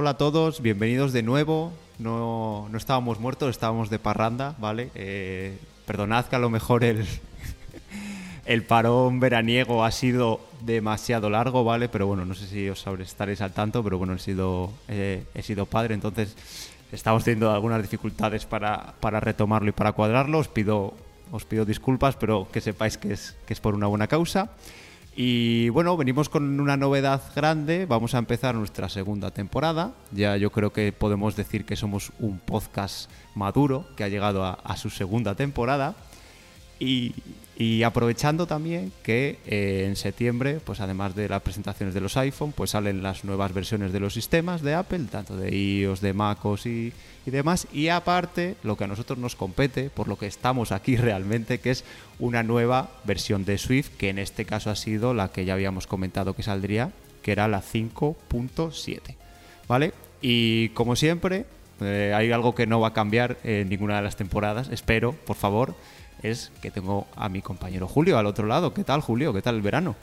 Hola, a todos, bienvenidos de nuevo. No, no estábamos muertos, estábamos de parranda, ¿vale? Eh, perdonad que a lo mejor el, el parón veraniego ha sido demasiado largo, ¿vale? Pero bueno, no sé si os estaréis al tanto, pero bueno, he sido, eh, he sido padre, entonces estamos teniendo algunas dificultades para, para retomarlo y para cuadrarlo. Os pido, os pido disculpas, pero que sepáis que es, que es por una buena causa. Y bueno, venimos con una novedad grande. Vamos a empezar nuestra segunda temporada. Ya yo creo que podemos decir que somos un podcast maduro que ha llegado a, su segunda temporada. Y, y aprovechando también que eh, en septiembre, pues además de las presentaciones de los iPhone, pues salen las nuevas versiones de los sistemas de Apple, tanto de iOS, de MacOS y, y demás. Y aparte, lo que a nosotros nos compete, por lo que estamos aquí realmente, que es una nueva versión de Swift, que en este caso ha sido la que ya habíamos comentado que saldría, que era la 5.7. ¿Vale? Y como siempre, eh, hay algo que no va a cambiar en ninguna de las temporadas, espero, por favor, es que tengo a mi compañero Julio al otro lado. ¿Qué tal, Julio? ¿Qué tal el verano?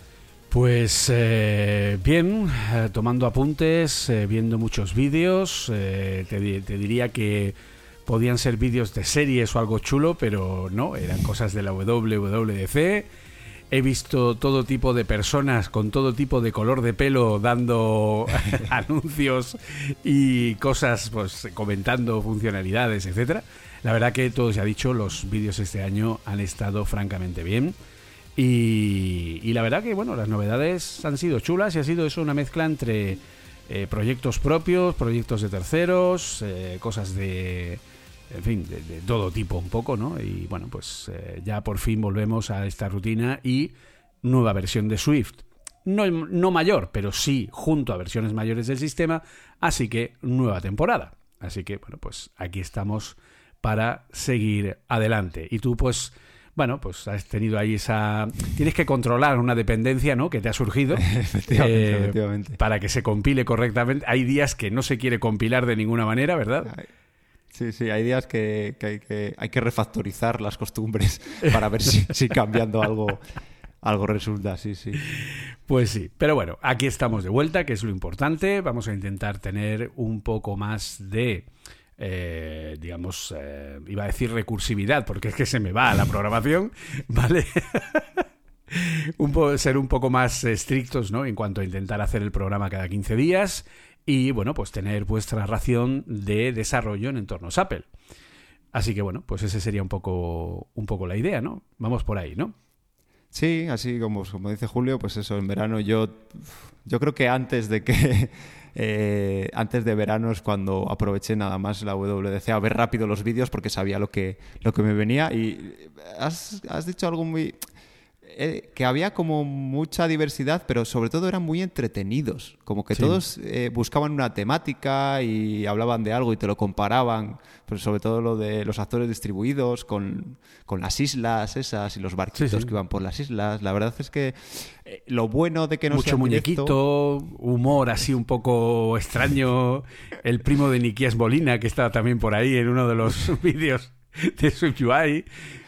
Pues eh, bien, eh, tomando apuntes, eh, viendo muchos vídeos. te diría que podían ser vídeos de series o algo chulo, pero no, eran cosas de la WWDC. He visto todo tipo de personas con todo tipo de color de pelo dando anuncios y cosas, pues comentando funcionalidades, etcétera. La verdad que todo se ha dicho, los vídeos este año han estado francamente bien. Y, y la verdad que, bueno, las novedades han sido chulas y ha sido eso una mezcla entre eh, proyectos propios, proyectos de terceros, eh, cosas de, en fin, de, todo tipo un poco, ¿no? Y bueno, pues eh, ya por fin volvemos a esta rutina y nueva versión de Swift. No, no mayor, pero sí junto a versiones mayores del sistema, así que nueva temporada. Así que, bueno, pues aquí estamos para seguir adelante. Y tú, pues, bueno, pues has tenido ahí esa... Tienes que controlar una dependencia, ¿no? Que te ha surgido. Efectivamente, eh, efectivamente. Para que se compile correctamente. Hay días que no se quiere compilar de ninguna manera, ¿verdad? Sí, sí, hay días que, que hay, que hay que refactorizar las costumbres para ver si, si cambiando algo, algo resulta, sí, sí. Pues sí, pero bueno, aquí estamos de vuelta, que es lo importante. Vamos a intentar tener un poco más de, eh, digamos, eh, iba a decir recursividad, porque es que se me va la programación, ¿vale? ser un poco más estrictos, ¿no? En cuanto a intentar hacer el programa cada 15 días y, bueno, pues tener vuestra ración de desarrollo en entornos Apple. Así que, bueno, pues ese sería un poco, un poco la idea, ¿no? Vamos por ahí, ¿no? Sí, así como, como dice Julio, pues eso, en verano yo, yo creo que antes de que... eh, antes de verano es cuando aproveché nada más la WDC a ver rápido los vídeos porque sabía lo que, lo que me venía. Y has, has dicho algo muy... eh, que había como mucha diversidad, pero sobre todo eran muy entretenidos. Como que Sí. todos eh, buscaban una temática y hablaban de algo y te lo comparaban. Pero sobre todo lo de los actores distribuidos con, con las islas esas y los barquitos Sí, sí. que iban por las islas. La verdad es que eh, lo bueno de que no sea Mucho directo- muñequito, humor así un poco extraño. El primo de Nikias Molina, que estaba también por ahí en uno de los vídeos de Swift UI.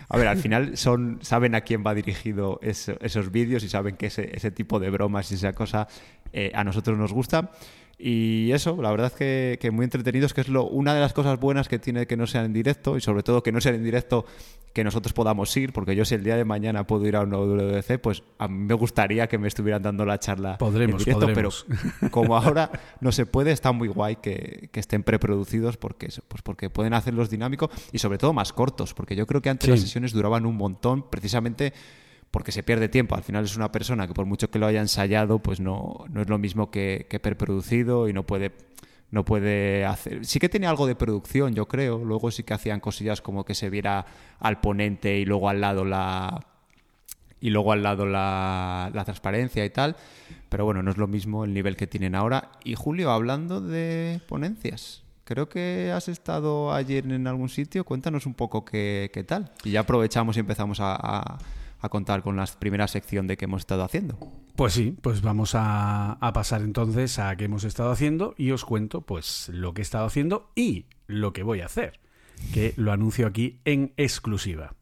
A ver, al final son, saben a quién va dirigido eso- esos vídeos y saben que ese, ese tipo de bromas y esa cosa eh, a nosotros nos gusta. Y eso, la verdad es que, que muy entretenidos, que es lo, una de las cosas buenas que tiene que no sean en directo y sobre todo que no sean en directo que nosotros podamos ir, porque yo si el día de mañana puedo ir a un WDC, pues a mí me gustaría que me estuvieran dando la charla podremos, en directo, podremos. pero como ahora no se puede, está muy guay que, que estén preproducidos porque, pues porque pueden hacerlos dinámicos y sobre todo más cortos, porque yo creo que antes Sí. las sesiones duraban un montón precisamente porque se pierde tiempo. Al final es una persona que por mucho que lo haya ensayado, pues no, no es lo mismo que, que preproducido y no puede no puede hacer. Sí que tenía algo de producción, yo creo. Luego sí que hacían cosillas como que se viera al ponente y luego al lado la y luego al lado la, la transparencia y tal. Pero bueno, no es lo mismo el nivel que tienen ahora. Y Julio, hablando de ponencias, creo que has estado ayer en algún sitio. Cuéntanos un poco qué, qué tal. Y ya aprovechamos y empezamos a- a contar con la primera sección de qué hemos estado haciendo. Pues sí, pues vamos a, pasar entonces a qué hemos estado haciendo y os cuento pues lo que he estado haciendo y lo que voy a hacer, que lo anuncio aquí en exclusiva.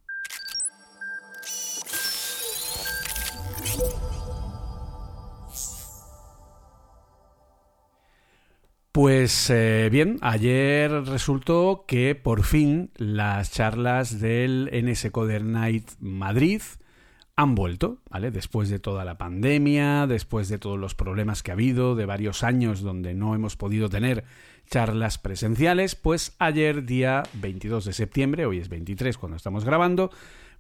Pues eh, bien, ayer resultó que por fin las charlas del NS Coder Night Madrid han vuelto, ¿vale? Después de toda la pandemia, después de todos los problemas que ha habido, de varios años donde no hemos podido tener charlas presenciales, pues ayer día 22 de septiembre, hoy es 23 cuando estamos grabando,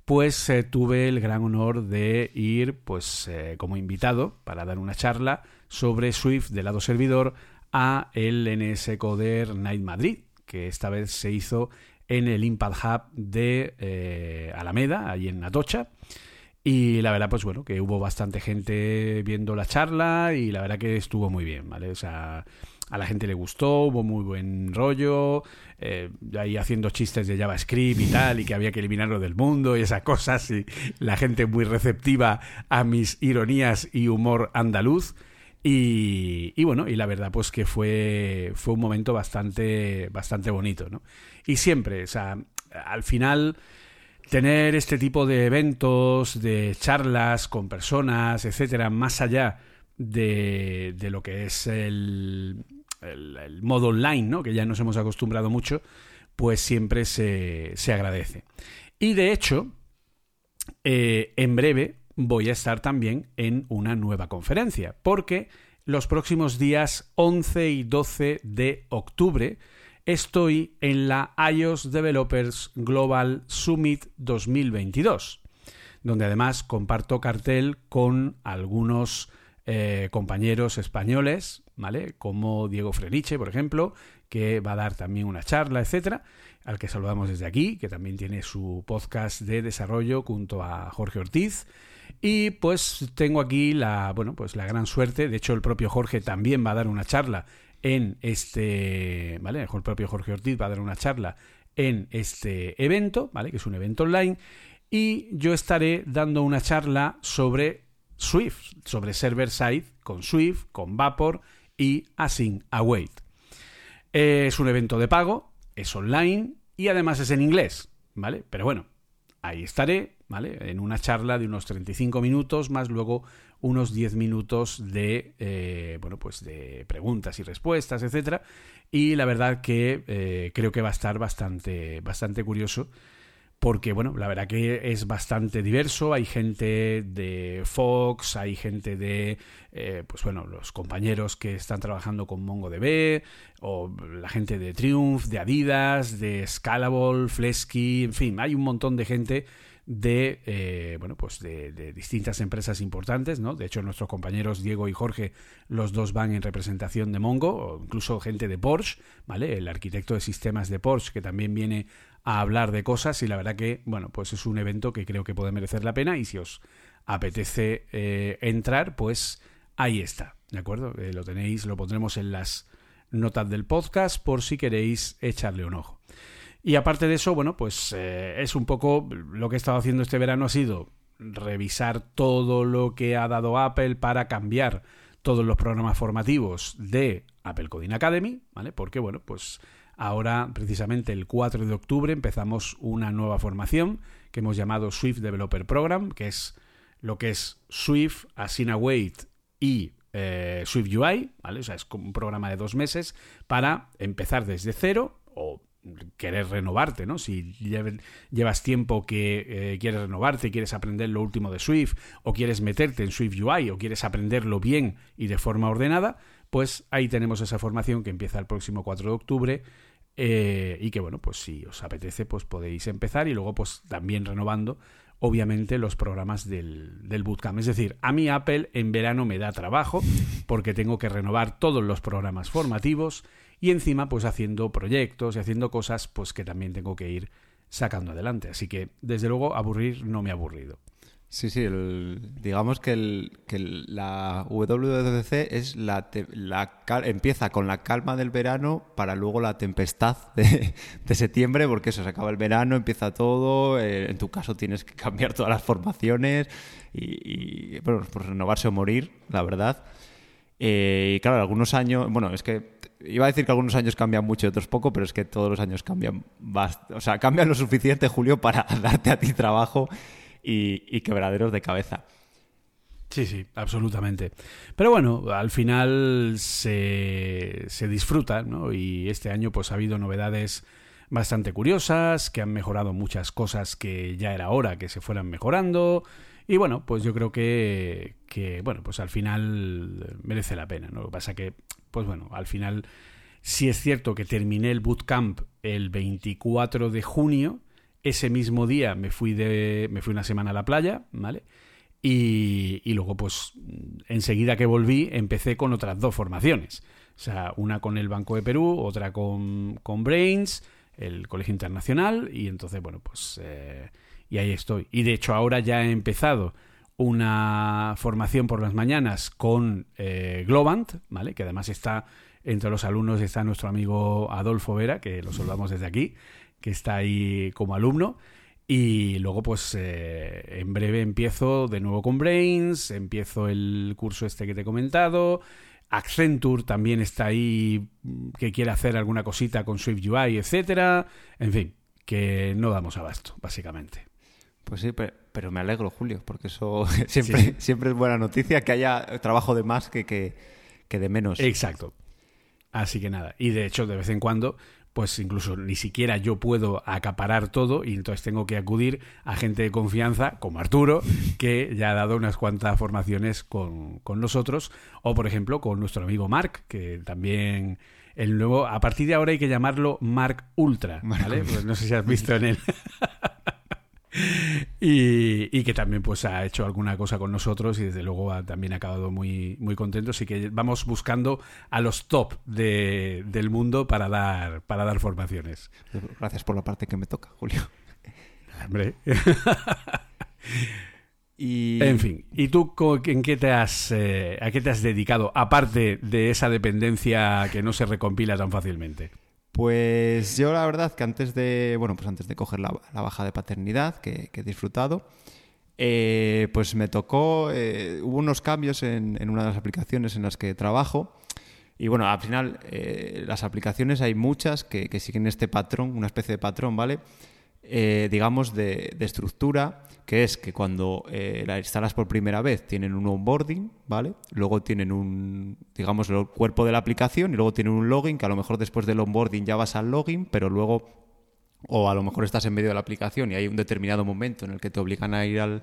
pues eh, tuve el gran honor de ir pues eh, como invitado para dar una charla sobre Swift de lado servidor a el NS Coder Night Madrid, que esta vez se hizo en el Impact Hub de eh, Alameda, ahí en Atocha. Y la verdad, pues bueno, que hubo bastante gente viendo la charla y la verdad que estuvo muy bien, ¿vale? O sea, a la gente le gustó, hubo muy buen rollo, eh, ahí haciendo chistes de JavaScript y tal, y que había que eliminarlo del mundo y esas cosas, y la gente muy receptiva a mis ironías y humor andaluz. Y, y bueno, y la verdad, pues que fue, fue un momento bastante, bastante bonito, ¿no? Y siempre, o sea, al final tener este tipo de eventos, de charlas con personas, etcétera, más allá de, de lo que es el, el, modo online, ¿no? que ya nos hemos acostumbrado mucho, pues siempre se, se agradece. Y de hecho, eh, en breve voy a estar también en una nueva conferencia, porque los próximos días 11 y 12 de octubre estoy en la iOS Developers Global Summit 2022, donde además comparto cartel con algunos eh, compañeros españoles, ¿vale? Como Diego Freniche, por ejemplo, que va a dar también una charla, etcétera, al que saludamos desde aquí, que también tiene su podcast de desarrollo junto a Jorge Ortiz. Y pues tengo aquí la, bueno, pues la gran suerte, de hecho el propio Jorge también va a dar una charla en este, ¿vale? El propio Jorge Ortiz va a dar una charla en este evento, ¿vale? Que es un evento online y yo estaré dando una charla sobre Swift, sobre server side con Swift, con Vapor y Async Await. Es un evento de pago, es online y además es en inglés, ¿vale? Pero bueno, ahí estaré, ¿vale? En una charla de unos 35 minutos, más luego unos 10 minutos de, eh, bueno, pues de preguntas y respuestas, etcétera. Y la verdad que eh, creo que va a estar bastante, bastante curioso. Porque, bueno, la verdad que es bastante diverso. Hay gente de Fox, hay gente de, eh, pues bueno, los compañeros que están trabajando con MongoDB, o la gente de Triumph, de Adidas, de Scalable, Flesky, en fin, hay un montón de gente de eh, bueno pues de, distintas empresas importantes no de hecho nuestros compañeros Diego y Jorge los dos van en representación de Mongo incluso gente de Porsche vale el arquitecto de sistemas de Porsche que también viene a hablar de cosas y la verdad que bueno pues es un evento que creo que puede merecer la pena y si os apetece eh, entrar pues ahí está de acuerdo eh, lo tenéis lo pondremos en las notas del podcast por si queréis echarle un ojo y aparte de eso, bueno, pues eh, es un poco lo que he estado haciendo este verano ha sido revisar todo lo que ha dado Apple para cambiar todos los programas formativos de Apple Coding Academy, ¿vale? Porque, bueno, pues ahora, precisamente el 4 de octubre, empezamos una nueva formación que hemos llamado Swift Developer Program, que es lo que es Swift, Asina Wait y eh, Swift UI, ¿vale? O sea, es un programa de dos meses para empezar desde cero o querer renovarte, ¿no? Si llevas tiempo que eh, quieres renovarte, quieres aprender lo último de Swift, o quieres meterte en Swift UI, o quieres aprenderlo bien y de forma ordenada, pues ahí tenemos esa formación que empieza el próximo 4 de octubre. Eh, y que bueno, pues si os apetece, pues podéis empezar y luego pues también renovando obviamente los programas del, del, bootcamp. Es decir, a mí Apple en verano me da trabajo porque tengo que renovar todos los programas formativos y encima pues haciendo proyectos y haciendo cosas pues que también tengo que ir sacando adelante. Así que desde luego aburrir no me ha aburrido. Sí, sí, digamos que, el, que la WWDC es la, la, empieza con la calma del verano para luego la tempestad de, septiembre, porque eso, se acaba el verano, empieza todo, eh, en tu caso tienes que cambiar todas las formaciones y, y bueno, pues renovarse o morir, la verdad. Eh, y claro, algunos años, bueno, es que iba a decir que algunos años cambian mucho y otros poco, pero es que todos los años cambian. O sea, cambian lo suficiente, Julio, para darte a ti trabajo y, y quebraderos de cabeza. Sí, sí, absolutamente. Pero bueno, al final se, se disfruta, ¿no? Y este año pues ha habido novedades bastante curiosas, que han mejorado muchas cosas que ya era hora que se fueran mejorando. Y bueno, pues yo creo que, que, bueno, pues al final merece la pena, ¿no? Lo que pasa que, pues bueno, al final sí es cierto que terminé el bootcamp el 24 de junio, ese mismo día me fui de me fui una semana a la playa, ¿vale? Y, y luego pues enseguida que volví empecé con otras dos formaciones. O sea, una con el Banco de Perú, otra con, con Brains, el Colegio Internacional, y entonces, bueno, pues eh, y ahí estoy. Y de hecho ahora ya he empezado una formación por las mañanas con eh, Globant, ¿vale? Que además está entre los alumnos está nuestro amigo Adolfo Vera, que lo saludamos desde aquí, que está ahí como alumno. Y luego, pues, eh, en breve empiezo de nuevo con Brains, empiezo el curso este que te he comentado. Accenture también está ahí mm, que quiere hacer alguna cosita con Swift UI, etcétera. En fin, que no damos abasto, básicamente. Pues sí, pero, me alegro, Julio, porque eso siempre, siempre es buena noticia que haya trabajo de más que, que, que de menos. Exacto. Así que nada. Y de hecho, de vez en cuando, pues incluso ni siquiera yo puedo acaparar todo y entonces tengo que acudir a gente de confianza como Arturo, que ya ha dado unas cuantas formaciones con, con nosotros, o por ejemplo con nuestro amigo Mark, que también el nuevo, a partir de ahora hay que llamarlo Mark Ultra, ¿vale? Pues no sé si has visto en él. Y, que también pues ha hecho alguna cosa con nosotros y desde luego ha también acabado muy, muy contento. Así que vamos buscando a los top del mundo para dar, para dar formaciones. Gracias por la parte que me toca, Julio. Hombre. y... En fin, ¿y tú en qué te has, eh, a qué te has dedicado, aparte de esa dependencia que no se recompila tan fácilmente? Pues yo la verdad que antes de, bueno, pues antes de coger la, baja de paternidad que, he disfrutado, eh, pues me tocó, eh, hubo unos cambios en, una de las aplicaciones en las que trabajo. Y bueno, al final eh, las aplicaciones hay muchas que, siguen este patrón, una especie de patrón, ¿vale? Digamos, de, estructura que es que cuando eh, la instalas por primera vez tienen un onboarding, ¿vale? Luego tienen un, digamos, el cuerpo de la aplicación y luego tienen un login, que a lo mejor después del onboarding ya vas al login, pero luego, o a lo mejor estás en medio de la aplicación y hay un determinado momento en el que te obligan a ir al,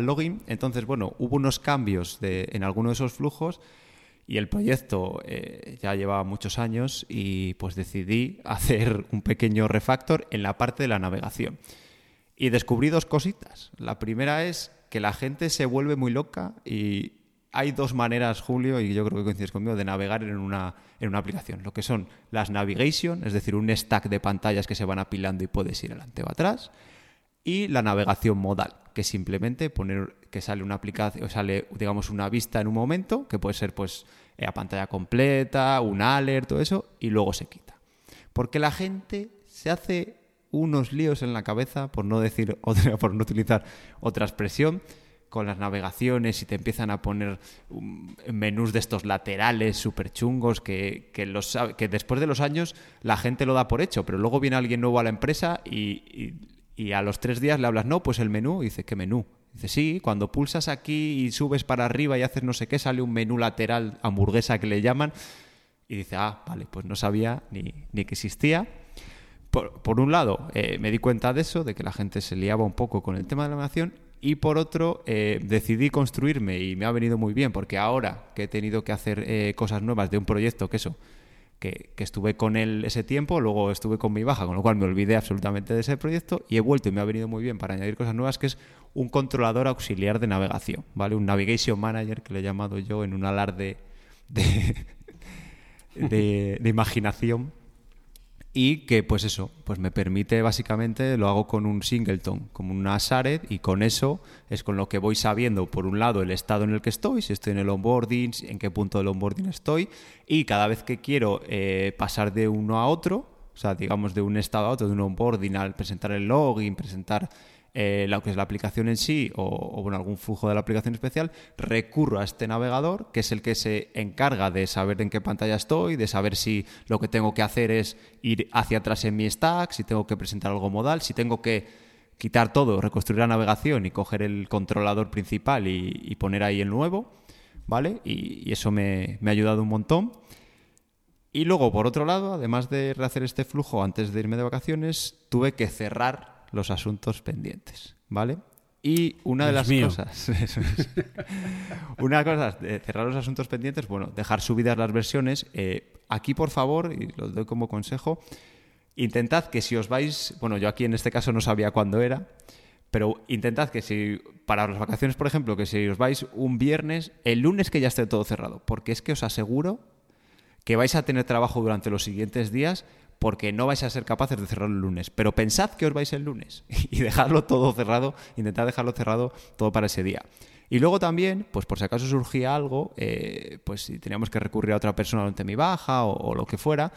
login. Entonces, bueno, hubo unos cambios de, en alguno de esos flujos y el proyecto eh, ya llevaba muchos años y pues decidí hacer un pequeño refactor en la parte de la navegación. Y descubrí dos cositas. La primera es que la gente se vuelve muy loca y hay dos maneras, Julio, y yo creo que coincides conmigo, de navegar en una, en una aplicación. Lo que son las navigation, es decir, un stack de pantallas que se van apilando y puedes ir adelante o atrás. Y la navegación modal, que simplemente poner que sale una aplicación, sale, digamos, una vista en un momento, que puede ser pues a pantalla completa, un alert, todo eso, y luego se quita. Porque la gente se hace unos líos en la cabeza, por no decir otra, por no utilizar otra expresión, con las navegaciones y te empiezan a poner um, menús de estos laterales súper chungos que, que, que después de los años la gente lo da por hecho, pero luego viene alguien nuevo a la empresa y, a los tres días le hablas, no, pues el menú, y dice, ¿qué menú? Dice, sí, cuando pulsas aquí y subes para arriba y haces no sé qué, sale un menú lateral hamburguesa que le llaman. Y dice, ah, vale, pues no sabía ni, ni que existía. Por, por un lado, eh, me di cuenta de eso, de que la gente se liaba un poco con el tema de la navegación. Y por otro, eh, decidí construirme y me ha venido muy bien, porque ahora que he tenido que hacer eh, cosas nuevas de un proyecto, que eso, que, estuve con él ese tiempo, luego estuve con mi baja, con lo cual me olvidé absolutamente de ese proyecto y he vuelto y me ha venido muy bien para añadir cosas nuevas, que es un controlador auxiliar de navegación, ¿vale? Un Navigation Manager que le he llamado yo en un alarde de, de, de imaginación y que pues eso, pues me permite básicamente, lo hago con un singleton, como una shared y con eso es con lo que voy sabiendo por un lado el estado en el que estoy, si estoy en el onboarding, en qué punto del onboarding estoy y cada vez que quiero eh, pasar de uno a otro, o sea, digamos de un estado a otro, de un onboarding al presentar el login, presentar eh, lo que es la aplicación en sí o, bueno, algún flujo de la aplicación especial, recurro a este navegador, que es el que se encarga de saber en qué pantalla estoy, de saber si lo que tengo que hacer es ir hacia atrás en mi stack, si tengo que presentar algo modal, si tengo que quitar todo, reconstruir la navegación y coger el controlador principal y, poner ahí el nuevo, ¿vale? Y, y eso me, me ha ayudado un montón. Y luego, por otro lado, además de rehacer este flujo antes de irme de vacaciones, tuve que cerrar los asuntos pendientes, ¿vale? Y una de las mío. cosas, una cosa de cerrar los asuntos pendientes, bueno, dejar subidas las versiones. Eh, aquí, por favor, y lo doy como consejo, intentad que si os vais, bueno, yo aquí en este caso no sabía cuándo era, pero intentad que si, para las vacaciones, por ejemplo, que si os vais un viernes, el lunes que ya esté todo cerrado, porque es que os aseguro que vais a tener trabajo durante los siguientes días porque no vais a ser capaces de cerrarlo el lunes. Pero pensad que os vais el lunes y dejadlo todo cerrado, intentad dejarlo cerrado todo para ese día. Y luego también, pues por si acaso surgía algo, eh, pues si teníamos que recurrir a otra persona durante mi baja o lo que fuera,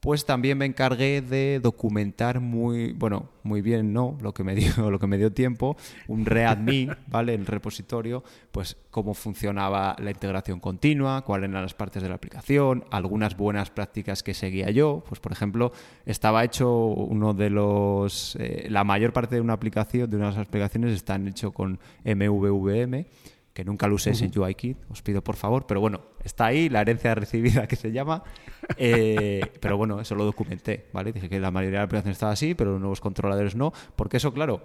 pues también me encargué de documentar muy, bueno, muy bien, ¿no? Lo que me dio, lo que me dio tiempo, un readme, ¿vale? El repositorio, pues cómo funcionaba la integración continua, cuáles eran las partes de la aplicación, algunas buenas prácticas que seguía yo, pues por ejemplo, estaba hecho uno de los, eh, la mayor parte de una aplicación, de unas aplicaciones están hecho con MVVM, que nunca lo uséis uh -huh. en UIKit, os pido por favor, pero bueno, está ahí, la herencia recibida que se llama, eh, pero bueno, eso lo documenté, ¿vale? Dije que la mayoría de la aplicación estaba así, pero los nuevos controladores no, porque eso, claro,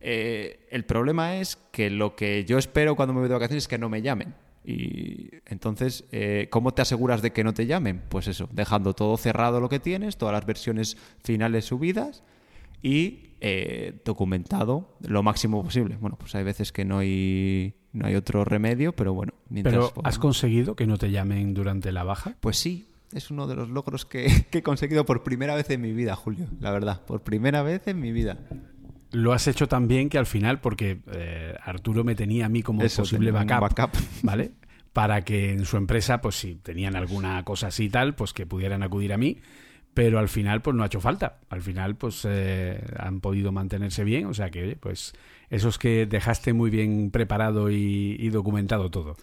eh, el problema es que lo que yo espero cuando me voy de vacaciones es que no me llamen. Y entonces, eh, ¿cómo te aseguras de que no te llamen? Pues eso, dejando todo cerrado lo que tienes, todas las versiones finales subidas y eh, documentado lo máximo posible. Bueno, pues hay veces que no hay, no hay otro remedio, pero bueno. ¿Pero pues, has conseguido que no te llamen durante la baja? Pues sí, es uno de los logros que, que, he conseguido por primera vez en mi vida, Julio, la verdad, por primera vez en mi vida. Lo has hecho tan bien que al final, porque eh, Arturo me tenía a mí como Eso, posible backup, backup, ¿vale? Para que en su empresa, pues si tenían alguna cosa así y tal, pues que pudieran acudir a mí pero al final pues no ha hecho falta. Al final pues eh, han podido mantenerse bien, o sea que pues eso es que dejaste muy bien preparado y, y, documentado todo.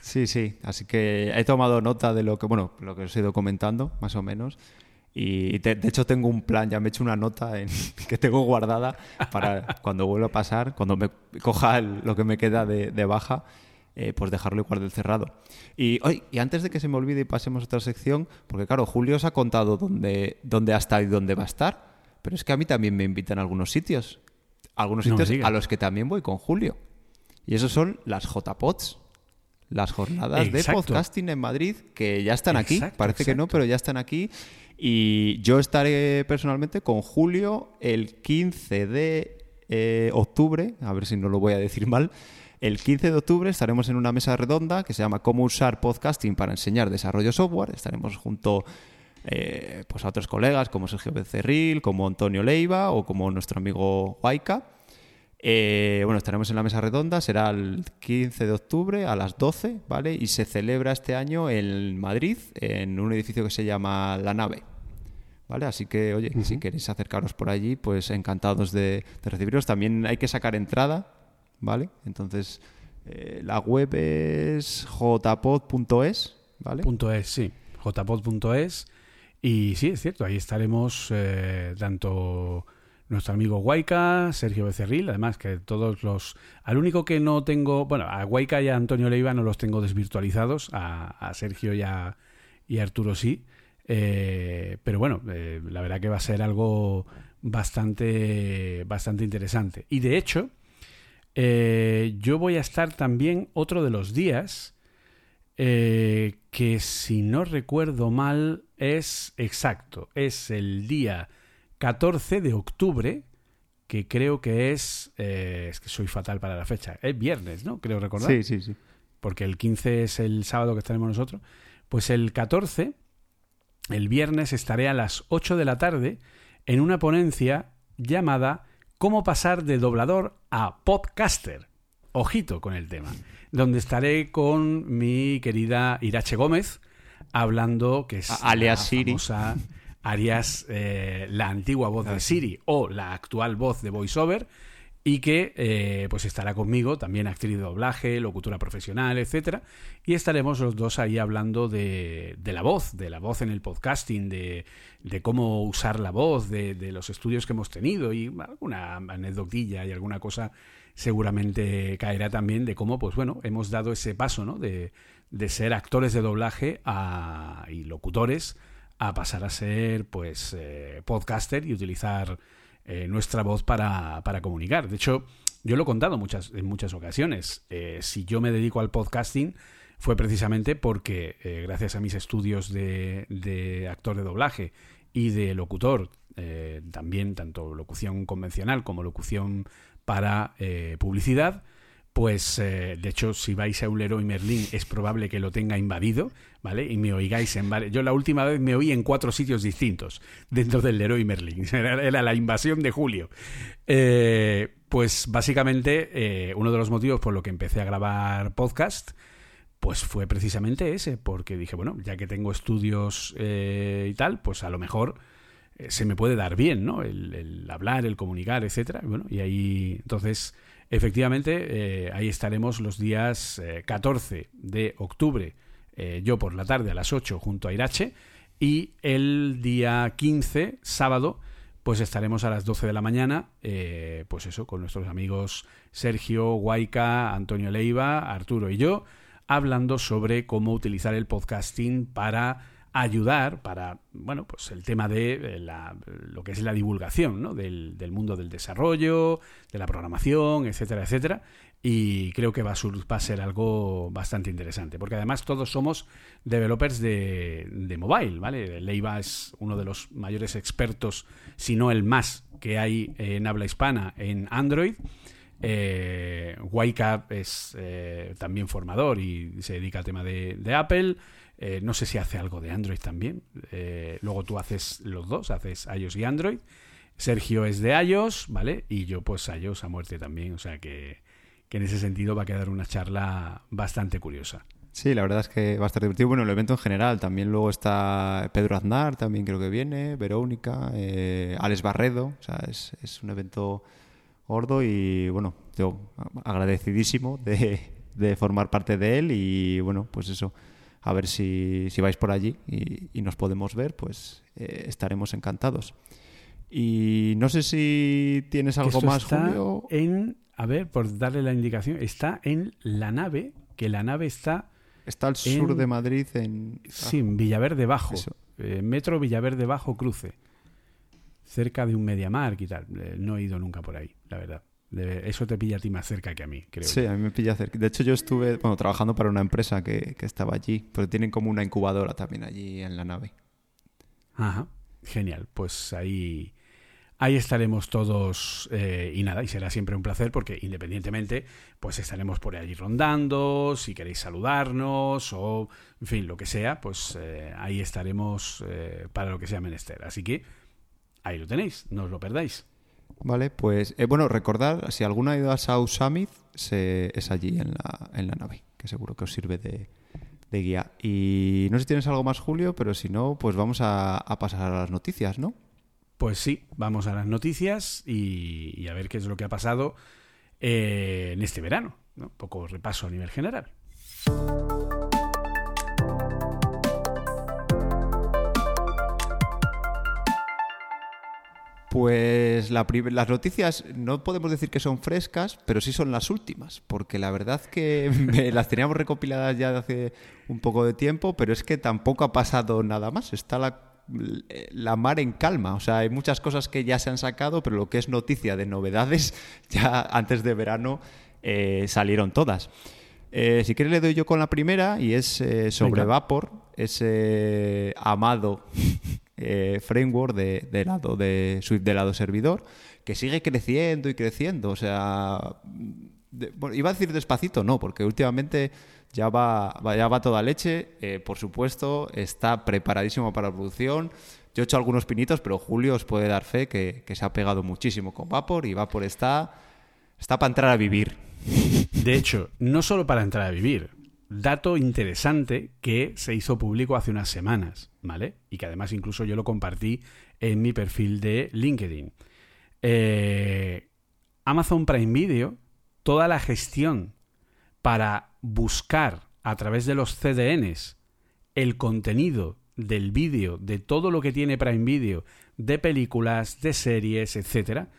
Sí, sí, así que he tomado nota de lo que, bueno, lo que os he ido comentando, más o menos. Y de, de hecho tengo un plan, ya me he hecho una nota en, que tengo guardada para cuando vuelva a pasar, cuando me coja el, lo que me queda de, de baja, eh, pues dejarlo igual del cerrado. Y, hoy, y antes de que se me olvide y pasemos a otra sección, porque claro, Julio os ha contado dónde, dónde ha estado y dónde va a estar, pero es que a mí también me invitan a algunos sitios, algunos sitios a los que también voy con Julio. Y esos son las JPods, las jornadas exacto. de podcasting en Madrid, que ya están aquí, exacto, parece exacto. que no, pero ya están aquí. Y yo estaré personalmente con Julio el 15 de eh, octubre, a ver si no lo voy a decir mal, el 15 de octubre estaremos en una mesa redonda que se llama Cómo usar podcasting para enseñar desarrollo software. Estaremos junto eh, pues a otros colegas como Sergio Becerril, como Antonio Leiva o como nuestro amigo Huayca. Eh, bueno, estaremos en la mesa redonda, será el 15 de octubre a las 12, ¿vale? Y se celebra este año en Madrid, en un edificio que se llama La Nave. ¿Vale? Así que, oye, uh -huh. si queréis acercaros por allí, pues encantados de, de recibiros. También hay que sacar entrada, ¿vale? Entonces, eh, la web es jpod.es, ¿vale? Punto sí, jpod.es. Y sí, es cierto, ahí estaremos eh, tanto nuestro amigo Guayca, Sergio Becerril, además que todos los... Al único que no tengo, bueno, a Guayca y a Antonio Leiva no los tengo desvirtualizados, a, Sergio y a, Arturo sí, eh, pero bueno, la verdad que va a ser algo bastante, bastante interesante. Y de hecho, eh, yo voy a estar también otro de los días, que si no recuerdo mal es exacto, es el día 14 de octubre, que creo que es... Eh, es que soy fatal para la fecha. Es viernes, ¿no? Creo recordar. Sí, sí, sí. Porque el 15 es el sábado que estaremos nosotros. Pues el 14, el viernes, estaré a las 8 de la tarde en una ponencia llamada Cómo pasar de doblador a podcaster. Ojito con el tema. Donde estaré con mi querida Irache Gómez hablando, que es alias Siri. Arias, eh, la antigua voz de Siri o la actual voz de VoiceOver y que eh, pues estará conmigo, también actriz de doblaje, locutora profesional, etcétera, y estaremos los dos ahí hablando de, la voz, de la voz en el podcasting, de, cómo usar la voz, de, los estudios que hemos tenido y alguna anecdotilla y alguna cosa seguramente caerá también de cómo, pues bueno, hemos dado ese paso, ¿no? De, ser actores de doblaje y locutores a pasar a ser pues eh, podcaster y utilizar eh, nuestra voz para, para, comunicar. De hecho, yo lo he contado muchas, en muchas ocasiones. Eh, si yo me dedico al podcasting fue precisamente porque gracias a mis estudios de, de, actor de doblaje y de locutor, también tanto locución convencional como locución para publicidad, pues eh, de hecho si vais a Ulero y Merlín es probable que lo tenga invadido, ¿vale? Y me oigáis en Yo la última vez me oí en cuatro sitios distintos dentro del Leroy Merlín. Era, la invasión de julio. Eh, pues básicamente eh, uno de los motivos por lo que empecé a grabar podcast pues fue precisamente ese, porque dije, bueno, ya que tengo estudios y tal, pues a lo mejor se me puede dar bien, ¿no? El, el hablar, el comunicar, etcétera. bueno, y ahí entonces Efectivamente, eh, ahí estaremos los días 14 eh, de octubre, eh, yo por la tarde a las 8 junto a Irache, y el día 15, sábado, pues estaremos a las 12 de la mañana, pues eso, con nuestros amigos Sergio, Guaica, Antonio Leiva, Arturo y yo, hablando sobre cómo utilizar el podcasting para ayudar para, bueno, pues el tema de eh, la, lo que es la divulgación, ¿no? Del, del, mundo del desarrollo, de la programación, etcétera, etcétera. Y creo que va a, ser algo bastante interesante, porque además todos somos developers de, de mobile, ¿vale? Leiva es uno de los mayores expertos, si no el más, que hay en habla hispana en Android. Eh, es eh, también formador y se dedica al tema de Apple. Eh, no sé si hace algo de Android también. Eh, luego tú haces los dos, haces iOS y Android. Sergio es de iOS, ¿vale? Y yo pues iOS a muerte también. O sea que, en ese sentido va a quedar una charla bastante curiosa. Sí, la verdad es que va a estar divertido. Bueno, el evento en general. También luego está Pedro Aznar, también creo que viene, Verónica, eh, Alex Barredo. O sea, es, es, un evento gordo y bueno, yo agradecidísimo de, de formar parte de él y bueno, pues eso a ver si, vais por allí y, nos podemos ver, pues eh, estaremos encantados. Y no sé si tienes algo más, Julio. En, a ver, por darle la indicación, está en la nave, que la nave está... Está al sur de Madrid, en... Sí, en Villaverde Bajo. Eh, metro Villaverde Bajo Cruce. Cerca de un Mediamark y tal. Eh, no he ido nunca por ahí, la verdad eso te pilla a ti más cerca que a mí, creo. Sí, a mí me pilla cerca. De hecho, yo estuve bueno, trabajando para una empresa que, estaba allí, pero tienen como una incubadora también allí en la nave. Ajá, genial. Pues ahí, ahí estaremos todos eh, y nada, y será siempre un placer porque independientemente, pues estaremos por allí rondando, si queréis saludarnos o, en fin, lo que sea, pues eh, ahí estaremos eh, para lo que sea menester. Así que ahí lo tenéis, no os lo perdáis. Vale, pues eh, bueno, recordar, si alguna ha ido a South se, es allí en la, en la nave, que seguro que os sirve de, guía. Y no sé si tienes algo más, Julio, pero si no, pues vamos a, pasar a las noticias, ¿no? Pues sí, vamos a las noticias y, a ver qué es lo que ha pasado eh, en este verano. Un poco repaso a nivel general. Pues la las noticias no podemos decir que son frescas, pero sí son las últimas, porque la verdad que las teníamos recopiladas ya de hace un poco de tiempo, pero es que tampoco ha pasado nada más. Está la, la mar en calma, o sea, hay muchas cosas que ya se han sacado, pero lo que es noticia de novedades, ya antes de verano eh, salieron todas. Eh, si quieres le doy yo con la primera y es eh, sobre Vapor, ese amado eh, framework de, lado de Swift de lado servidor que sigue creciendo y creciendo. O sea, iba a decir despacito, no, porque últimamente ya va, ya va toda leche. por supuesto, está preparadísimo para la producción. Yo he hecho algunos pinitos, pero Julio os puede dar fe que, que se ha pegado muchísimo con Vapor y Vapor está, está para entrar a vivir. De hecho, no solo para entrar a vivir, dato interesante que se hizo público hace unas semanas, ¿vale? Y que además incluso yo lo compartí en mi perfil de LinkedIn. Eh, Amazon Prime Video, toda la gestión para buscar a través de los CDNs el contenido del vídeo, de todo lo que tiene Prime Video, de películas, de series, etcétera,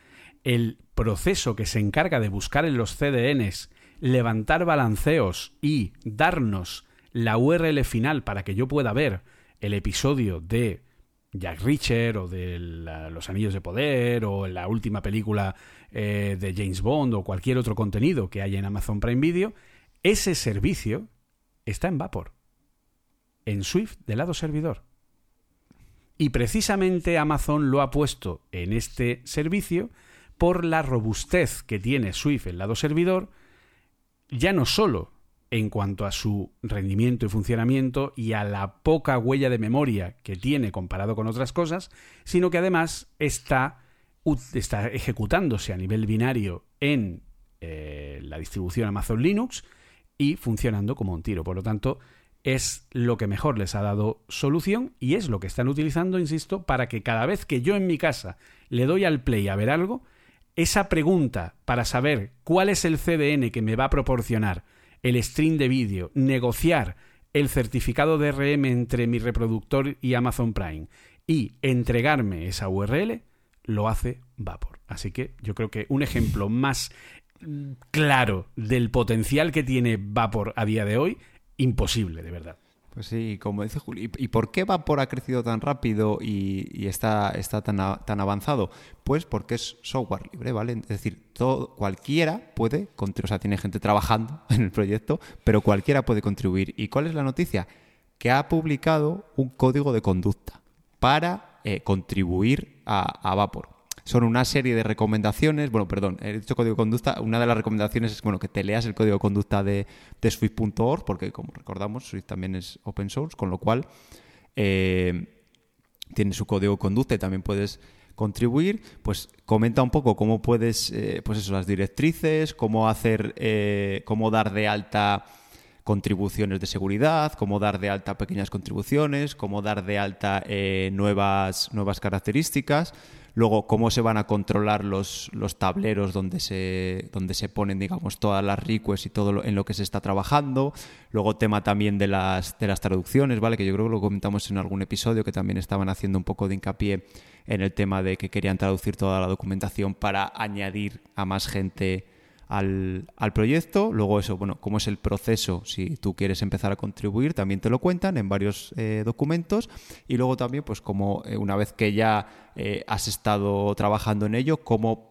el proceso que se encarga de buscar en los CDNs, levantar balanceos y darnos la URL final para que yo pueda ver el episodio de Jack Reacher o de Los Anillos de Poder o la última película eh, de James Bond o cualquier otro contenido que haya en Amazon Prime Video, ese servicio está en Vapor, en Swift del lado servidor. Y precisamente Amazon lo ha puesto en este servicio por la robustez que tiene Swift el lado servidor, ya no solo en cuanto a su rendimiento y funcionamiento y a la poca huella de memoria que tiene comparado con otras cosas, sino que además está, está ejecutándose a nivel binario en eh, la distribución Amazon Linux y funcionando como un tiro. Por lo tanto, es lo que mejor les ha dado solución y es lo que están utilizando, insisto, para que cada vez que yo en mi casa le doy al play a ver algo, esa pregunta para saber cuál es el CDN que me va a proporcionar el stream de vídeo, negociar el certificado de RM entre mi reproductor y Amazon Prime y entregarme esa URL, lo hace Vapor. Así que yo creo que un ejemplo más claro del potencial que tiene Vapor a día de hoy, imposible, de verdad. Pues sí, como dice Juli, ¿y por qué Vapor ha crecido tan rápido y, está, está tan, tan, avanzado? Pues porque es software libre, ¿vale? Es decir, todo, cualquiera puede o sea, tiene gente trabajando en el proyecto, pero cualquiera puede contribuir. ¿Y cuál es la noticia? Que ha publicado un código de conducta para eh, contribuir a Vapor son una serie de recomendaciones. Bueno, perdón, he dicho código de conducta. Una de las recomendaciones es bueno, que te leas el código de conducta de, Swift.org, porque como recordamos, Swift también es open source, con lo cual eh, tiene su código de conducta y también puedes contribuir, pues comenta un poco cómo puedes, eh, pues eso, las directrices, cómo hacer, eh, cómo dar de alta contribuciones de seguridad, cómo dar de alta pequeñas contribuciones, cómo dar de alta nuevas, nuevas características. Luego, cómo se van a controlar los, los tableros donde se, donde se ponen, digamos, todas las requests y todo lo, en lo que se está trabajando. Luego, tema también de las, de las traducciones, ¿vale? Que yo creo que lo comentamos en algún episodio, que también estaban haciendo un poco de hincapié en el tema de que querían traducir toda la documentación para añadir a más gente al, proyecto. Luego eso, bueno, cómo es el proceso si tú quieres empezar a contribuir, también te lo cuentan en varios eh, documentos. Y luego también, pues como eh, una vez que ya eh, has estado trabajando en ello, cómo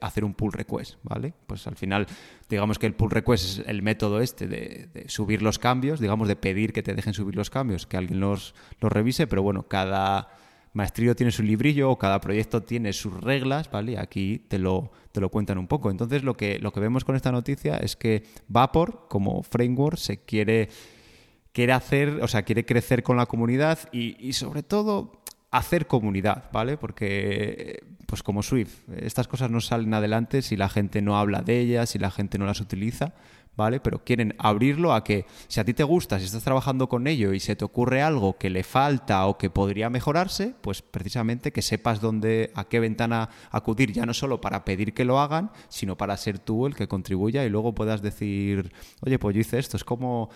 hacer un pull request, ¿vale? Pues al final, digamos que el pull request es el método este de, subir los cambios, digamos, de pedir que te dejen subir los cambios, que alguien los, los revise, pero bueno, cada maestrío tiene su librillo o cada proyecto tiene sus reglas, ¿vale? aquí te lo, te lo cuentan un poco. Entonces lo que, lo que vemos con esta noticia es que Vapor como framework se quiere, quiere hacer, o sea, quiere crecer con la comunidad y, y sobre todo hacer comunidad, ¿vale? Porque, pues como Swift, estas cosas no salen adelante si la gente no habla de ellas, si la gente no las utiliza, ¿vale? Pero quieren abrirlo a que si a ti te gusta, si estás trabajando con ello y se te ocurre algo que le falta o que podría mejorarse, pues precisamente que sepas dónde, a qué ventana acudir, ya no solo para pedir que lo hagan, sino para ser tú el que contribuya y luego puedas decir, oye, pues yo hice esto, es como,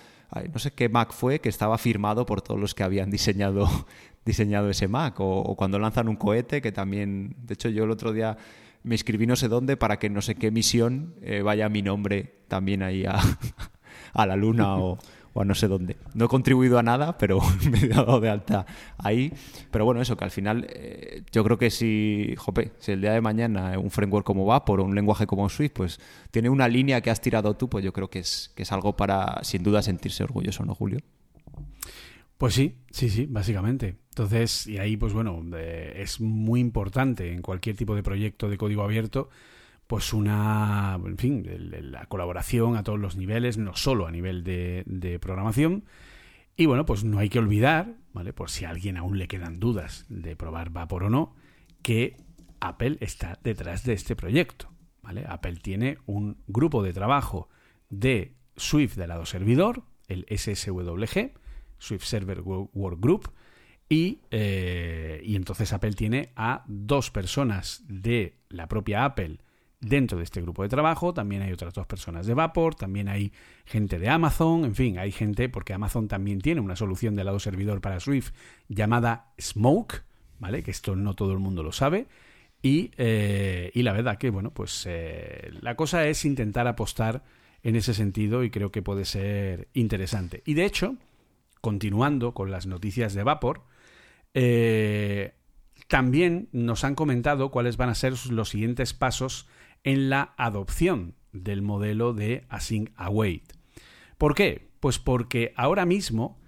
no sé qué Mac fue que estaba firmado por todos los que habían diseñado, diseñado ese Mac, o, o cuando lanzan un cohete, que también, de hecho yo el otro día me escribí no sé dónde para que no sé qué misión eh, vaya mi nombre también ahí a, a la luna o, a no sé dónde. No he contribuido a nada, pero me he dado de alta ahí. Pero bueno, eso, que al final eh, yo creo que si, jope, si el día de mañana un framework como Vapor o un lenguaje como Swift, pues tiene una línea que has tirado tú, pues yo creo que es, que es algo para sin duda sentirse orgulloso, ¿no, Julio? Pues sí, sí, sí, básicamente. Entonces, y ahí, pues bueno, es muy importante en cualquier tipo de proyecto de código abierto, pues una, en fin, la colaboración a todos los niveles, no solo a nivel de, programación. Y bueno, pues no hay que olvidar, ¿vale? Por si a alguien aún le quedan dudas de probar Vapor o no, que Apple está detrás de este proyecto, ¿vale? Apple tiene un grupo de trabajo de Swift de lado servidor, el SSWG, Swift Server Workgroup, y, eh, y entonces Apple tiene a dos personas de la propia Apple dentro de este grupo de trabajo, también hay otras dos personas de Vapor, también hay gente de Amazon, en fin, hay gente, porque Amazon también tiene una solución de lado servidor para Swift llamada Smoke, ¿vale? Que esto no todo el mundo lo sabe. Y, eh, y la verdad que, bueno, pues eh, la cosa es intentar apostar en ese sentido y creo que puede ser interesante. Y de hecho, continuando con las noticias de Vapor, eh, también nos han comentado cuáles van a ser los siguientes pasos en la adopción del modelo de Async Await. ¿Por qué? Pues porque ahora mismo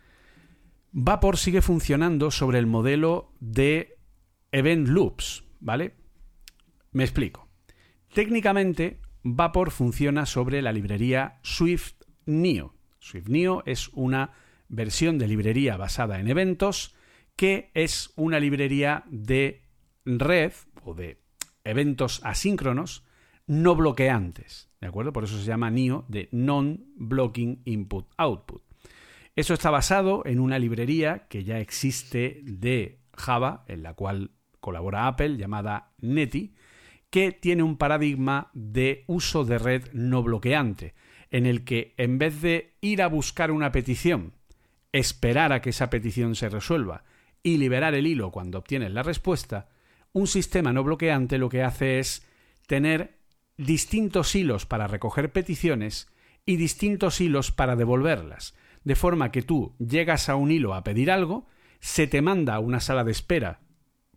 Vapor sigue funcionando sobre el modelo de Event Loops, ¿vale? Me explico. Técnicamente, Vapor funciona sobre la librería Swift Neo. Swift Neo es una versión de librería basada en eventos, que es una librería de red o de eventos asíncronos no bloqueantes. ¿De acuerdo? Por eso se llama NIO de Non-Blocking Input Output. Eso está basado en una librería que ya existe de Java, en la cual colabora Apple, llamada Netty, que tiene un paradigma de uso de red no bloqueante, en el que en vez de ir a buscar una petición esperar a que esa petición se resuelva y liberar el hilo cuando obtienes la respuesta, un sistema no bloqueante lo que hace es tener distintos hilos para recoger peticiones y distintos hilos para devolverlas, de forma que tú llegas a un hilo a pedir algo, se te manda a una sala de espera,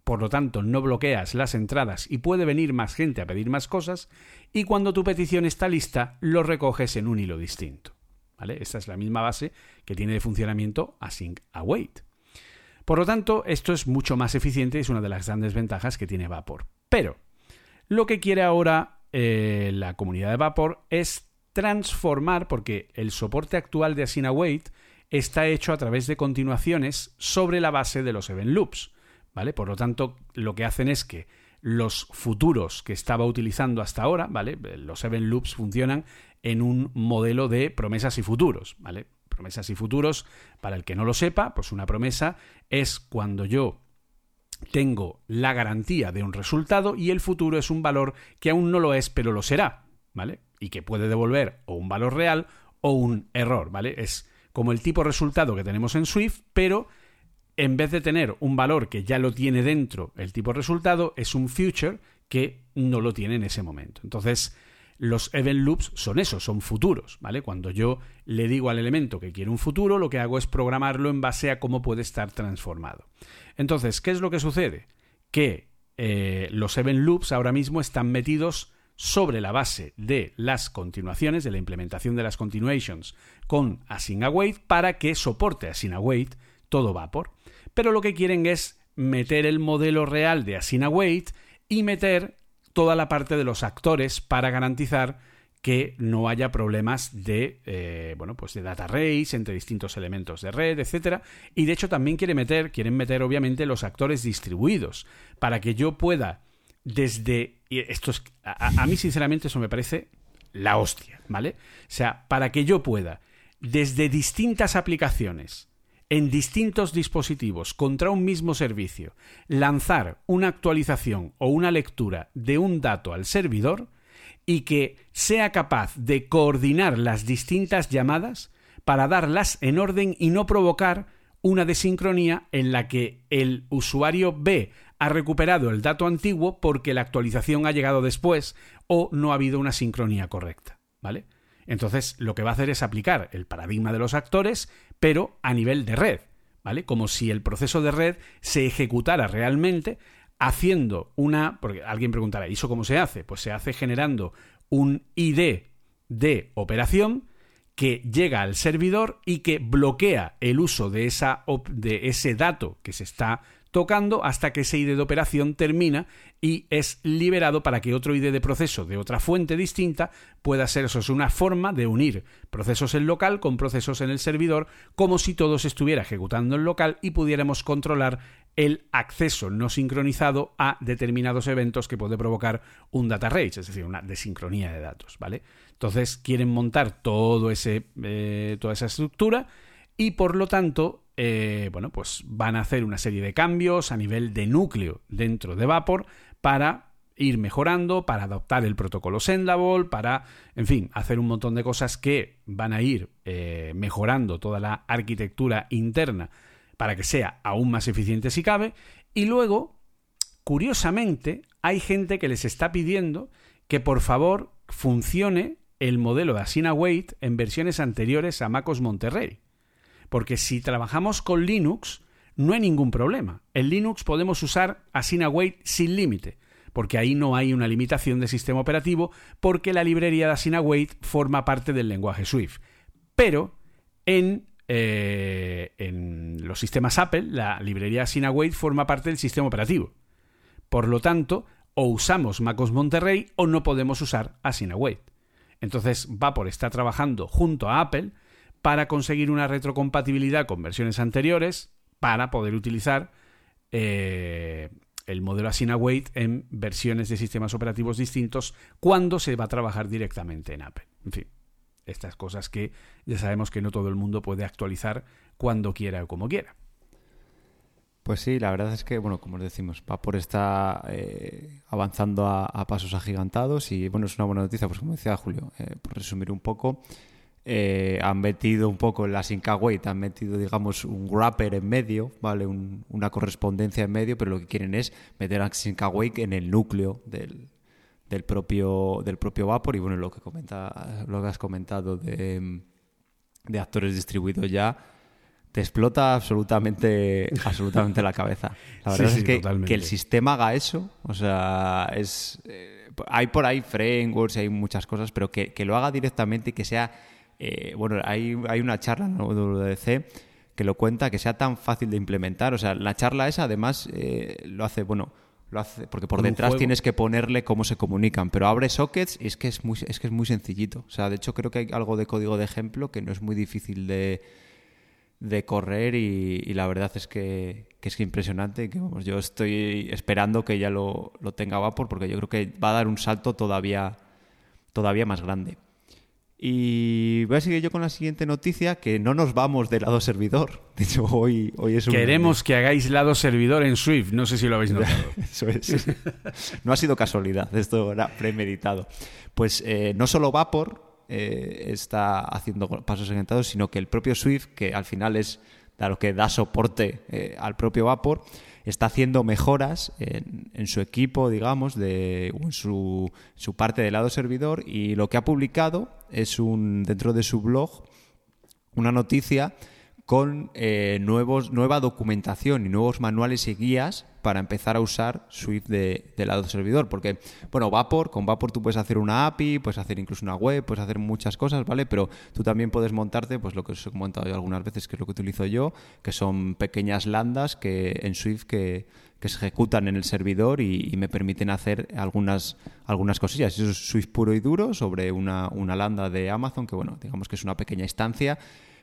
por lo tanto no bloqueas las entradas y puede venir más gente a pedir más cosas, y cuando tu petición está lista, lo recoges en un hilo distinto. ¿vale? Esta es la misma base que tiene de funcionamiento Async Await. Por lo tanto, esto es mucho más eficiente y es una de las grandes ventajas que tiene Vapor. Pero lo que quiere ahora eh, la comunidad de Vapor es transformar, porque el soporte actual de Async Await está hecho a través de continuaciones sobre la base de los event loops. ¿Vale? Por lo tanto, lo que hacen es que los futuros que estaba utilizando hasta ahora, ¿vale? Los event loops funcionan en un modelo de promesas y futuros, ¿vale? Promesas y futuros, para el que no lo sepa, pues una promesa es cuando yo tengo la garantía de un resultado y el futuro es un valor que aún no lo es, pero lo será, ¿vale? Y que puede devolver o un valor real o un error, ¿vale? Es como el tipo resultado que tenemos en Swift, pero en vez de tener un valor que ya lo tiene dentro el tipo resultado, es un future que no lo tiene en ese momento. Entonces, los event loops son eso, son futuros, ¿vale? Cuando yo le digo al elemento que quiere un futuro, lo que hago es programarlo en base a cómo puede estar transformado. Entonces, ¿qué es lo que sucede? Que eh, los event loops ahora mismo están metidos sobre la base de las continuaciones, de la implementación de las continuations con async await para que soporte async await todo vapor. Pero lo que quieren es meter el modelo real de async await y meter toda la parte de los actores para garantizar que no haya problemas de eh, bueno pues de data race entre distintos elementos de red, etcétera. Y de hecho también quiere meter, quieren meter obviamente los actores distribuidos para que yo pueda desde y esto es a, mí sinceramente eso me parece la hostia, ¿vale? O sea, para que yo pueda, desde distintas aplicaciones, en distintos dispositivos contra un mismo servicio, lanzar una actualización o una lectura de un dato al servidor y que sea capaz de coordinar las distintas llamadas para darlas en orden y no provocar una desincronía en la que el usuario B ha recuperado el dato antiguo porque la actualización ha llegado después o no ha habido una sincronía correcta, ¿vale? Entonces, lo que va a hacer es aplicar el paradigma de los actores, pero a nivel de red, ¿vale? Como si el proceso de red se ejecutara realmente haciendo una, porque alguien preguntará, ¿y eso cómo se hace? Pues se hace generando un ID de operación que llega al servidor y que bloquea el uso de, esa, de ese dato que se está tocando hasta que ese ID de operación termina y es liberado para que otro ID de proceso de otra fuente distinta pueda ser eso. Es una forma de unir procesos en local con procesos en el servidor, como si todo se estuviera ejecutando en local y pudiéramos controlar el acceso no sincronizado a determinados eventos que puede provocar un data rage, es decir, una desincronía de datos, ¿vale? Entonces quieren montar todo ese, eh, toda esa estructura y por lo tanto eh, bueno, pues van a hacer una serie de cambios a nivel de núcleo dentro de Vapor para ir mejorando, para adoptar el protocolo Sendable, para, en fin, hacer un montón de cosas que van a ir eh, mejorando toda la arquitectura interna para que sea aún más eficiente si cabe. Y luego, curiosamente, hay gente que les está pidiendo que por favor funcione el modelo de Asina Wait en versiones anteriores a MacOS Monterrey. Porque si trabajamos con Linux, no hay ningún problema. En Linux podemos usar AsinaWait sin límite, porque ahí no hay una limitación de sistema operativo, porque la librería de AsinaWait forma parte del lenguaje Swift. Pero en, eh, en los sistemas Apple, la librería AsinaWait forma parte del sistema operativo. Por lo tanto, o usamos MacOS Monterrey o no podemos usar AsinaWait. Entonces, Vapor está trabajando junto a Apple para conseguir una retrocompatibilidad con versiones anteriores para poder utilizar eh, el modelo AsinaWait en versiones de sistemas operativos distintos cuando se va a trabajar directamente en Apple. En fin, estas cosas que ya sabemos que no todo el mundo puede actualizar cuando quiera o como quiera. Pues sí, la verdad es que, bueno, como decimos, va por estar eh, avanzando a, pasos agigantados y, bueno, es una buena noticia, pues como decía Julio, eh, por resumir un poco, eh, han metido un poco en la Syncawait, han metido, digamos, un wrapper en medio, ¿vale? una correspondencia en medio, pero lo que quieren es meter a Syncawait en el núcleo del, del, propio, del propio Vapor. Y bueno, lo que, comenta, lo que has comentado de, de actores distribuidos ya, te explota absolutamente, absolutamente la cabeza. La verdad es que, que, el sistema haga eso, o sea, es... Eh, hay por ahí frameworks, hay muchas cosas, pero que, que lo haga directamente y que sea eh, bueno, hay, hay una charla en WDC que lo cuenta, que sea tan fácil de implementar. O sea, la charla esa además eh, lo hace, bueno, lo hace porque por detrás tienes que ponerle cómo se comunican, pero abre sockets y es que es muy es que es muy sencillito. O sea, de hecho creo que hay algo de código de ejemplo que no es muy difícil de, de correr y, la verdad es que, que es impresionante que yo estoy esperando que ya lo, lo tenga Vapor porque yo creo que va a dar un salto todavía todavía más grande. Y voy a seguir yo con la siguiente noticia, que no nos vamos de lado servidor. De hecho, hoy, hoy es un... Queremos que hagáis lado servidor en Swift, no sé si lo habéis notado. Eso es. no ha sido casualidad, esto era premeditado. Pues eh, no solo Vapor eh, está haciendo pasos encantados, sino que el propio Swift, que al final es a lo que da soporte eh, al propio Vapor, está haciendo mejoras en, su equipo, digamos, de, en su, su, parte del lado servidor y lo que ha publicado es un dentro de su blog una noticia con eh, nueva documentación y nuevos manuales y guías para empezar a usar Swift de, lado servidor. Porque, bueno, Vapor, con Vapor tú puedes hacer una API, puedes hacer incluso una web, puedes hacer muchas cosas, ¿vale? Pero tú también puedes montarte, pues lo que os he comentado yo algunas veces, que es lo que utilizo yo, que son pequeñas landas que en Swift que, se ejecutan en el servidor y, me permiten hacer algunas, algunas cosillas. Eso es Swift puro y duro sobre una, una lambda de Amazon, que bueno, digamos que es una pequeña instancia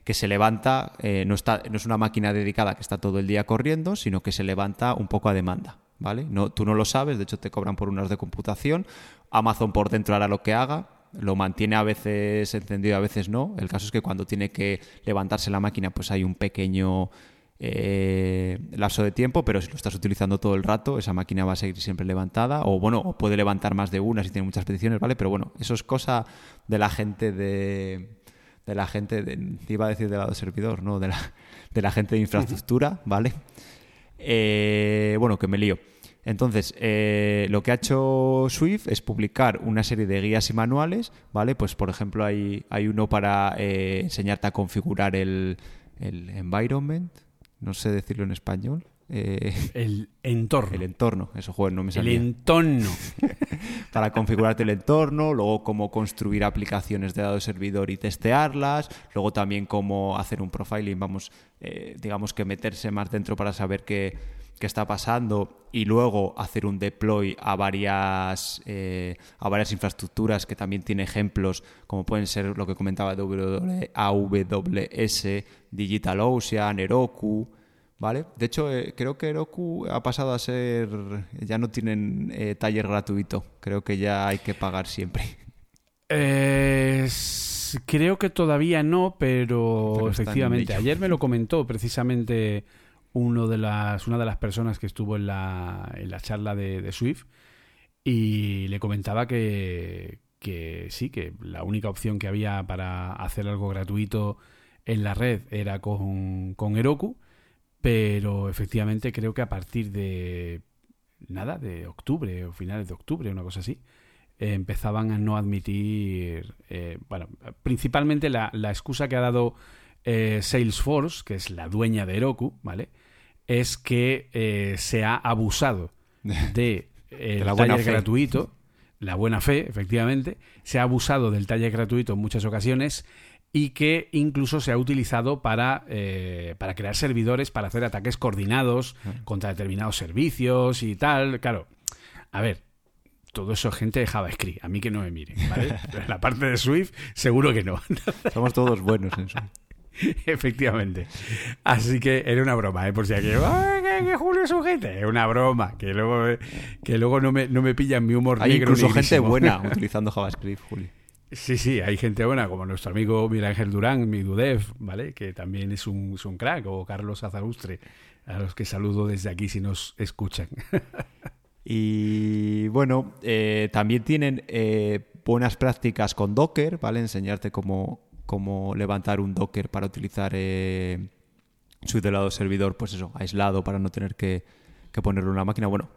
que se levanta, eh, no, está, no es una máquina dedicada que está todo el día corriendo, sino que se levanta un poco a demanda. ¿Vale? No, tú no lo sabes, de hecho te cobran por unas de computación. Amazon por dentro hará lo que haga, lo mantiene a veces encendido a veces no. El caso es que cuando tiene que levantarse la máquina, pues hay un pequeño eh, lapso de tiempo, pero si lo estás utilizando todo el rato, esa máquina va a seguir siempre levantada, o bueno, puede levantar más de una si tiene muchas peticiones, ¿vale? Pero bueno, eso es cosa de la gente de. De la gente, de, iba a decir del lado servidor, ¿no? De la, de la gente de infraestructura, ¿vale? Eh, bueno, que me lío. Entonces, eh, lo que ha hecho Swift es publicar una serie de guías y manuales, ¿vale? Pues, por ejemplo, hay, hay uno para eh, enseñarte a configurar el, el environment, no sé decirlo en español. Eh, el entorno. El entorno, eso, joder, no me salía. El entorno. Para configurarte el entorno, luego cómo construir aplicaciones de dado servidor y testearlas, luego también cómo hacer un profiling, vamos, eh, digamos que meterse más dentro para saber qué, qué, está pasando y luego hacer un deploy a varias, eh, a varias infraestructuras que también tiene ejemplos, como pueden ser lo que comentaba AWS, DigitalOcean, Heroku, ¿Vale? De hecho, eh, creo que Heroku ha pasado a ser. Ya no tienen eh, taller gratuito. Creo que ya hay que pagar siempre. creo que todavía no, pero, efectivamente. Ayer me lo comentó precisamente uno de las, una de las personas que estuvo en la, en la charla de, Swift y le comentaba que, que sí, que la única opción que había para hacer algo gratuito en la red era con, con Heroku pero efectivamente creo que a partir de nada, de octubre o finales de octubre, una cosa así, empezaban a no admitir, eh, bueno, principalmente la, excusa que ha dado eh, Salesforce, que es la dueña de Heroku, ¿vale? Es que eh, se ha abusado de, el taller gratuito, la buena fe, efectivamente, se ha abusado del taller gratuito en muchas ocasiones y que incluso se ha utilizado para, eh, para crear servidores para hacer ataques coordinados contra determinados servicios y tal. Claro, a ver, todo eso es gente de JavaScript, a mí que no me miren, ¿vale? la parte de Swift, seguro que no. Somos todos buenos en Swift. Efectivamente. Así que era una broma, ¿eh? Por si aquí, ¡ay, que, Julio es un gente! Es una broma, que luego, que luego no, me, no me pillan mi humor Hay incluso gente buena utilizando JavaScript, Julio. Sí, sí, hay gente buena, como nuestro amigo Miguel Durán, mi Dudev, ¿vale? Que también es un, crack, o Carlos Azalustre, a los que saludo desde aquí si nos escuchan. y bueno, eh, también tienen eh, buenas prácticas con Docker, ¿vale? Enseñarte cómo, cómo levantar un Docker para utilizar eh, su lado servidor, pues eso, aislado para no tener que, que ponerlo en una máquina. Bueno,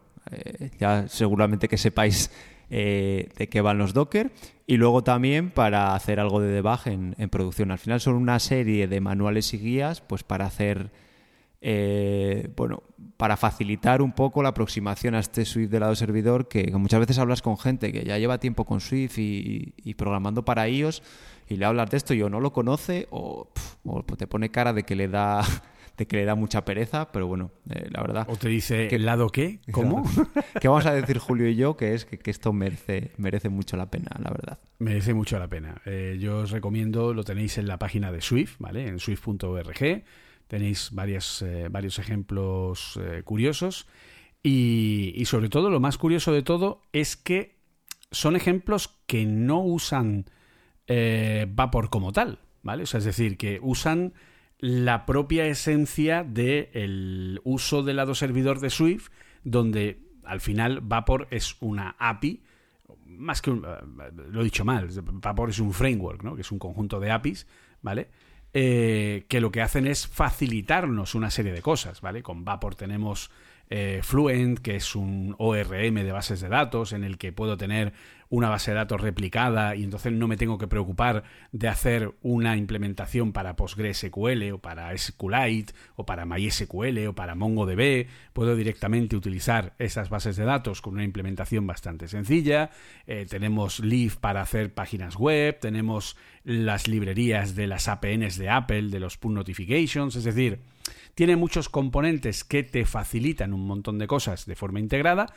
ya seguramente que sepáis eh, de qué van los Docker y luego también para hacer algo de debug en, producción. Al final son una serie de manuales y guías pues para hacer, eh, bueno, para facilitar un poco la aproximación a este Swift de lado servidor que, muchas veces hablas con gente que ya lleva tiempo con Swift y, programando para iOS y le hablas de esto y o no lo conoce o, o te pone cara de que le da que le da mucha pereza, pero bueno, eh, la verdad. O te dice, ¿el lado qué? ¿Cómo? ¿Qué vamos a decir Julio y yo? Que es que, esto merece, merece mucho la pena, la verdad. Merece mucho la pena. Eh, yo os recomiendo, lo tenéis en la página de Swift, ¿vale? En swift.org. Tenéis varias, eh, varios ejemplos curiosos. Y, y sobre todo, lo más curioso de todo es que son ejemplos que no usan Vapor como tal, ¿vale? O sea, es decir, que usan la propia esencia del uso del lado servidor de Swift, donde al final Vapor es una API, más que un, eh, lo he dicho mal, Vapor es un framework, ¿no? que es un conjunto de APIs, ¿vale? Eh, que lo que hacen es facilitarnos una serie de cosas, ¿vale? Con Vapor tenemos eh, Fluent, que es un ORM de bases de datos en el que puedo tener una base de datos replicada y entonces no me tengo que preocupar de hacer una implementación para PostgreSQL o para SQLite o para MySQL o para MongoDB. Puedo directamente utilizar esas bases de datos con una implementación bastante sencilla. Eh, tenemos Leaf para hacer páginas web, tenemos las librerías de las APNs de Apple, de los pull notifications, es decir, tiene muchos componentes que te facilitan un montón de cosas de forma integrada,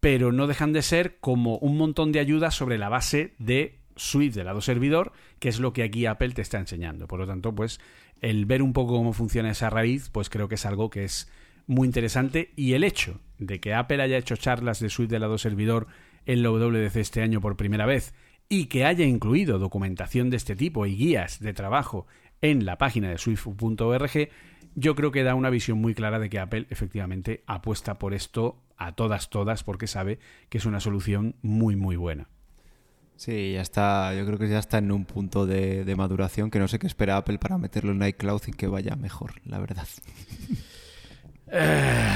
pero no dejan de ser como un montón de ayudas sobre la base de Swift de lado servidor, que es lo que aquí Apple te está enseñando. Por lo tanto, pues el ver un poco cómo funciona esa raíz, pues creo que es algo que es muy interesante y el hecho de que Apple haya hecho charlas de Swift de lado servidor en la WDC este año por primera vez y que haya incluido documentación de este tipo y guías de trabajo en la página de swift.org, yo creo que da una visión muy clara de que Apple efectivamente apuesta por esto a todas, todas, porque sabe que es una solución muy, muy buena. Sí, ya está, yo creo que ya está en un punto de, maduración que no sé qué espera Apple para meterlo en iCloud y que vaya mejor, la verdad. Eh,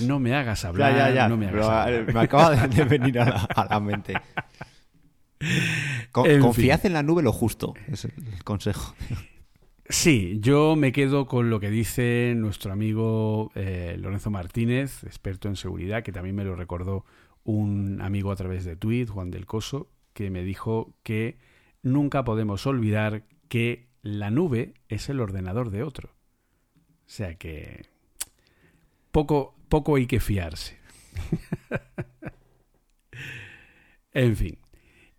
no me hagas hablar. Ya, ya, ya. No me, hagas eh, me, acaba de, venir a la, mente. confiad en la nube lo justo, es el consejo. Sí, yo me quedo con lo que dice nuestro amigo eh, Lorenzo Martínez, experto en seguridad, que también me lo recordó un amigo a través de tweet, Juan del Coso, que me dijo que nunca podemos olvidar que la nube es el ordenador de otro. O sea que poco, poco hay que fiarse. en fin.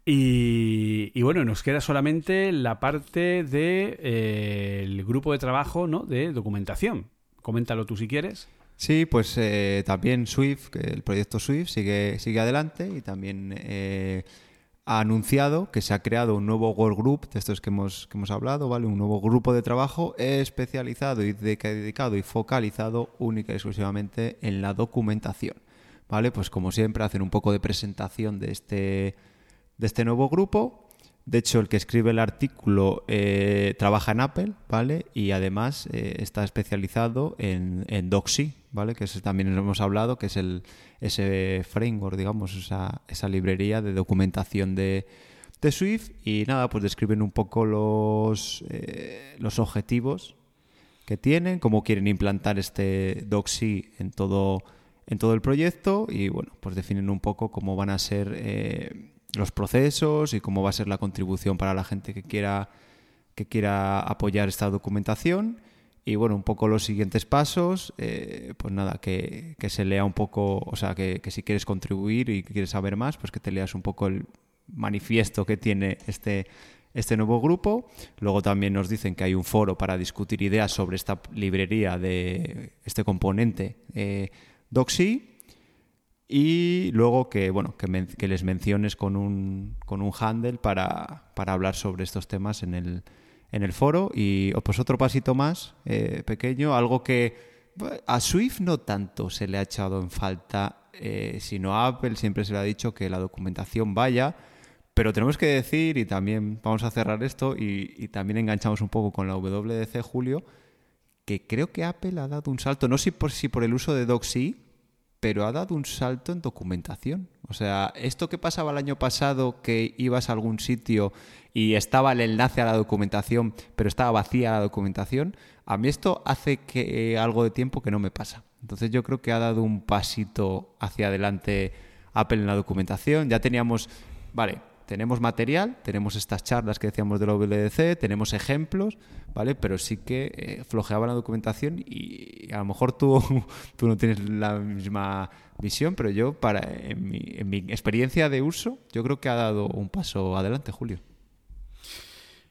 Y, bueno, nos queda solamente la parte del de, eh, grupo de trabajo ¿no? de documentación. Coméntalo tú si quieres. Sí, pues eh, también Swift, el proyecto Swift sigue, sigue adelante y también eh, ha anunciado que se ha creado un nuevo Workgroup, de estos que hemos, que hemos hablado, ¿vale? Un nuevo grupo de trabajo especializado y dedicado y focalizado única y exclusivamente en la documentación, ¿vale? Pues como siempre hacen un poco de presentación de este, de este nuevo grupo de hecho, el que escribe el artículo eh, trabaja en Apple, ¿vale? Y además eh, está especializado en, Doxy, ¿vale? Que es, también hemos hablado, que es el, ese framework, digamos, esa, esa librería de documentación de, de, Swift. Y nada, pues describen un poco los, eh, los objetivos que tienen, cómo quieren implantar este Doxy en todo, en todo el proyecto y, bueno, pues definen un poco cómo van a ser los procesos y cómo va a ser la contribución para la gente que quiera, que quiera apoyar esta documentación. Y bueno, un poco los siguientes pasos, eh, pues nada, que, se lea un poco, o sea, que, si quieres contribuir y quieres saber más, pues que te leas un poco el manifiesto que tiene este, este nuevo grupo. Luego también nos dicen que hay un foro para discutir ideas sobre esta librería de este componente eh, Doxy y luego que, bueno, que, les menciones con un, con un handle para, para, hablar sobre estos temas en el, en el foro. Y pues otro pasito más eh, pequeño, algo que a Swift no tanto se le ha echado en falta, eh, sino a Apple siempre se le ha dicho que la documentación vaya. Pero tenemos que decir, y también vamos a cerrar esto, y, también enganchamos un poco con la WDC, Julio, que creo que Apple ha dado un salto, no sé por, si por el uso de Doxy, pero ha dado un salto en documentación. O sea, esto que pasaba el año pasado, que ibas a algún sitio y estaba el enlace a la documentación, pero estaba vacía la documentación, a mí esto hace que algo de tiempo que no me pasa. Entonces yo creo que ha dado un pasito hacia adelante Apple en la documentación. Ya teníamos, vale, tenemos material, tenemos estas charlas que decíamos de la WDC, tenemos ejemplos, ¿vale? Pero sí que eh, flojeaba la documentación y a lo mejor tú, tú no tienes la misma visión, pero yo, para, en mi, en mi experiencia de uso, yo creo que ha dado un paso adelante, Julio.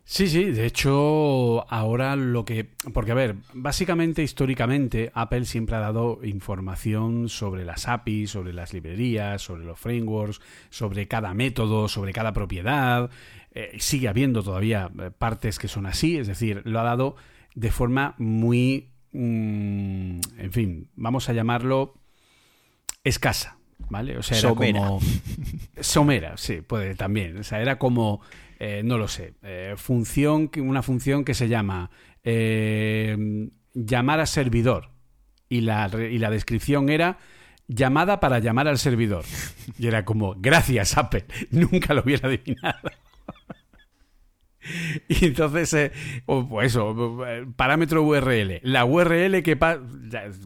Sí, sí, de hecho, ahora lo que... Porque, a ver, básicamente, históricamente, Apple siempre ha dado información sobre las APIs, sobre las librerías, sobre los frameworks, sobre cada método, sobre cada propiedad. Eh, sigue habiendo todavía eh, partes que son así, es decir, lo ha dado de forma muy... Mm, en fin, vamos a llamarlo escasa, ¿vale? O sea, era como... Somera, sí, puede también. O sea, era como eh, no lo sé, eh, función, una función que se llama eh, llamar a servidor y la, y la descripción era llamada para llamar al servidor. Y era como, gracias Apple, nunca lo hubiera adivinado. Y entonces, pues eso, parámetro URL. La URL que pasa.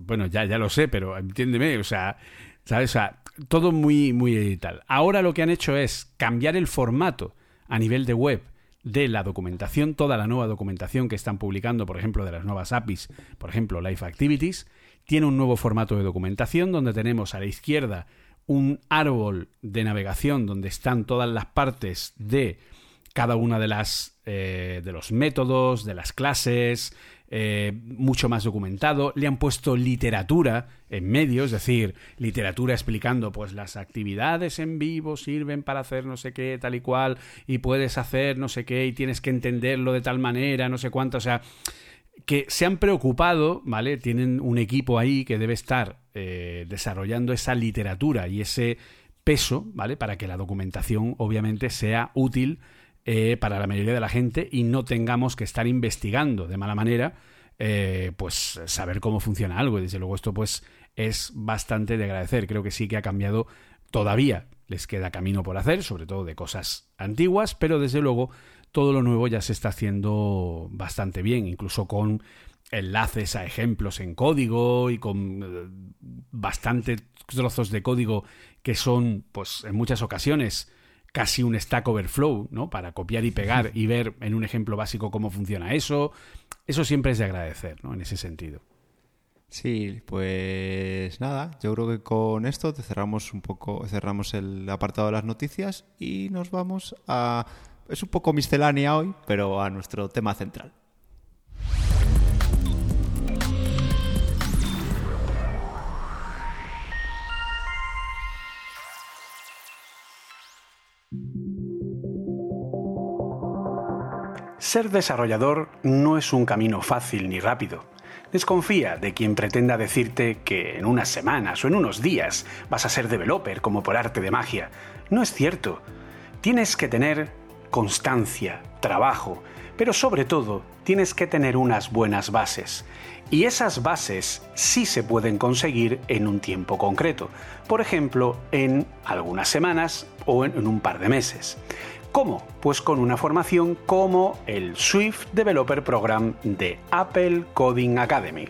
Bueno, ya, ya lo sé, pero entiéndeme, o sea, ¿sabes? O sea, todo muy, muy tal. Ahora lo que han hecho es cambiar el formato a nivel de web de la documentación, toda la nueva documentación que están publicando, por ejemplo, de las nuevas APIs, por ejemplo, Life Activities, tiene un nuevo formato de documentación donde tenemos a la izquierda un árbol de navegación donde están todas las partes de cada una de las eh, de los métodos, de las clases, eh, mucho más documentado, le han puesto literatura en medio, es decir, literatura explicando pues las actividades en vivo sirven para hacer no sé qué, tal y cual, y puedes hacer no sé qué, y tienes que entenderlo de tal manera, no sé cuánto, o sea, que se han preocupado, ¿vale? Tienen un equipo ahí que debe estar eh, desarrollando esa literatura y ese peso, ¿vale? Para que la documentación obviamente sea útil eh, para la mayoría de la gente y no tengamos que estar investigando de mala manera, eh, pues saber cómo funciona algo. Y desde luego esto pues es bastante de agradecer. Creo que sí que ha cambiado todavía. Les queda camino por hacer, sobre todo de cosas antiguas, pero desde luego todo lo nuevo ya se está haciendo bastante bien, incluso con enlaces a ejemplos en código y con eh, bastantes trozos de código que son, pues en muchas ocasiones, casi un Stack Overflow, ¿no? Para copiar y pegar y ver en un ejemplo básico cómo funciona eso. Eso siempre es de agradecer, ¿no? En ese sentido. Sí, pues nada, yo creo que con esto cerramos un poco, cerramos el apartado de las noticias y nos vamos a es un poco miscelánea hoy, pero a nuestro tema central. Ser desarrollador no es un camino fácil ni rápido. Desconfía de quien pretenda decirte que en unas semanas o en unos días vas a ser developer como por arte de magia. No es cierto. Tienes que tener constancia, trabajo, pero sobre todo tienes que tener unas buenas bases. Y esas bases sí se pueden conseguir en un tiempo concreto, por ejemplo, en algunas semanas o en un par de meses. ¿Cómo? Pues con una formación como el Swift Developer Program de Apple Coding Academy.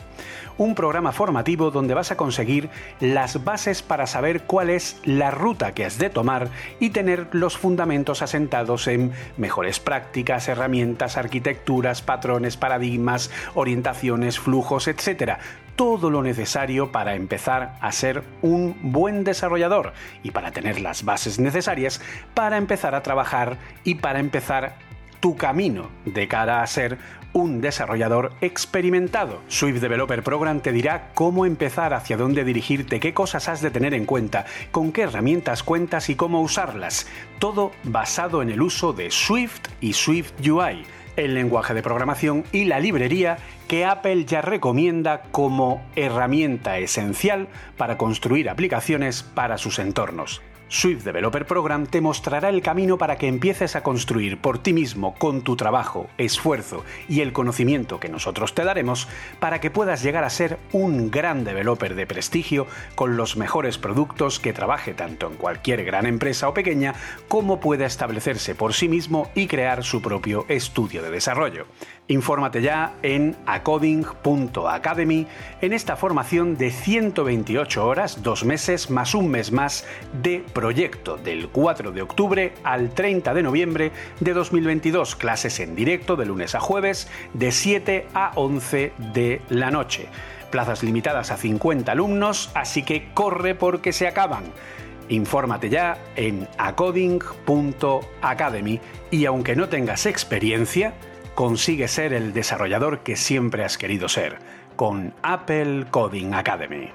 Un programa formativo donde vas a conseguir las bases para saber cuál es la ruta que has de tomar y tener los fundamentos asentados en mejores prácticas, herramientas, arquitecturas, patrones, paradigmas, orientaciones, flujos, etc todo lo necesario para empezar a ser un buen desarrollador y para tener las bases necesarias para empezar a trabajar y para empezar tu camino de cara a ser un desarrollador experimentado. Swift Developer Program te dirá cómo empezar, hacia dónde dirigirte, qué cosas has de tener en cuenta, con qué herramientas cuentas y cómo usarlas. Todo basado en el uso de Swift y Swift UI el lenguaje de programación y la librería que Apple ya recomienda como herramienta esencial para construir aplicaciones para sus entornos. Swift Developer Program te mostrará el camino para que empieces a construir por ti mismo con tu trabajo, esfuerzo y el conocimiento que nosotros te daremos para que puedas llegar a ser un gran developer de prestigio con los mejores productos que trabaje tanto en cualquier gran empresa o pequeña como pueda establecerse por sí mismo y crear su propio estudio de desarrollo. Infórmate ya en acoding.academy en esta formación de 128 horas, dos meses más un mes más de proyecto del 4 de octubre al 30 de noviembre de 2022. Clases en directo de lunes a jueves de 7 a 11 de la noche. Plazas limitadas a 50 alumnos, así que corre porque se acaban. Infórmate ya en acoding.academy y aunque no tengas experiencia, consigue ser el desarrollador que siempre has querido ser, con Apple Coding Academy.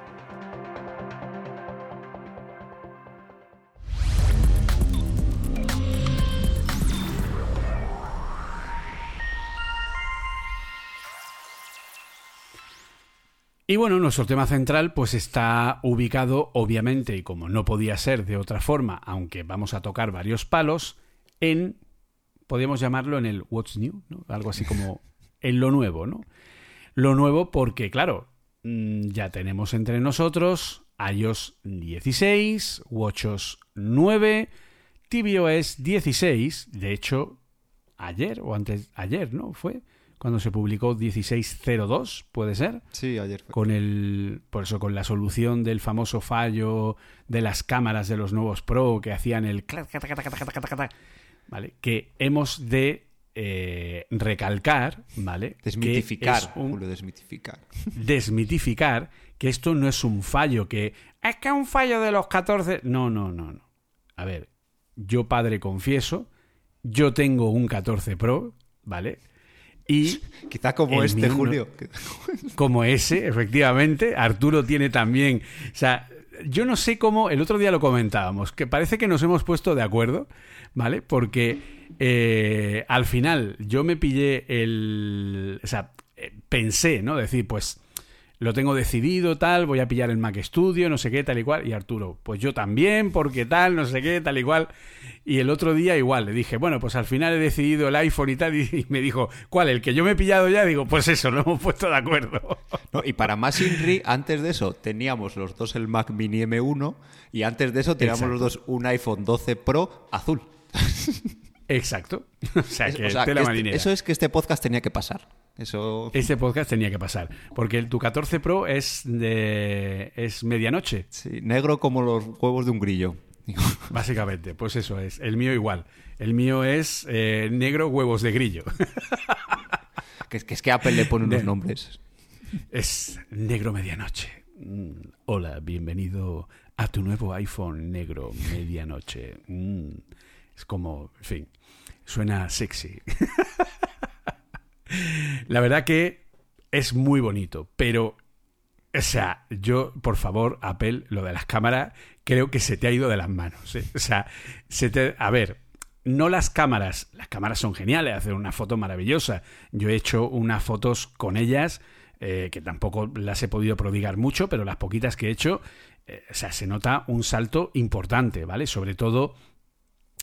Y bueno, nuestro tema central pues está ubicado obviamente y como no podía ser de otra forma, aunque vamos a tocar varios palos, en podríamos llamarlo en el What's New, ¿no? algo así como en lo nuevo, ¿no? Lo nuevo porque, claro, mm, ya tenemos entre nosotros iOS 16, WatchOS 9, tvOS 16, de hecho, ayer o antes, ayer, ¿no? Fue cuando se publicó 16.02, ¿puede ser? Sí, ayer fue. Con el, por eso, con la solución del famoso fallo de las cámaras de los nuevos Pro que hacían el... ¿vale? Que hemos de eh, recalcar, ¿vale? Desmitificar, que desmitificar. Desmitificar que esto no es un fallo, que es que un fallo de los 14. No, no, no, no. A ver, yo padre confieso, yo tengo un 14 Pro, ¿vale? Y Quizá como este, Julio. como ese, efectivamente. Arturo tiene también. O sea, yo no sé cómo. El otro día lo comentábamos, que parece que nos hemos puesto de acuerdo, ¿vale? Porque eh, al final yo me pillé el. O sea, eh, pensé, ¿no? Decir, pues. Lo tengo decidido, tal, voy a pillar el Mac Studio, no sé qué, tal y cual. Y Arturo, pues yo también, porque tal, no sé qué, tal y cual. Y el otro día igual, le dije, bueno, pues al final he decidido el iPhone y tal. Y, me dijo, ¿cuál? ¿El que yo me he pillado ya? Digo, pues eso, lo hemos puesto de acuerdo. No, y para más Inri, antes de eso teníamos los dos el Mac Mini M1 y antes de eso teníamos Exacto. los dos un iPhone 12 Pro azul. Exacto. O sea, Es- que o sea, tela que este- eso es que este podcast tenía que pasar. Eso. Ese podcast tenía que pasar. Porque el tu 14 Pro es de. es medianoche, Sí, negro como los huevos de un grillo. Básicamente. Pues eso es. El mío igual. El mío es eh, negro huevos de grillo. que, es- que es que Apple le pone unos nombres. es negro medianoche. Mm, Hola, bienvenido a tu nuevo iPhone negro medianoche. Mm, Es como, en fin, suena sexy. La verdad que es muy bonito, pero, o sea, yo, por favor, Apple, lo de las cámaras, creo que se te ha ido de las manos. ¿eh? O sea, se te... A ver, no las cámaras, las cámaras son geniales, hacer una foto maravillosa. Yo he hecho unas fotos con ellas, eh, que tampoco las he podido prodigar mucho, pero las poquitas que he hecho, eh, o sea, se nota un salto importante, ¿vale? Sobre todo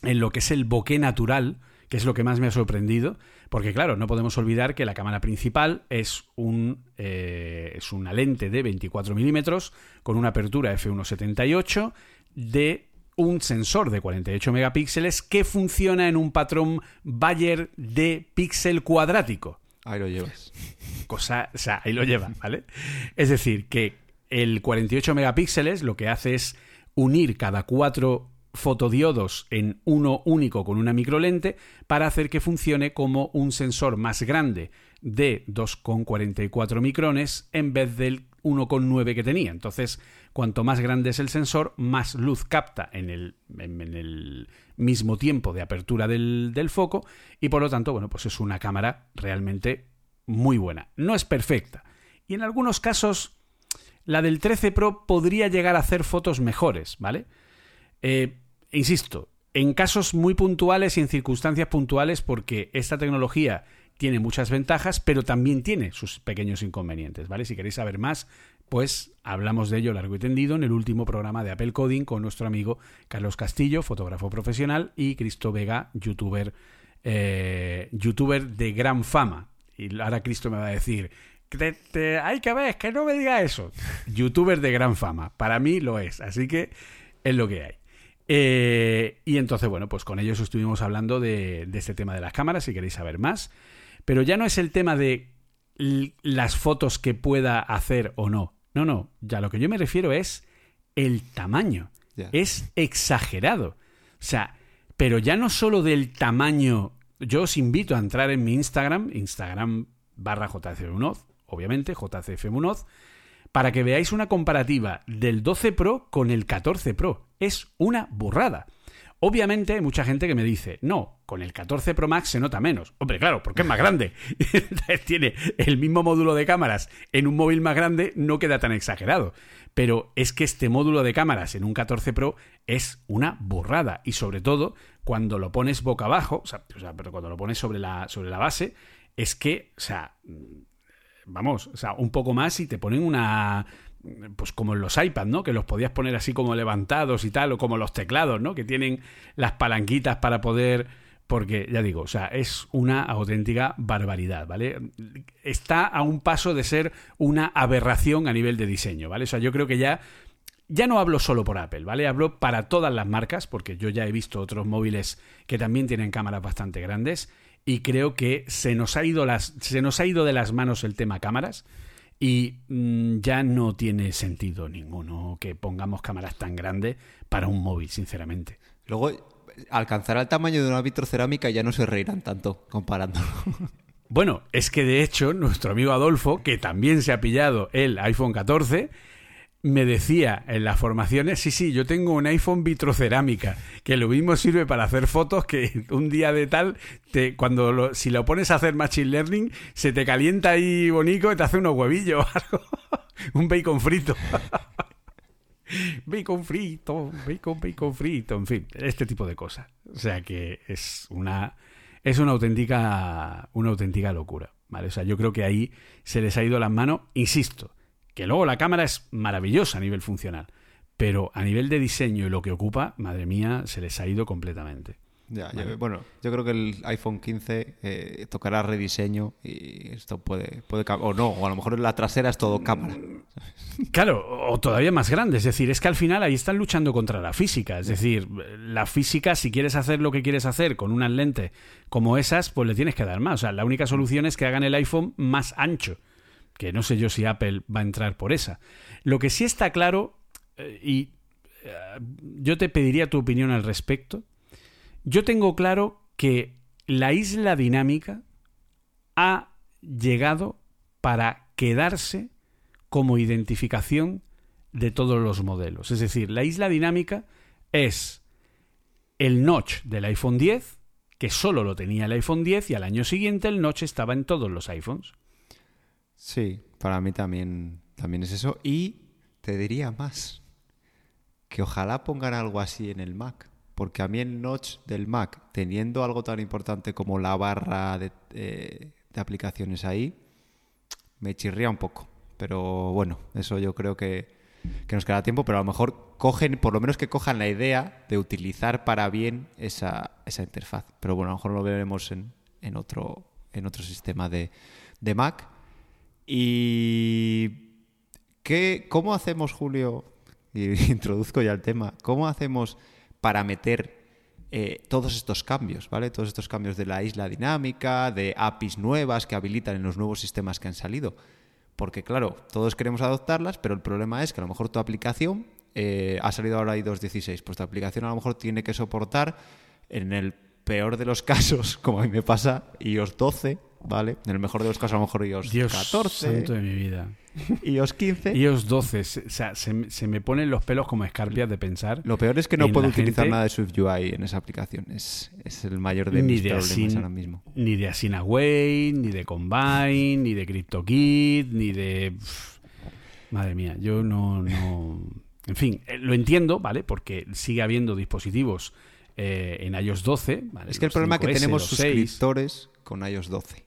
en lo que es el bokeh natural, que es lo que más me ha sorprendido, porque claro, no podemos olvidar que la cámara principal es, un, eh, es una lente de 24 milímetros con una apertura f1.78 de un sensor de 48 megapíxeles que funciona en un patrón Bayer de píxel cuadrático Ahí lo llevas. cosa, o sea, ahí lo lleva, ¿vale? Es decir, que el 48 megapíxeles lo que hace es unir cada cuatro fotodiodos en uno único con una microlente para hacer que funcione como un sensor más grande de 2,44 micrones en vez del 1,9 que tenía. Entonces, cuanto más grande es el sensor, más luz capta en el, mismo tiempo de apertura del, del foco y por lo tanto, bueno, pues es una cámara realmente muy buena. No es perfecta. Y en algunos casos, la del 13 Pro podría llegar a hacer fotos mejores, ¿vale? Eh, insisto, en casos muy puntuales y en circunstancias puntuales, porque esta tecnología tiene muchas ventajas, pero también tiene sus pequeños inconvenientes, ¿vale? Si queréis saber más, pues hablamos de ello largo y tendido en el último programa de Apple Coding con nuestro amigo Carlos Castillo, fotógrafo profesional, y Cristo Vega, youtuber, eh, youtuber de gran fama. Y ahora Cristo me va a decir, "Te- te- hay que ver, que no me diga eso. Youtuber de gran fama, para mí lo es, así que es lo que hay. Eh, y entonces, bueno, pues con ellos estuvimos hablando de, de este tema de las cámaras, si queréis saber más. Pero ya no es el tema de las fotos que pueda hacer o no. No, no, ya lo que yo me refiero es el tamaño. Es exagerado. O sea, pero ya no solo del tamaño. Yo os invito a entrar en mi Instagram, Instagram barra JCF Munoz, obviamente, JCF Munoz, para que veáis una comparativa del 12 Pro con el 14 Pro. Es una burrada. Obviamente hay mucha gente que me dice, no, con el 14 Pro Max se nota menos. Hombre, claro, porque es más grande. Tiene el mismo módulo de cámaras en un móvil más grande, no queda tan exagerado. Pero es que este módulo de cámaras en un 14 Pro es una burrada. Y sobre todo, cuando lo pones boca abajo, o sea, pero cuando lo pones sobre la, sobre la base, es que, o sea, vamos, o sea, un poco más y te ponen una pues como en los iPads, ¿no? Que los podías poner así como levantados y tal, o como los teclados, ¿no? Que tienen las palanquitas para poder porque ya digo, o sea, es una auténtica barbaridad, ¿vale? Está a un paso de ser una aberración a nivel de diseño, ¿vale? O sea, yo creo que ya ya no hablo solo por Apple, ¿vale? Hablo para todas las marcas, porque yo ya he visto otros móviles que también tienen cámaras bastante grandes y creo que se nos ha ido las se nos ha ido de las manos el tema cámaras y mm, ya no tiene sentido ninguno que pongamos cámaras tan grandes para un móvil, sinceramente. Luego alcanzará el tamaño de una vitrocerámica y ya no se reirán tanto comparándolo. Bueno, es que de hecho nuestro amigo Adolfo, que también se ha pillado el iPhone 14, me decía en las formaciones, sí, sí, yo tengo un iPhone vitrocerámica, que lo mismo sirve para hacer fotos que un día de tal, te, cuando lo, si lo pones a hacer machine learning, se te calienta ahí bonito y te hace unos huevillos algo. un bacon frito. bacon frito, bacon, bacon frito, en fin, este tipo de cosas. O sea que es una es una auténtica una auténtica locura, ¿vale? O sea, yo creo que ahí se les ha ido las manos, insisto, que luego la cámara es maravillosa a nivel funcional, pero a nivel de diseño y lo que ocupa, madre mía, se les ha ido completamente. Ya, bueno, yo creo que el iPhone 15 eh, tocará rediseño y esto puede, puede o no, o a lo mejor la trasera es todo cámara. Claro, o todavía más grande, es decir, es que al final ahí están luchando contra la física, es decir, la física, si quieres hacer lo que quieres hacer con unas lentes como esas, pues le tienes que dar más, o sea, la única solución es que hagan el iPhone más ancho que no sé yo si Apple va a entrar por esa. Lo que sí está claro, eh, y eh, yo te pediría tu opinión al respecto, yo tengo claro que la isla dinámica ha llegado para quedarse como identificación de todos los modelos. Es decir, la isla dinámica es el notch del iPhone 10, que solo lo tenía el iPhone 10 y al año siguiente el notch estaba en todos los iPhones. Sí, para mí también, también es eso. Y te diría más, que ojalá pongan algo así en el Mac. Porque a mí el notch del Mac, teniendo algo tan importante como la barra de, eh, aplicaciones ahí, me chirría un poco. Pero bueno, eso yo creo que, nos queda tiempo, pero a lo mejor cogen, por lo menos que cojan la idea de utilizar para bien esa, esa interfaz. Pero bueno, a lo mejor lo veremos en, en, otro, en otro sistema de, de Mac. ¿Y qué, cómo hacemos, Julio? Introduzco ya el tema. ¿Cómo hacemos para meter eh, todos estos cambios, ¿vale? Todos estos cambios de la isla dinámica, de APIs nuevas que habilitan en los nuevos sistemas que han salido. Porque, claro, todos queremos adoptarlas, pero el problema es que a lo mejor tu aplicación eh, ha salido ahora iOS 16, pues tu aplicación a lo mejor tiene que soportar, en el peor de los casos, como a mí me pasa, iOS 12 ¿vale? En el mejor de los casos, a lo mejor iOS Dios 14. santo de mi vida. iOS 15. iOS 12. O sea, se, me ponen los pelos como escarpias de pensar. Lo peor es que no puedo utilizar nada de SwiftUI en esa aplicación. Es, el mayor de mis problemas ahora mismo. Ni de Asinaway, ni de Combine, ni de CryptoKit, ni de. madre mía, yo no, no. En fin, eh, lo entiendo, ¿vale? Porque sigue habiendo dispositivos eh, en iOS 12. Es que el problema es que tenemos suscriptores con iOS 12.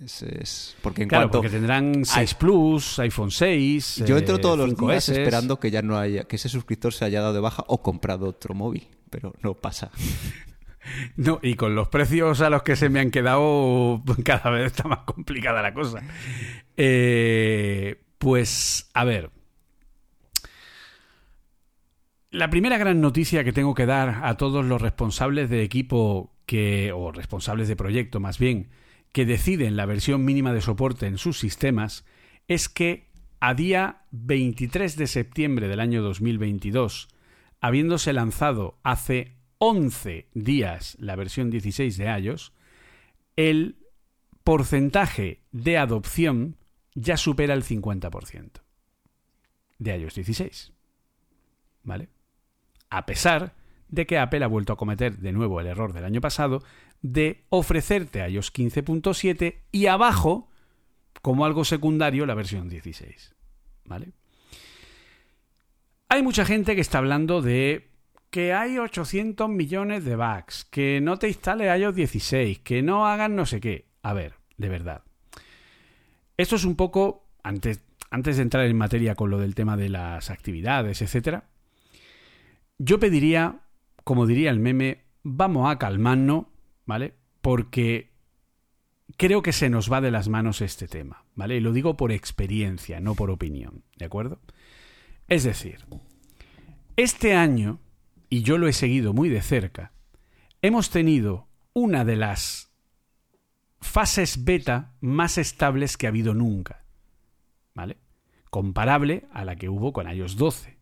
Es, porque en claro, porque tendrán 6 Plus, iPhone 6. Yo entro todos los días esperando que ya no haya, que ese suscriptor se haya dado de baja o comprado otro móvil, pero no pasa. No, y con los precios a los que se me han quedado, cada vez está más complicada la cosa. Eh, pues, a ver. La primera gran noticia que tengo que dar a todos los responsables de equipo que, o responsables de proyecto más bien, que deciden la versión mínima de soporte en sus sistemas es que a día 23 de septiembre del año 2022, habiéndose lanzado hace 11 días la versión 16 de iOS, el porcentaje de adopción ya supera el 50% de iOS 16. ¿Vale? A pesar de que Apple ha vuelto a cometer de nuevo el error del año pasado de ofrecerte iOS 15.7 y abajo, como algo secundario, la versión 16. ¿Vale? Hay mucha gente que está hablando de que hay 800 millones de bugs, que no te instale iOS 16, que no hagan no sé qué. A ver, de verdad. Esto es un poco, antes, antes de entrar en materia con lo del tema de las actividades, etcétera, yo pediría como diría el meme, vamos a calmarnos, ¿vale? Porque creo que se nos va de las manos este tema, ¿vale? Y lo digo por experiencia, no por opinión, ¿de acuerdo? Es decir, este año, y yo lo he seguido muy de cerca, hemos tenido una de las fases beta más estables que ha habido nunca, ¿vale? Comparable a la que hubo con iOS 12,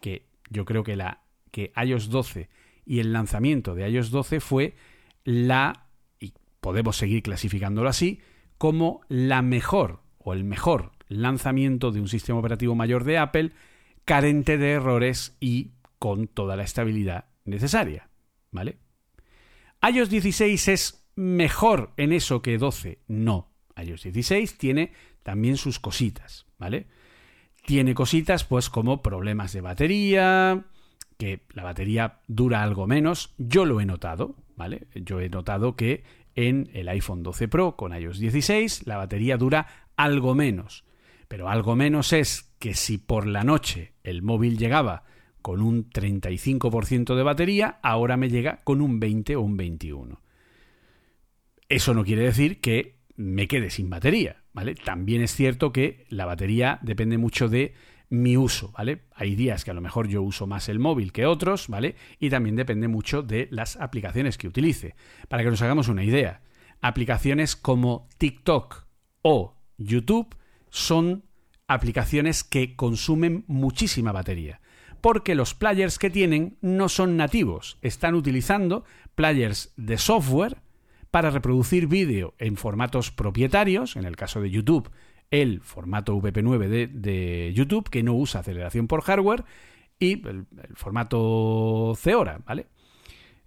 que yo creo que la que iOS 12 y el lanzamiento de iOS 12 fue la, y podemos seguir clasificándolo así, como la mejor o el mejor lanzamiento de un sistema operativo mayor de Apple carente de errores y con toda la estabilidad necesaria, ¿vale? iOS 16 es mejor en eso que 12, no. iOS 16 tiene también sus cositas, ¿vale? Tiene cositas pues como problemas de batería, que la batería dura algo menos, yo lo he notado, Yo he notado que en el iPhone 12 Pro con iOS 16 la batería dura algo menos. Pero algo menos es que si por la noche el móvil llegaba con un 35% de batería, ahora me llega con un 20 o un 21. Eso no quiere decir que me quede sin batería, ¿vale? También es cierto que la batería depende mucho de mi uso, ¿vale? Hay días que a lo mejor yo uso más el móvil que otros, ¿vale? Y también depende mucho de las aplicaciones que utilice. Para que nos hagamos una idea, aplicaciones como TikTok o YouTube son aplicaciones que consumen muchísima batería, porque los players que tienen no son nativos, están utilizando players de software para reproducir vídeo en formatos propietarios, en el caso de YouTube el formato VP9 de, YouTube, que no usa aceleración por hardware, y el, formato Ceora, ¿vale?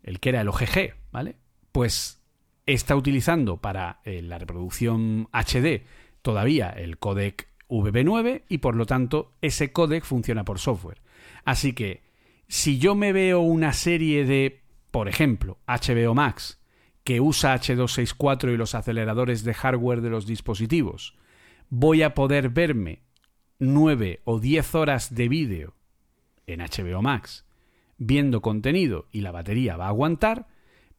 El que era el OGG, ¿vale? Pues está utilizando para eh, la reproducción HD todavía el codec VP9 y por lo tanto ese codec funciona por software. Así que si yo me veo una serie de, por ejemplo, HBO Max, que usa H264 y los aceleradores de hardware de los dispositivos, voy a poder verme 9 o 10 horas de vídeo en HBO Max viendo contenido y la batería va a aguantar,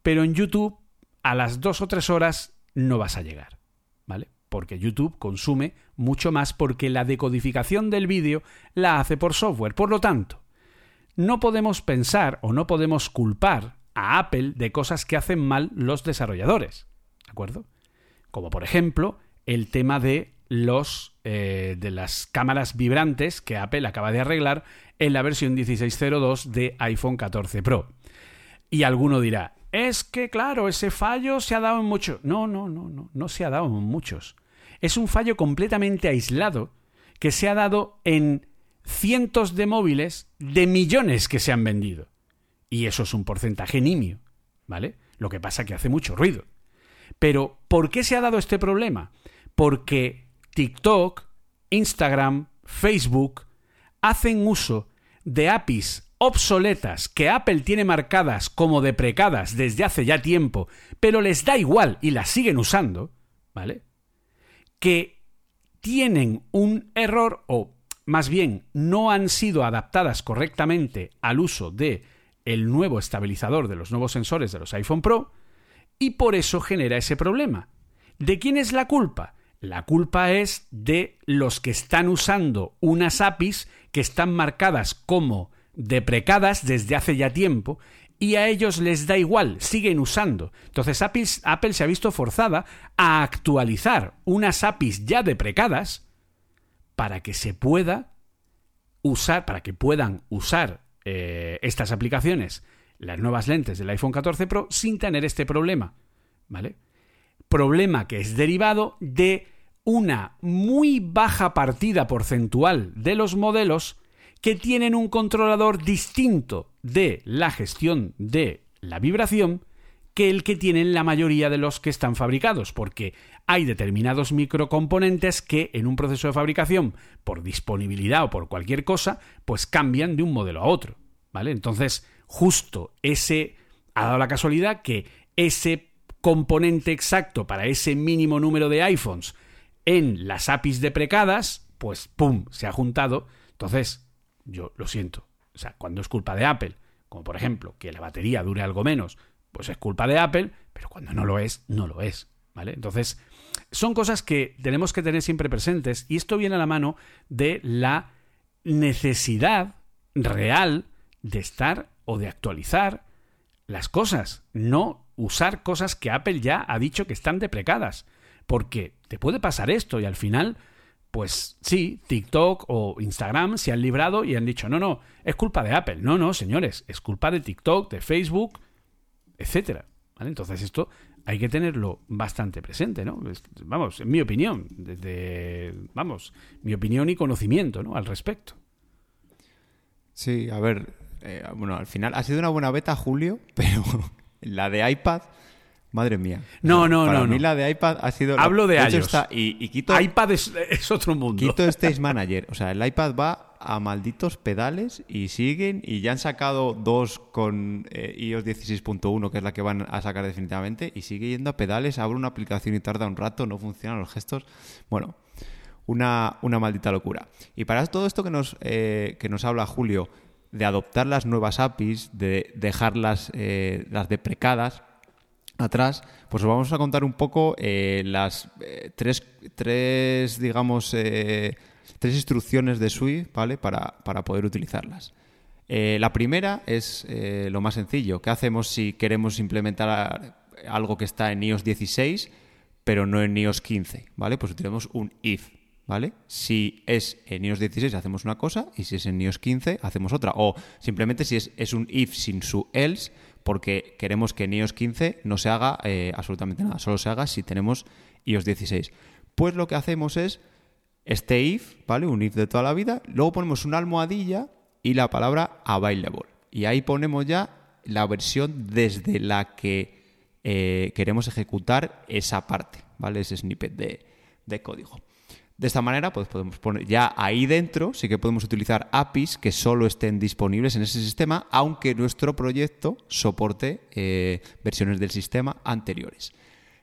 pero en YouTube a las 2 o 3 horas no vas a llegar, ¿vale? Porque YouTube consume mucho más porque la decodificación del vídeo la hace por software. Por lo tanto, no podemos pensar o no podemos culpar a Apple de cosas que hacen mal los desarrolladores, ¿de acuerdo? Como por ejemplo el tema de los eh, de las cámaras vibrantes que Apple acaba de arreglar en la versión 16.02 de iPhone 14 Pro. Y alguno dirá, es que claro, ese fallo se ha dado en muchos. No, no, no, no, no se ha dado en muchos. Es un fallo completamente aislado que se ha dado en cientos de móviles de millones que se han vendido. Y eso es un porcentaje nimio, ¿vale? Lo que pasa que hace mucho ruido. Pero, ¿por qué se ha dado este problema? Porque TikTok, Instagram, Facebook hacen uso de APIs obsoletas que Apple tiene marcadas como deprecadas desde hace ya tiempo, pero les da igual y las siguen usando, ¿vale? Que tienen un error o más bien no han sido adaptadas correctamente al uso de el nuevo estabilizador de los nuevos sensores de los iPhone Pro y por eso genera ese problema. ¿De quién es la culpa? La culpa es de los que están usando unas APIs que están marcadas como deprecadas desde hace ya tiempo y a ellos les da igual, siguen usando. Entonces Apple, se ha visto forzada a actualizar unas APIs ya deprecadas para que se pueda usar, para que puedan usar eh, estas aplicaciones, las nuevas lentes del iPhone 14 Pro, sin tener este problema. ¿Vale? Problema que es derivado de una muy baja partida porcentual de los modelos que tienen un controlador distinto de la gestión de la vibración que el que tienen la mayoría de los que están fabricados, porque hay determinados microcomponentes que en un proceso de fabricación, por disponibilidad o por cualquier cosa, pues cambian de un modelo a otro, ¿vale? Entonces, justo ese ha dado la casualidad que ese componente exacto para ese mínimo número de iPhones en las APIs deprecadas, pues ¡pum! se ha juntado. Entonces, yo lo siento. O sea, cuando es culpa de Apple, como por ejemplo que la batería dure algo menos, pues es culpa de Apple, pero cuando no lo es, no lo es. ¿Vale? Entonces, son cosas que tenemos que tener siempre presentes y esto viene a la mano de la necesidad real de estar o de actualizar las cosas, no usar cosas que Apple ya ha dicho que están deprecadas. Porque te puede pasar esto y al final, pues sí, TikTok o Instagram se han librado y han dicho, no, no, es culpa de Apple. No, no, señores, es culpa de TikTok, de Facebook, etcétera. Entonces esto hay que tenerlo bastante presente, ¿no? Vamos, en mi opinión, desde, vamos, mi opinión y conocimiento, ¿no? Al respecto. Sí, a ver, eh, bueno, al final ha sido una buena beta, Julio, pero la de iPad, madre mía. No, no, Para no. mí no. la de iPad ha sido... Hablo de iOS. está- y, y quito, iPad es, es otro mundo. quito Stage Manager. O sea, el iPad va a malditos pedales y siguen y ya han sacado dos con eh, iOS 16.1, que es la que van a sacar definitivamente, y sigue yendo a pedales, abre una aplicación y tarda un rato, no funcionan los gestos. Bueno, una, una maldita locura. Y para todo esto que nos, eh, que nos habla Julio, de adoptar las nuevas APIs, de dejarlas eh, las deprecadas atrás, pues os vamos a contar un poco eh, las eh, tres, tres, digamos, tres instrucciones de Swift, ¿vale? Para, para poder utilizarlas. La primera es lo más sencillo. ¿Qué hacemos si queremos implementar algo que está en iOS 16, pero no en iOS 15? ¿Vale? Pues utilizamos un if. ¿Vale? Si es en iOS 16 hacemos una cosa y si es en iOS 15 hacemos otra. O simplemente si es, un if sin su else porque queremos que en iOS 15 no se haga eh, absolutamente nada, solo se haga si tenemos iOS 16. Pues lo que hacemos es este if, ¿vale? Un if de toda la vida, luego ponemos una almohadilla y la palabra available. Y ahí ponemos ya la versión desde la que eh, queremos ejecutar esa parte, ¿vale? Ese snippet de código. De esta manera, pues podemos poner ya ahí dentro, sí que podemos utilizar APIs que solo estén disponibles en ese sistema, aunque nuestro proyecto soporte eh, versiones del sistema anteriores.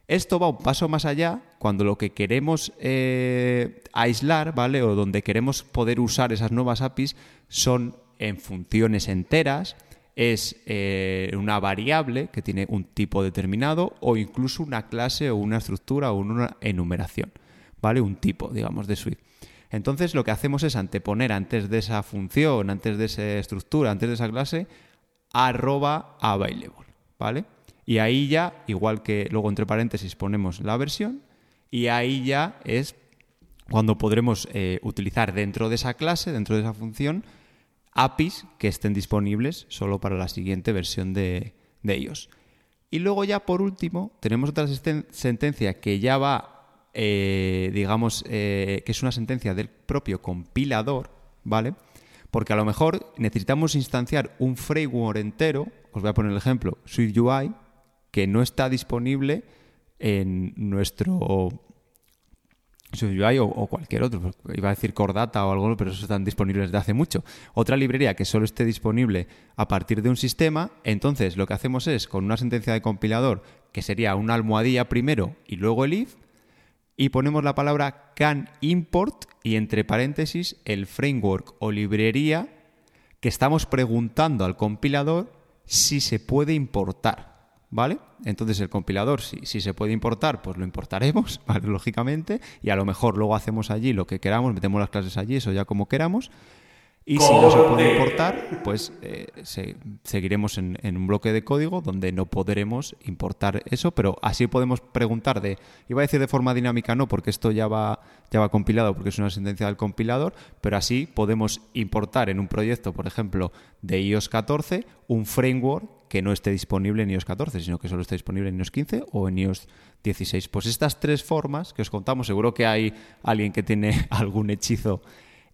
Esto va un paso más allá cuando lo que queremos eh, aislar, ¿vale? O donde queremos poder usar esas nuevas APIs son en funciones enteras, es eh, una variable que tiene un tipo determinado o incluso una clase o una estructura o una enumeración, ¿vale? Un tipo, digamos, de Swift. Entonces lo que hacemos es anteponer antes de esa función, antes de esa estructura, antes de esa clase, arroba available, ¿vale? Y ahí ya, igual que luego entre paréntesis ponemos la versión, y ahí ya es cuando podremos eh, utilizar dentro de esa clase, dentro de esa función, APIs que estén disponibles solo para la siguiente versión de, de ellos. Y luego ya por último tenemos otra senten- sentencia que ya va, eh, digamos, eh, que es una sentencia del propio compilador, ¿vale? Porque a lo mejor necesitamos instanciar un framework entero, os voy a poner el ejemplo, SwiftUI, que no está disponible en nuestro SwiftUI o, o cualquier otro. pues, Iba a decir Cordata o algo, pero esos están disponibles desde hace mucho. Otra librería que solo esté disponible a partir de un sistema, entonces lo que hacemos es, con una sentencia de compilador, que sería una almohadilla primero y luego el if, y ponemos la palabra can import y entre paréntesis el framework o librería que estamos preguntando al compilador si se puede importar. ¿Vale? Entonces el compilador, si, si se puede importar, pues lo importaremos, ¿vale? lógicamente, y a lo mejor luego hacemos allí lo que queramos, metemos las clases allí, eso ya como queramos. Y si no se puede importar, pues eh, se- seguiremos en, en un bloque de código donde no podremos importar eso, pero así podemos preguntar de, iba a decir de forma dinámica, no, porque esto ya va, ya va compilado, porque es una sentencia del compilador, pero así podemos importar en un proyecto, por ejemplo, de iOS 14, un framework que no esté disponible en iOS 14, sino que solo esté disponible en iOS 15 o en iOS 16. Pues estas tres formas que os contamos, seguro que hay alguien que tiene algún hechizo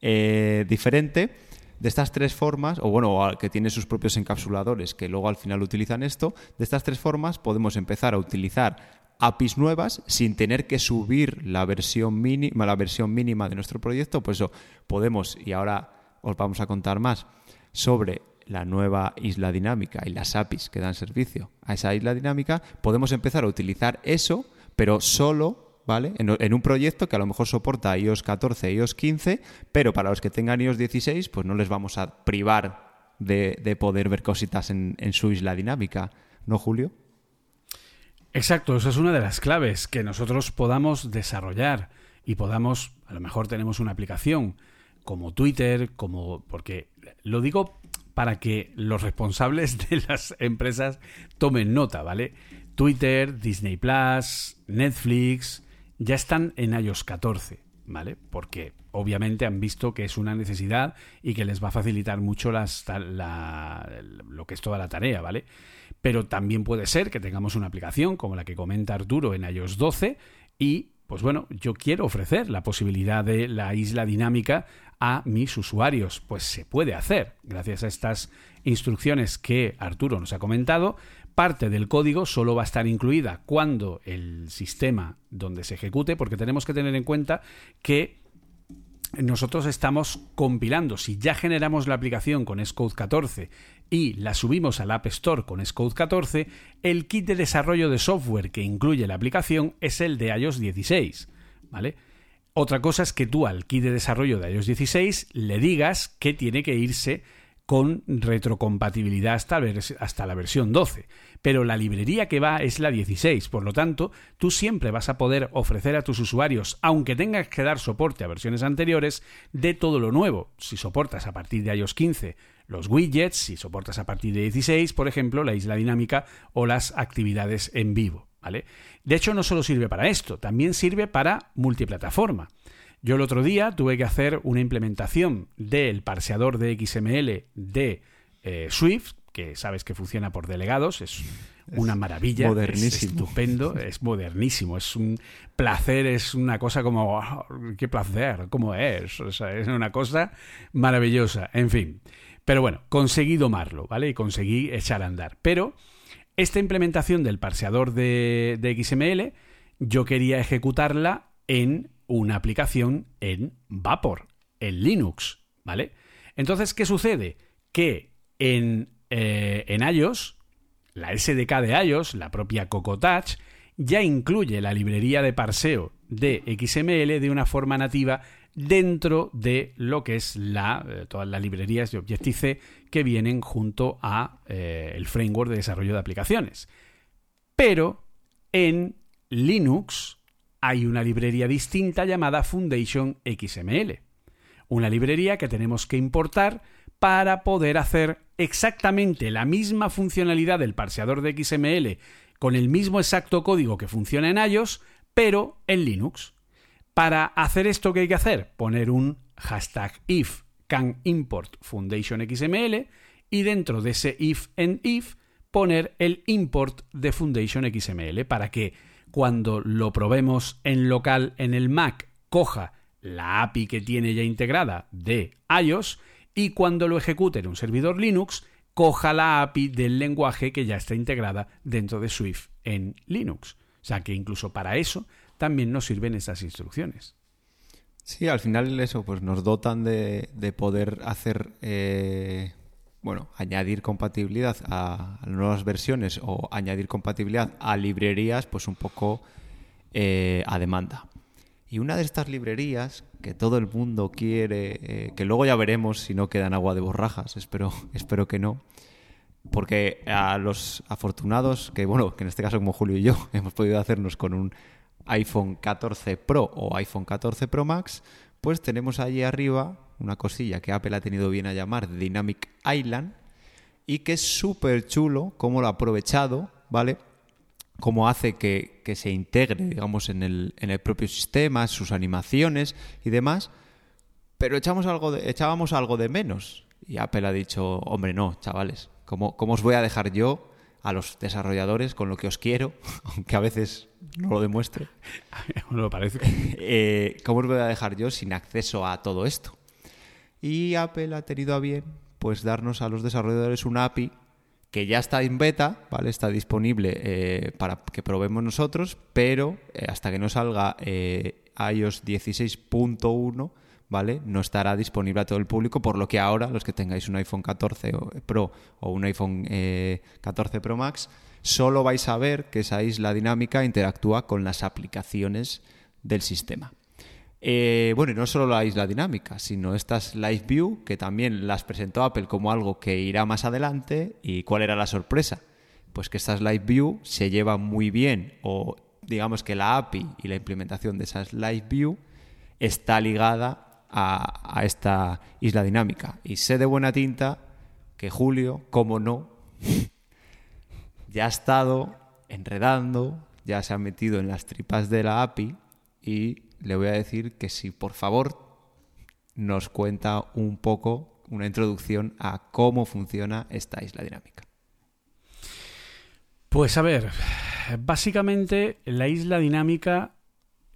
eh, diferente. De estas tres formas, o bueno, que tiene sus propios encapsuladores que luego al final utilizan esto, de estas tres formas podemos empezar a utilizar APIs nuevas sin tener que subir la versión mínima, la versión mínima de nuestro proyecto. Pues eso, podemos, y ahora os vamos a contar más sobre la nueva isla dinámica y las APIs que dan servicio a esa isla dinámica, podemos empezar a utilizar eso, pero solo ¿vale? En, un proyecto que a lo mejor soporta iOS 14, iOS 15, pero para los que tengan iOS 16, pues no les vamos a privar de, de poder ver cositas en, en su isla dinámica, ¿no, Julio? Exacto, esa es una de las claves, que nosotros podamos desarrollar y podamos, a lo mejor tenemos una aplicación como Twitter, como porque lo digo para que los responsables de las empresas tomen nota, ¿vale? Twitter, Disney Plus, Netflix ya están en iOS 14, ¿vale? Porque obviamente han visto que es una necesidad y que les va a facilitar mucho la, lo que es toda la tarea, ¿vale? Pero también puede ser que tengamos una aplicación como la que comenta Arturo en iOS 12 y pues bueno, yo quiero ofrecer la posibilidad de la isla dinámica a mis usuarios. Pues se puede hacer, gracias a estas instrucciones que Arturo nos ha comentado. Parte del código solo va a estar incluida cuando el sistema donde se ejecute, porque tenemos que tener en cuenta que nosotros estamos compilando, si ya generamos la aplicación con Xcode 14 y la subimos al App Store con Xcode 14, el kit de desarrollo de software que incluye la aplicación es el de iOS 16, ¿vale? Otra cosa es que tú al kit de desarrollo de iOS 16 le digas que tiene que irse con retrocompatibilidad hasta, hasta, la versión 12. Pero la librería que va es la 16, por lo tanto, tú siempre vas a poder ofrecer a tus usuarios, aunque tengas que dar soporte a versiones anteriores, de todo lo nuevo. Si soportas a partir de iOS 15 los widgets, si soportas a partir de 16, por ejemplo, la isla dinámica o las actividades en vivo. ¿vale? De hecho, no solo sirve para esto, también sirve para multiplataforma. Yo el otro día tuve que hacer una implementación del parseador de XML de eh, Swift, que sabes que funciona por delegados, es una maravilla, modernísimo. es estupendo, es modernísimo, es un placer, es una cosa como, ah, qué placer, cómo es, es una cosa maravillosa, en fin. Pero bueno, conseguí domarlo, ¿vale? Y conseguí echar a andar. Pero esta implementación del parseador de, de XML, yo quería ejecutarla en una aplicación en Vapor, en Linux, ¿vale? Entonces, ¿qué sucede? Que en, eh, en iOS, la SDK de iOS, la propia Cocotouch, ya incluye la librería de parseo de XML de una forma nativa dentro de lo que es la, eh, todas las librerías de Objective-C que vienen junto a eh, el framework de desarrollo de aplicaciones. Pero en Linux hay una librería distinta llamada Foundation XML. Una librería que tenemos que importar para poder hacer exactamente la misma funcionalidad del parseador de XML con el mismo exacto código que funciona en iOS, pero en Linux. Para hacer esto, ¿qué hay que hacer? Poner un hashtag if can import foundation XML y dentro de ese if and if poner el import de foundation XML para que cuando lo probemos en local en el Mac, coja la API que tiene ya integrada de iOS y cuando lo ejecute en un servidor Linux, coja la API del lenguaje que ya está integrada dentro de Swift en Linux. O sea que incluso para eso también nos sirven estas instrucciones. Sí, al final eso, pues nos dotan de, poder hacer eh, bueno, añadir compatibilidad a, nuevas versiones o añadir compatibilidad a librerías, pues un poco eh, a demanda. Y una de estas librerías que todo el mundo quiere, eh, que luego ya veremos si no quedan agua de borrajas, espero, espero que no, porque a los afortunados, que bueno, que en este caso como Julio y yo hemos podido hacernos con un iPhone 14 Pro o iPhone 14 Pro Max, pues tenemos allí arriba una cosilla que Apple ha tenido bien a llamar Dynamic Island y que es súper chulo cómo lo ha aprovechado, ¿vale? Cómo hace que, se integre, digamos, en el, en el, propio sistema, sus animaciones y demás, pero echamos algo de, echábamos algo de menos. Y Apple ha dicho, hombre, no, chavales, ¿cómo, cómo os voy a dejar yo a los desarrolladores con lo que os quiero, aunque a veces no lo demuestre. no lo parece. Eh, ¿Cómo os voy a dejar yo sin acceso a todo esto? Y Apple ha tenido a bien pues darnos a los desarrolladores una API que ya está en beta, ¿vale? Está disponible eh, para que probemos nosotros, pero eh, hasta que no salga iOS 16.1 ¿vale? No estará disponible a todo el público, por lo que ahora los que tengáis un iPhone 14 Pro o un iPhone 14 eh, Pro Max, solo vais a ver que esa isla dinámica interactúa con las aplicaciones del sistema. Eh, bueno, y no solo la isla dinámica, sino estas Live View, que también las presentó Apple como algo que irá más adelante. ¿Y cuál era la sorpresa? Pues que estas Live View se llevan muy bien, o digamos que la API y la implementación de esas Live View está ligada a, esta isla dinámica. Y sé de buena tinta que Julio, como no, ya ha estado enredando, ya se ha metido en las tripas de la API y le voy a decir que si por favor nos cuenta un poco una introducción a cómo funciona esta isla dinámica. Pues a ver, básicamente la isla dinámica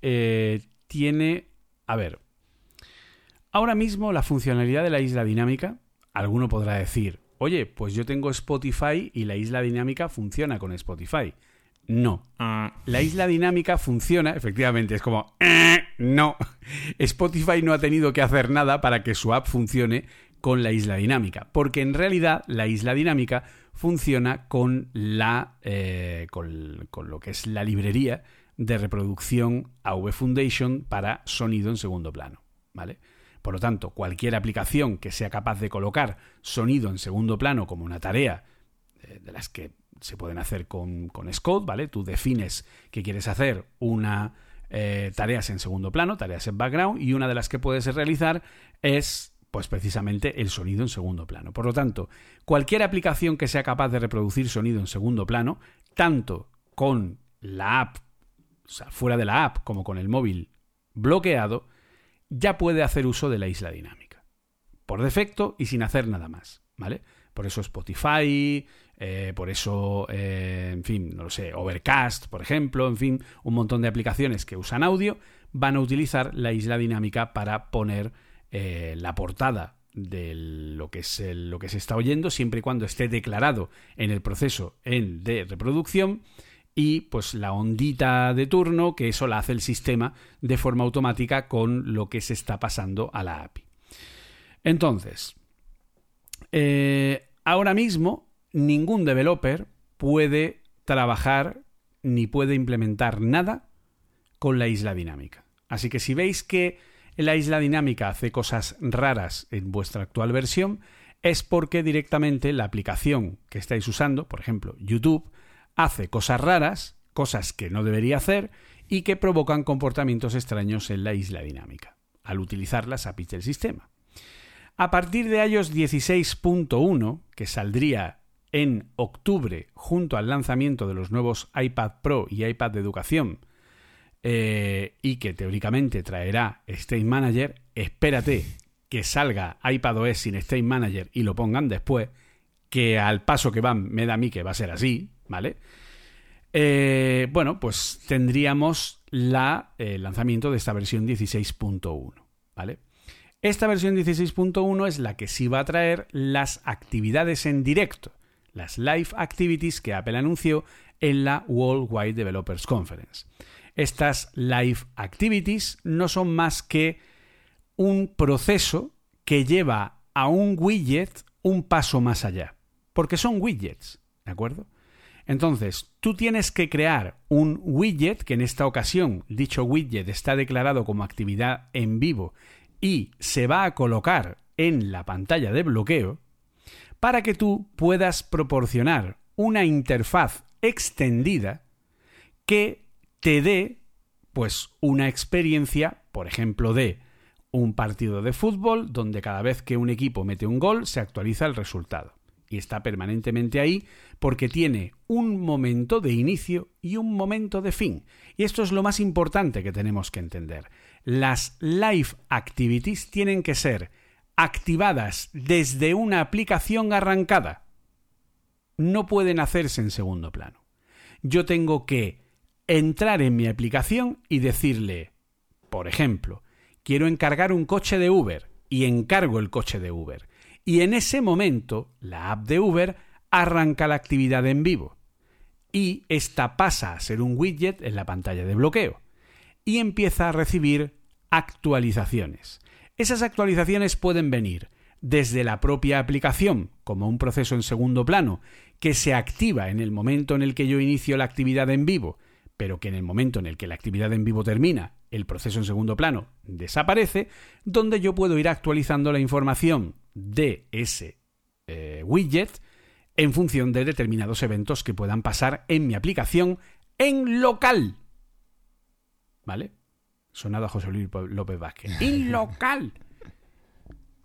eh, tiene... A ver, ahora mismo la funcionalidad de la isla dinámica, alguno podrá decir, oye, pues yo tengo Spotify y la isla dinámica funciona con Spotify. No. Ah. La isla dinámica funciona, efectivamente, es como, "Eh, no. Spotify no ha tenido que hacer nada para que su app funcione con la isla dinámica, porque en realidad la isla dinámica funciona con la eh, con, con lo que es la librería de reproducción AV Foundation para sonido en segundo plano, ¿vale? Por lo tanto, cualquier aplicación que sea capaz de colocar sonido en segundo plano como una tarea eh, de las que se pueden hacer con, con Scott, ¿vale? Tú defines que quieres hacer una eh, tareas en segundo plano, tareas en background, y una de las que puedes realizar es pues precisamente el sonido en segundo plano. Por lo tanto, cualquier aplicación que sea capaz de reproducir sonido en segundo plano, tanto con la app, o sea, fuera de la app, como con el móvil bloqueado, ya puede hacer uso de la isla dinámica. Por defecto y sin hacer nada más, ¿vale? Por eso Spotify, eh, por eso, eh, en fin, no lo sé, Overcast, por ejemplo, en fin, un montón de aplicaciones que usan audio van a utilizar la isla dinámica para poner eh, la portada de lo que, es lo que se está oyendo, siempre y cuando esté declarado en el proceso en, de reproducción, y pues la ondita de turno, que eso la hace el sistema de forma automática con lo que se está pasando a la API. Entonces, ahora mismo ningún developer puede trabajar ni puede implementar nada con la isla dinámica. Así que si veis que la isla dinámica hace cosas raras en vuestra actual versión, es porque directamente la aplicación que estáis usando, por ejemplo YouTube, hace cosas raras, cosas que no debería hacer y que provocan comportamientos extraños en la isla dinámica, al utilizar las APIs del sistema. A partir de iOS 16.1, que saldría en octubre junto al lanzamiento de los nuevos iPad Pro y iPad de educación, eh, y que teóricamente traerá State Manager, espérate que salga iPadOS sin State Manager y lo pongan después, que al paso que van me da a mí que va a ser así, ¿vale? Eh, bueno, pues tendríamos la, el lanzamiento de esta versión 16.1, ¿vale? Esta versión 16.1 es la que sí va a traer las actividades en directo, las live activities que Apple anunció en la Worldwide Developers Conference. Estas live activities no son más que un proceso que lleva a un widget un paso más allá, porque son widgets, ¿de acuerdo? Entonces, tú tienes que crear un widget, que en esta ocasión dicho widget está declarado como actividad en vivo y se va a colocar en la pantalla de bloqueo, para que tú puedas proporcionar una interfaz extendida que te dé pues una experiencia, por ejemplo, de un partido de fútbol donde cada vez que un equipo mete un gol se actualiza el resultado. Y está permanentemente ahí porque tiene un momento de inicio y un momento de fin. Y esto es lo más importante que tenemos que entender. Las live activities tienen que ser activadas desde una aplicación arrancada. No pueden hacerse en segundo plano. Yo tengo que entrar en mi aplicación y decirle, por ejemplo, quiero encargar un coche de Uber y encargo el coche de Uber. Y en ese momento, la app de Uber arranca la actividad en vivo. Y esta pasa a ser un widget en la pantalla de bloqueo. Y empieza a recibir actualizaciones. Esas actualizaciones pueden venir desde la propia aplicación, como un proceso en segundo plano, que se activa en el momento en el que yo inicio la actividad en vivo, pero que en el momento en el que la actividad en vivo termina, el proceso en segundo plano desaparece, donde yo puedo ir actualizando la información de ese eh, widget en función de determinados eventos que puedan pasar en mi aplicación en local. ¿Vale? Sonado a José Luis López Vázquez. En local.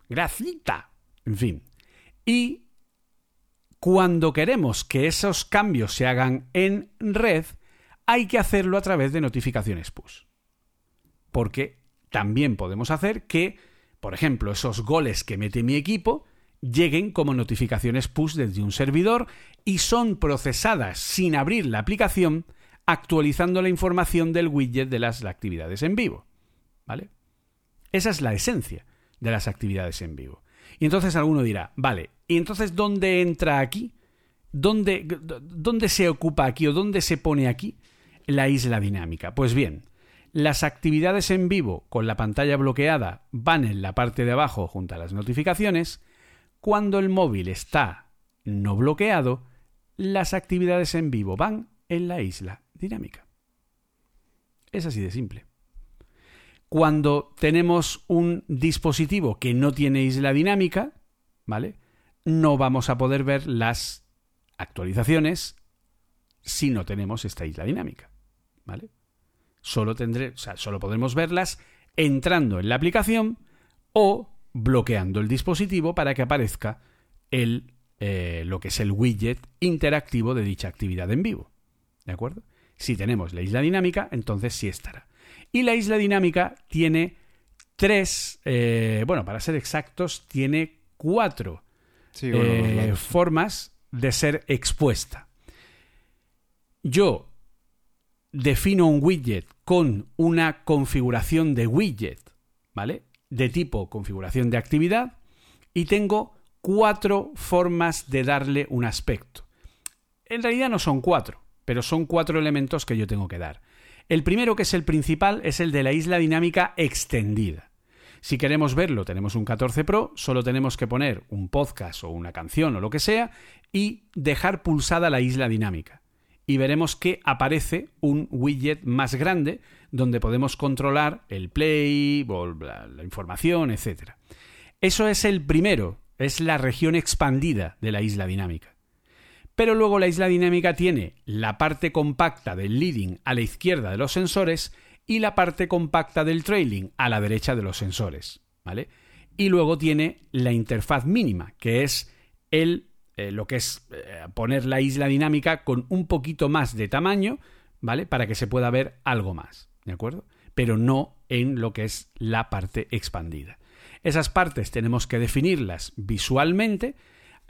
Gracita. En fin. Y cuando queremos que esos cambios se hagan en red, hay que hacerlo a través de notificaciones push. Porque también podemos hacer que, por ejemplo, esos goles que mete mi equipo lleguen como notificaciones push desde un servidor y son procesadas sin abrir la aplicación actualizando la información del widget de las actividades en vivo. ¿Vale? Esa es la esencia de las actividades en vivo. Y entonces alguno dirá, vale, ¿y entonces dónde entra aquí? ¿Dónde, ¿Dónde se ocupa aquí o dónde se pone aquí la isla dinámica? Pues bien, las actividades en vivo con la pantalla bloqueada van en la parte de abajo junto a las notificaciones. Cuando el móvil está no bloqueado, las actividades en vivo van en la isla dinámica. Es así de simple. Cuando tenemos un dispositivo que no tiene isla dinámica, ¿vale? No vamos a poder ver las actualizaciones si no tenemos esta isla dinámica, ¿vale? Solo tendré, solo podremos verlas entrando en la aplicación o bloqueando el dispositivo para que aparezca el eh, lo que es el widget interactivo de dicha actividad en vivo. ¿De acuerdo? Si tenemos la isla dinámica, entonces sí estará. Y la isla dinámica tiene tres, eh, bueno, para ser exactos, tiene cuatro eh, formas de ser expuesta. Yo defino un widget con una configuración de widget, ¿vale? De tipo configuración de actividad y tengo cuatro formas de darle un aspecto. En realidad no son cuatro, pero son cuatro elementos que yo tengo que dar. El primero, que es el principal, es el de la isla dinámica extendida. Si queremos verlo, tenemos un 14 Pro, solo tenemos que poner un podcast o una canción o lo que sea y dejar pulsada la isla dinámica. Y veremos que aparece un widget más grande donde podemos controlar el play, la información, etc. Eso es el primero, es la región expandida de la isla dinámica. Pero luego la isla dinámica tiene la parte compacta del leading a la izquierda de los sensores y la parte compacta del trailing a la derecha de los sensores, ¿vale? Y luego tiene la interfaz mínima, que es el eh, lo que es eh, poner la isla dinámica con un poquito más de tamaño, ¿vale? Para que se pueda ver algo más, ¿de acuerdo? Pero no en lo que es la parte expandida. Esas partes tenemos que definirlas visualmente,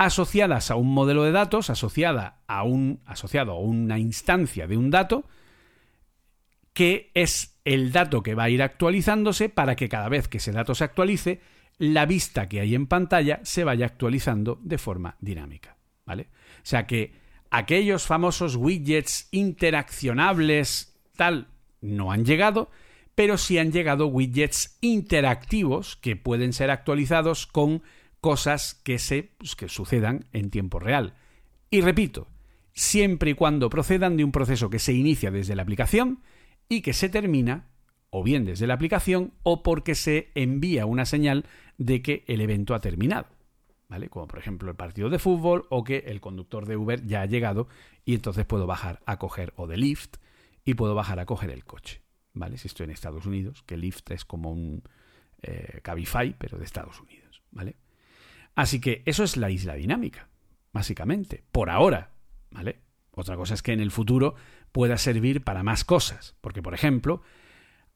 asociadas a un modelo de datos, asociada a un, asociado a una instancia de un dato, que es el dato que va a ir actualizándose para que cada vez que ese dato se actualice, la vista que hay en pantalla se vaya actualizando de forma dinámica. ¿Vale? O sea que aquellos famosos widgets interaccionables, tal, no han llegado, pero sí han llegado widgets interactivos que pueden ser actualizados con cosas que, se, pues, que sucedan en tiempo real. Y repito, siempre y cuando procedan de un proceso que se inicia desde la aplicación y que se termina o bien desde la aplicación o porque se envía una señal de que el evento ha terminado. ¿Vale? Como por ejemplo el partido de fútbol o que el conductor de Uber ya ha llegado y entonces puedo bajar a coger o de Lyft y puedo bajar a coger el coche. ¿vale? Si estoy en Estados Unidos, que Lyft es como un eh, Cabify, pero de Estados Unidos, ¿vale? Así que eso es la isla dinámica, básicamente, por ahora, ¿vale? Otra cosa es que en el futuro pueda servir para más cosas, porque por ejemplo,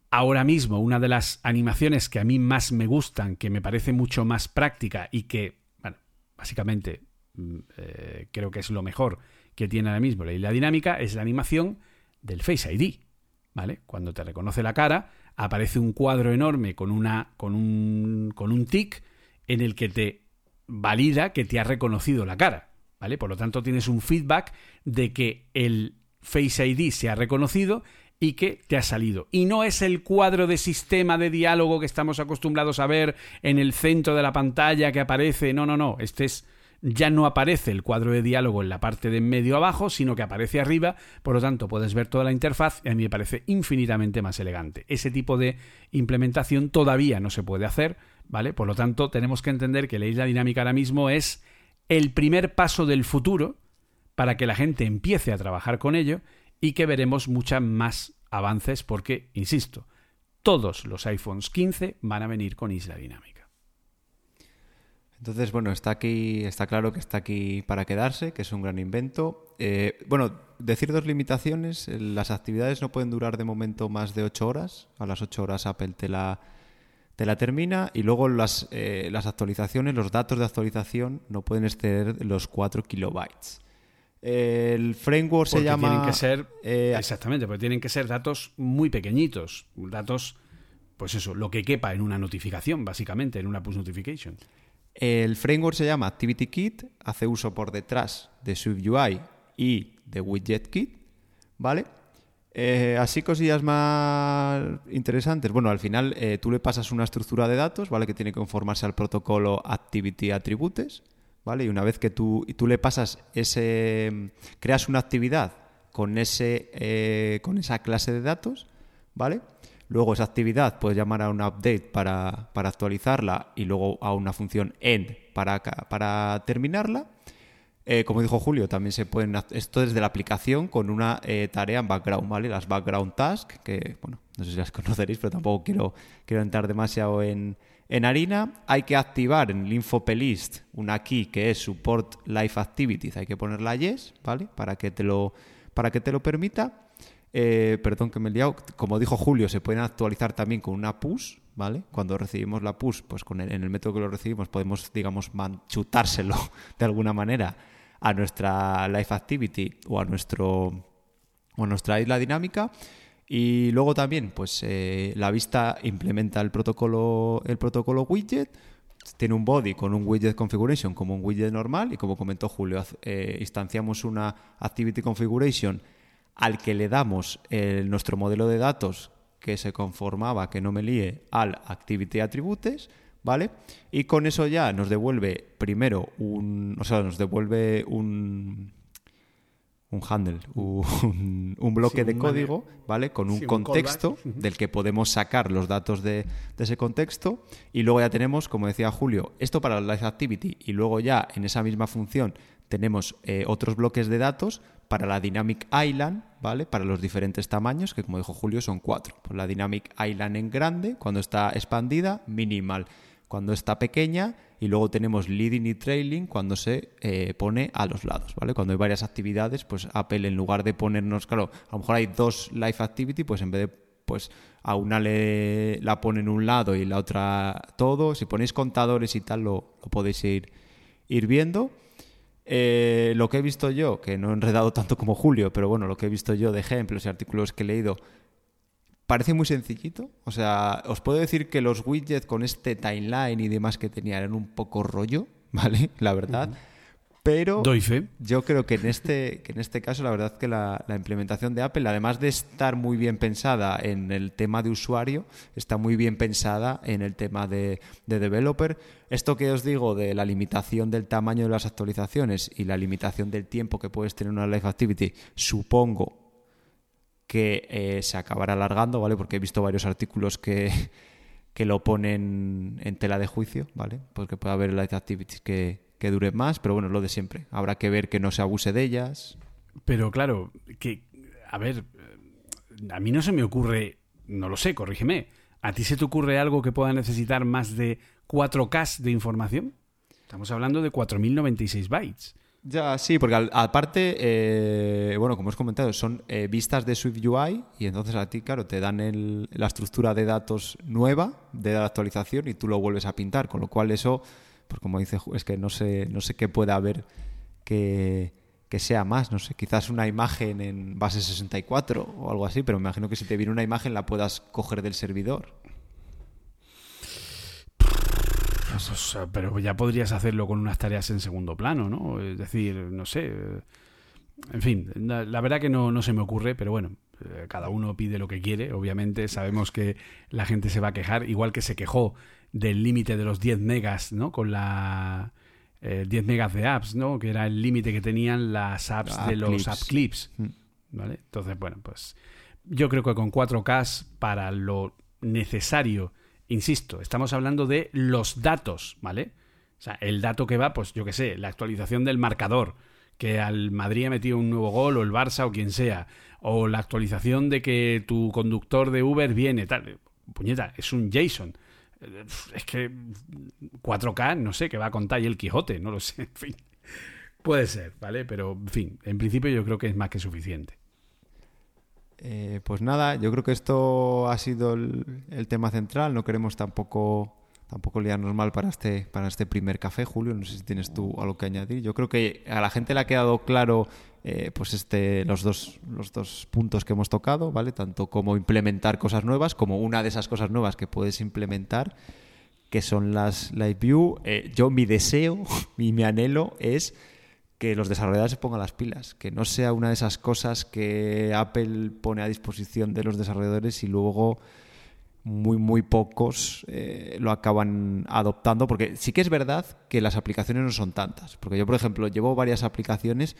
ahora mismo una de las animaciones que a mí más me gustan, que me parece mucho más práctica y que, bueno, básicamente mm, eh, creo que es lo mejor que tiene ahora mismo la isla dinámica, es la animación del Face ID. ¿vale? Cuando te reconoce la cara, aparece un cuadro enorme con, una, con, un, con un tic en el que te valida que te ha reconocido la cara, ¿vale? Por lo tanto, tienes un feedback de que el Face ID se ha reconocido y que te ha salido. Y no es el cuadro de sistema de diálogo que estamos acostumbrados a ver en el centro de la pantalla que aparece. No, no, no. Este es ya no aparece el cuadro de diálogo en la parte de en medio abajo, sino que aparece arriba, por lo tanto puedes ver toda la interfaz y a mí me parece infinitamente más elegante. Ese tipo de implementación todavía no se puede hacer, ¿vale? Por lo tanto, tenemos que entender que la isla dinámica ahora mismo es el primer paso del futuro para que la gente empiece a trabajar con ello y que veremos muchas más avances porque, insisto, todos los iPhones 15 van a venir con isla dinámica. Entonces, bueno, está aquí, está claro que está aquí para quedarse, que es un gran invento. Eh, bueno, decir dos limitaciones. Las actividades no pueden durar de momento más de ocho horas. A las ocho horas Apple te la, te la termina. Y luego las, eh, las actualizaciones, los datos de actualización no pueden exceder los 4 kilobytes. El framework se llama. tienen que ser. eh, exactamente, porque tienen que ser datos muy pequeñitos. Datos, pues eso, lo que quepa en una notificación, básicamente, en una push notification. El framework se llama ActivityKit, hace uso por detrás de SwiftUI y de WidgetKit, ¿vale? Eh, así cosillas más interesantes. Bueno, al final eh, tú le pasas una estructura de datos, ¿vale? Que tiene que conformarse al protocolo Activity Attributes, ¿vale? Y una vez que tú, y tú le pasas ese... creas una actividad con, ese, eh, con esa clase de datos, ¿vale? Luego esa actividad puedes llamar a una update para, para actualizarla y luego a una función end para, para terminarla. Eh, como dijo Julio, también se pueden. Esto desde la aplicación con una eh, tarea en background, ¿vale? Las background tasks, que, bueno, no sé si las conoceréis, pero tampoco quiero, quiero entrar demasiado en, en harina. Hay que activar en el info-plist una key que es support live activities. Hay que ponerla yes, ¿vale? Para que te lo, para que te lo permita. Eh, perdón que me he liado. Como dijo Julio, se pueden actualizar también con una push, ¿vale? Cuando recibimos la push, pues con el- en el método que lo recibimos podemos, digamos, man- chutárselo de alguna manera a nuestra live activity o a nuestro o a nuestra isla dinámica. Y luego también, pues eh, la vista implementa el protocolo, el protocolo widget. Tiene un body con un widget configuration como un widget normal y como comentó Julio, eh, instanciamos una activity configuration al que le damos nuestro modelo de datos que se conformaba, que no me líe, al activity attributes, ¿vale? Y con eso ya nos devuelve primero un, o sea, nos devuelve un un handle, un, un bloque Sí, de código, ¿vale? Con un Sí, contexto del que podemos sacar los datos de, de ese contexto y luego ya tenemos, como decía Julio, esto para la Live Activity y luego ya en esa misma función tenemos eh, otros bloques de datos para la Dynamic Island, ¿vale? Para los diferentes tamaños, que como dijo Julio son cuatro. Pues la Dynamic Island en grande, cuando está expandida, minimal cuando está pequeña y luego tenemos leading y trailing cuando se eh, pone a los lados, ¿vale? Cuando hay varias actividades, pues Apple en lugar de ponernos, claro, a lo mejor hay dos live activity, pues en vez de pues a una le, la pone en un lado y la otra todo, si ponéis contadores y tal lo, podéis ir, ir viendo. Eh, lo que he visto yo, que no he enredado tanto como Julio, pero bueno, lo que he visto yo de ejemplos y artículos que he leído, parece muy sencillito. O sea, os puedo decir que los widgets con este timeline y demás que tenía eran un poco rollo, ¿vale? La verdad. Pero Doy fe. yo creo que en este, que en este caso, la verdad que la, la implementación de Apple, además de estar muy bien pensada en el tema de usuario, está muy bien pensada en el tema de, de developer. Esto que os digo de la limitación del tamaño de las actualizaciones y la limitación del tiempo que puedes tener una Live Activity, supongo que eh, se acabará alargando, ¿vale? Porque he visto varios artículos que, que lo ponen en tela de juicio, ¿vale? Porque puede haber live activities que, que duren más, pero bueno, es lo de siempre. Habrá que ver que no se abuse de ellas. Pero claro, que, a ver, a mí no se me ocurre, no lo sé, corrígeme. ¿A ti se te ocurre algo que pueda necesitar más de 4K de información? Estamos hablando de 4096 bytes. Ya, sí, porque aparte, eh, bueno, como os comentado, son eh, vistas de SwiftUI y entonces a ti, claro, te dan el- la estructura de datos nueva de la actualización y tú lo vuelves a pintar, con lo cual eso, pues como dice, es que no sé, no sé qué puede haber que, que sea más, no sé, quizás una imagen en base 64 o algo así, pero me imagino que si te viene una imagen la puedas coger del servidor. O sea, pero ya podrías hacerlo con unas tareas en segundo plano, ¿no? Es decir, no sé. En fin, la, la verdad que no, no se me ocurre, pero bueno, eh, cada uno pide lo que quiere. Obviamente sabemos que la gente se va a quejar, igual que se quejó del límite de los 10 megas, ¿no? Con la... eh, 10 megas de apps, ¿no? Que era el límite que tenían las apps App de los clips. app clips. Mm. ¿Vale? Entonces, bueno, pues yo creo que con 4K para lo necesario, insisto, estamos hablando de los datos, ¿vale? O sea, el dato que va, pues yo qué sé, la actualización del marcador, que al Madrid ha metido un nuevo gol, o el Barça, o quien sea, o la actualización de que tu conductor de Uber viene, tal. Puñeta, es un JSON. Eh, Es que 4K, no sé, que va a contar y el Quijote, no lo sé, en fin. Puede ser, ¿vale? Pero, en fin, en principio yo creo que es más que suficiente. Eh, pues nada, yo creo que esto ha sido el, tema central. No queremos tampoco, tampoco liarnos mal para este, para este primer café, Julio. No sé si tienes tú algo que añadir. Yo creo que a la gente le ha quedado claro eh, pues este, los, dos, los dos puntos que hemos tocado, ¿vale? Tanto como implementar cosas nuevas, como una de esas cosas nuevas que puedes implementar, que son las Live View. Eh, yo mi deseo y mi anhelo es que los desarrolladores se pongan las pilas, que no sea una de esas cosas que Apple pone a disposición de los desarrolladores y luego muy, muy pocos eh, lo acaban adoptando, porque sí que es verdad que las aplicaciones no son tantas. Porque yo, por ejemplo, llevo varias aplicaciones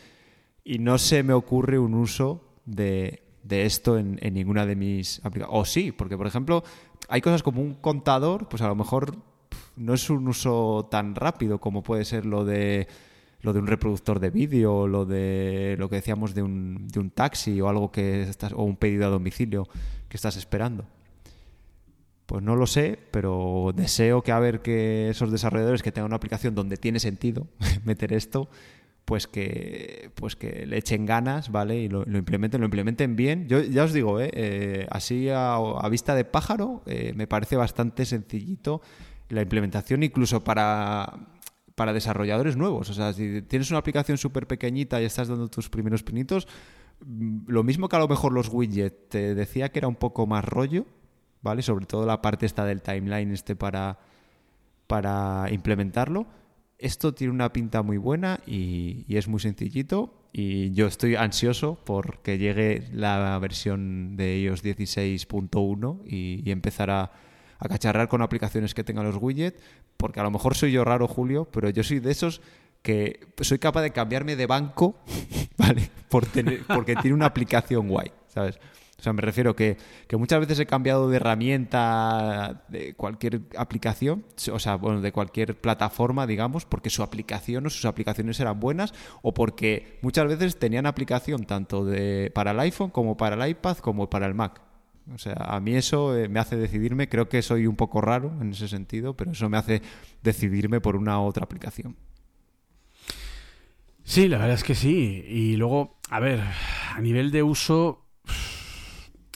y no se me ocurre un uso de, esto en, ninguna de mis aplicaciones. O sí, porque, por ejemplo, hay cosas como un contador, pues a lo mejor no es un uso tan rápido como puede ser lo de lo de un reproductor de vídeo, lo de lo que decíamos de un, de un taxi o algo que estás, o un pedido a domicilio que estás esperando. Pues no lo sé, pero deseo que a ver que esos desarrolladores que tengan una aplicación donde tiene sentido meter esto, pues que pues que le echen ganas, ¿vale? Y lo, implementen, lo implementen bien. Yo ya os digo, ¿eh? eh así a, vista de pájaro, eh, me parece bastante sencillito la implementación, incluso para, para desarrolladores nuevos. O sea, si tienes una aplicación súper pequeñita y estás dando tus primeros pinitos, mm, lo mismo que a lo mejor los widgets, te decía que era un poco más rollo, ¿vale? Sobre todo la parte esta del timeline este para, para implementarlo. Esto tiene una pinta muy buena y, es muy sencillito y yo estoy ansioso por que llegue la versión de iOS 16.1 y, y, a, a, cacharrar con aplicaciones que tengan los widgets, porque a lo mejor soy yo raro, Julio, pero yo soy de esos que soy capaz de cambiarme de banco, ¿vale? Por tener, porque tiene una aplicación guay, ¿sabes? O sea, me refiero que, que muchas veces he cambiado de herramienta de cualquier aplicación, o sea, bueno, de cualquier plataforma, digamos, porque su aplicación o sus aplicaciones eran buenas o porque muchas veces tenían aplicación tanto de, para el iPhone como para el iPad como para el Mac. O sea, a mí eso eh, me hace decidirme, creo que soy un poco raro en ese sentido, pero eso me hace decidirme por una otra aplicación. Sí, la verdad es que sí. Y luego, a ver, a nivel de uso,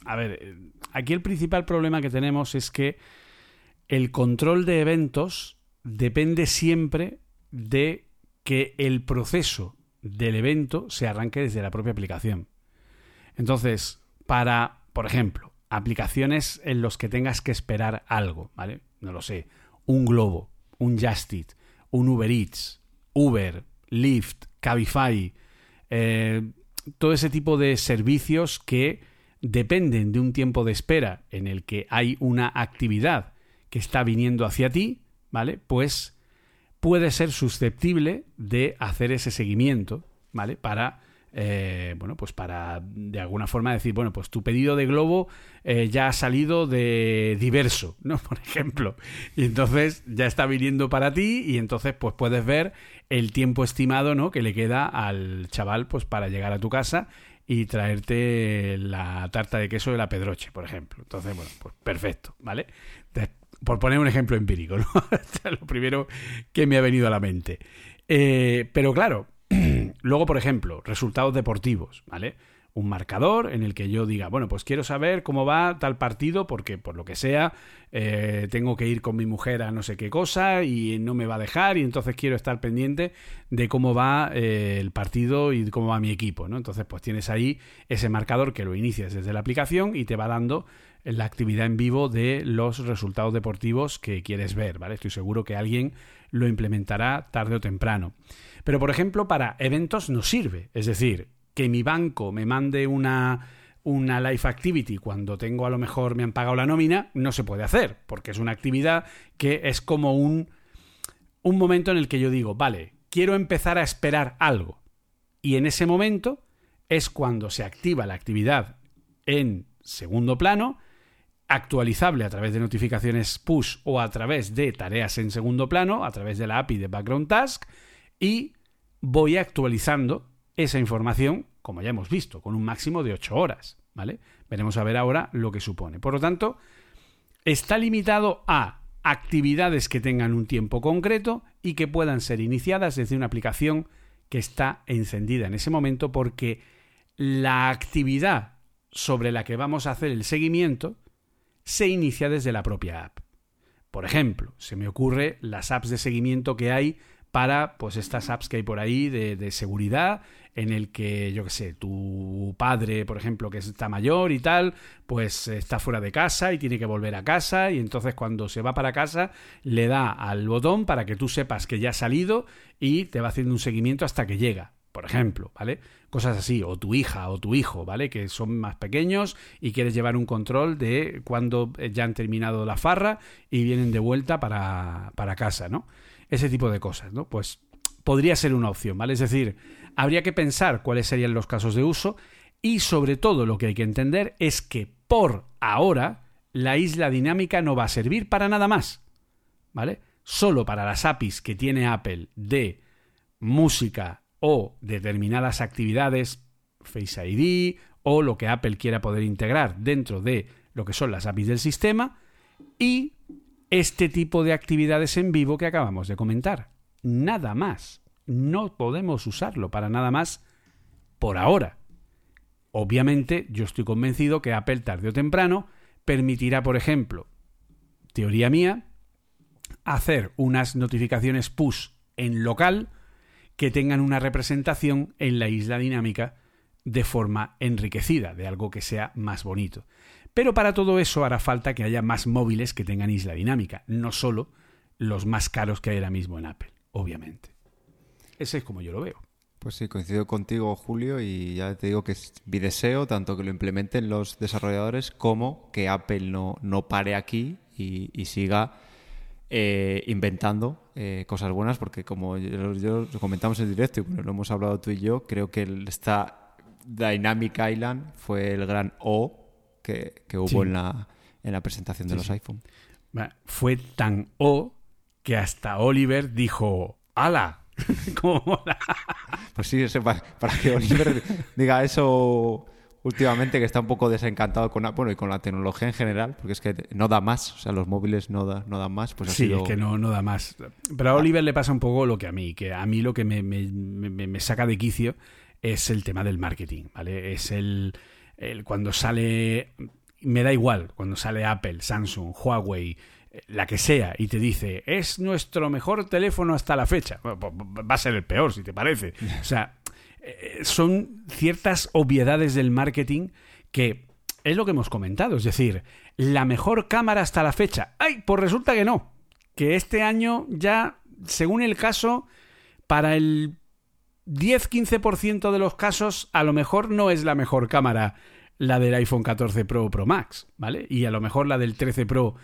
a ver, aquí el principal problema que tenemos es que el control de eventos depende siempre de que el proceso del evento se arranque desde la propia aplicación. Entonces, para, por ejemplo, aplicaciones en los que tengas que esperar algo, ¿vale? No lo sé, un Globo, un Justit, un Uber Eats, Uber, Lyft, Cabify, eh, todo ese tipo de servicios que dependen de un tiempo de espera en el que hay una actividad que está viniendo hacia ti, ¿vale? Pues puede ser susceptible de hacer ese seguimiento, ¿vale? Para, eh, bueno, pues para de alguna forma decir, bueno, pues tu pedido de globo eh, ya ha salido de diverso, ¿no? Por ejemplo. Y entonces ya está viniendo para ti y entonces pues puedes ver el tiempo estimado, ¿no? Que le queda al chaval pues para llegar a tu casa y traerte la tarta de queso de la Pedroche, por ejemplo. Entonces, bueno, pues perfecto, ¿vale? por poner un ejemplo empírico, ¿no? lo primero que me ha venido a la mente. Eh, pero claro, luego, por ejemplo, resultados deportivos, ¿vale? un marcador en el que yo diga, bueno, pues quiero saber cómo va tal partido porque por lo que sea eh, tengo que ir con mi mujer a no sé qué cosa y no me va a dejar y entonces quiero estar pendiente de cómo va eh, el partido y cómo va mi equipo, ¿no? Entonces pues tienes ahí ese marcador que lo inicias desde la aplicación y te va dando la actividad en vivo de los resultados deportivos que quieres ver, ¿vale? Estoy seguro que alguien lo implementará tarde o temprano. Pero por ejemplo para eventos no sirve, es decir, que mi banco me mande una, una life activity cuando tengo a lo mejor me han pagado la nómina, no se puede hacer, porque es una actividad que es como un, un momento en el que yo digo, vale, quiero empezar a esperar algo. Y en ese momento es cuando se activa la actividad en segundo plano, actualizable a través de notificaciones push o a través de tareas en segundo plano, a través de la API de Background Task, y voy actualizando esa información, como ya hemos visto, con un máximo de 8 horas, ¿vale? Veremos a ver ahora lo que supone. Por lo tanto, está limitado a actividades que tengan un tiempo concreto y que puedan ser iniciadas desde una aplicación que está encendida en ese momento porque la actividad sobre la que vamos a hacer el seguimiento se inicia desde la propia app. Por ejemplo, se me ocurre las apps de seguimiento que hay para pues estas apps que hay por ahí de, de seguridad en el que, yo qué sé, tu padre, por ejemplo, que está mayor y tal, pues está fuera de casa y tiene que volver a casa y entonces cuando se va para casa le da al botón para que tú sepas que ya ha salido y te va haciendo un seguimiento hasta que llega por ejemplo, ¿vale? Cosas así, o tu hija o tu hijo, ¿vale? Que son más pequeños y quieres llevar un control de cuando ya han terminado la farra y vienen de vuelta para, para casa, ¿no? Ese tipo de cosas, ¿no? Pues podría ser una opción, ¿vale? Es decir, habría que pensar cuáles serían los casos de uso y sobre todo lo que hay que entender es que por ahora la isla dinámica no va a servir para nada más, ¿vale? Solo para las APIs que tiene Apple de música o determinadas actividades, Face ID o lo que Apple quiera poder integrar dentro de lo que son las APIs del sistema y este tipo de actividades en vivo que acabamos de comentar. Nada más. No podemos usarlo para nada más por ahora. Obviamente, yo estoy convencido que Apple tarde o temprano permitirá, por ejemplo, teoría mía, hacer unas notificaciones push en local que tengan una representación en la isla dinámica de forma enriquecida, de algo que sea más bonito. Pero para todo eso hará falta que haya más móviles que tengan isla dinámica, no solo los más caros que hay ahora mismo en Apple, obviamente. Ese es como yo lo veo. Pues sí, coincido contigo, Julio, y ya te digo que es mi deseo, tanto que lo implementen los desarrolladores como que Apple no, no pare aquí y, y siga eh, inventando eh, cosas buenas, porque como yo, yo, lo comentamos en directo y lo hemos hablado tú y yo, creo que esta Dynamic Island fue el gran O que, que hubo Sí. en, la, en la presentación de Sí, los sí. iPhone. Bueno, Fue tan O que hasta Oliver dijo, ¡Hala! Como mola. Pues sí, para, que Oliver diga eso últimamente, que está un poco desencantado con, bueno, y con la tecnología en general, porque es que no da más, o sea, los móviles no, da, no dan más, pues ha Sí, sido... es que no, no da más. Pero a Oliver le pasa un poco lo que a mí, que a mí lo que me, me- me- me saca de quicio es el tema del marketing, ¿vale? Es el, el cuando sale, me da igual, cuando sale Apple, Samsung, Huawei, la que sea, y te dice, es nuestro mejor teléfono hasta la fecha. Pues, Va a ser el peor, si te parece. O sea, eh, son ciertas obviedades del marketing que es lo que hemos comentado. Es decir, la mejor cámara hasta la fecha. ¡Ay! Pues resulta que no. Que este año ya, según el caso, para el 10-15% de los casos, a lo mejor no es la mejor cámara la del iPhone 14 Pro o Pro Max, ¿vale? Y a lo mejor la del 13 Pro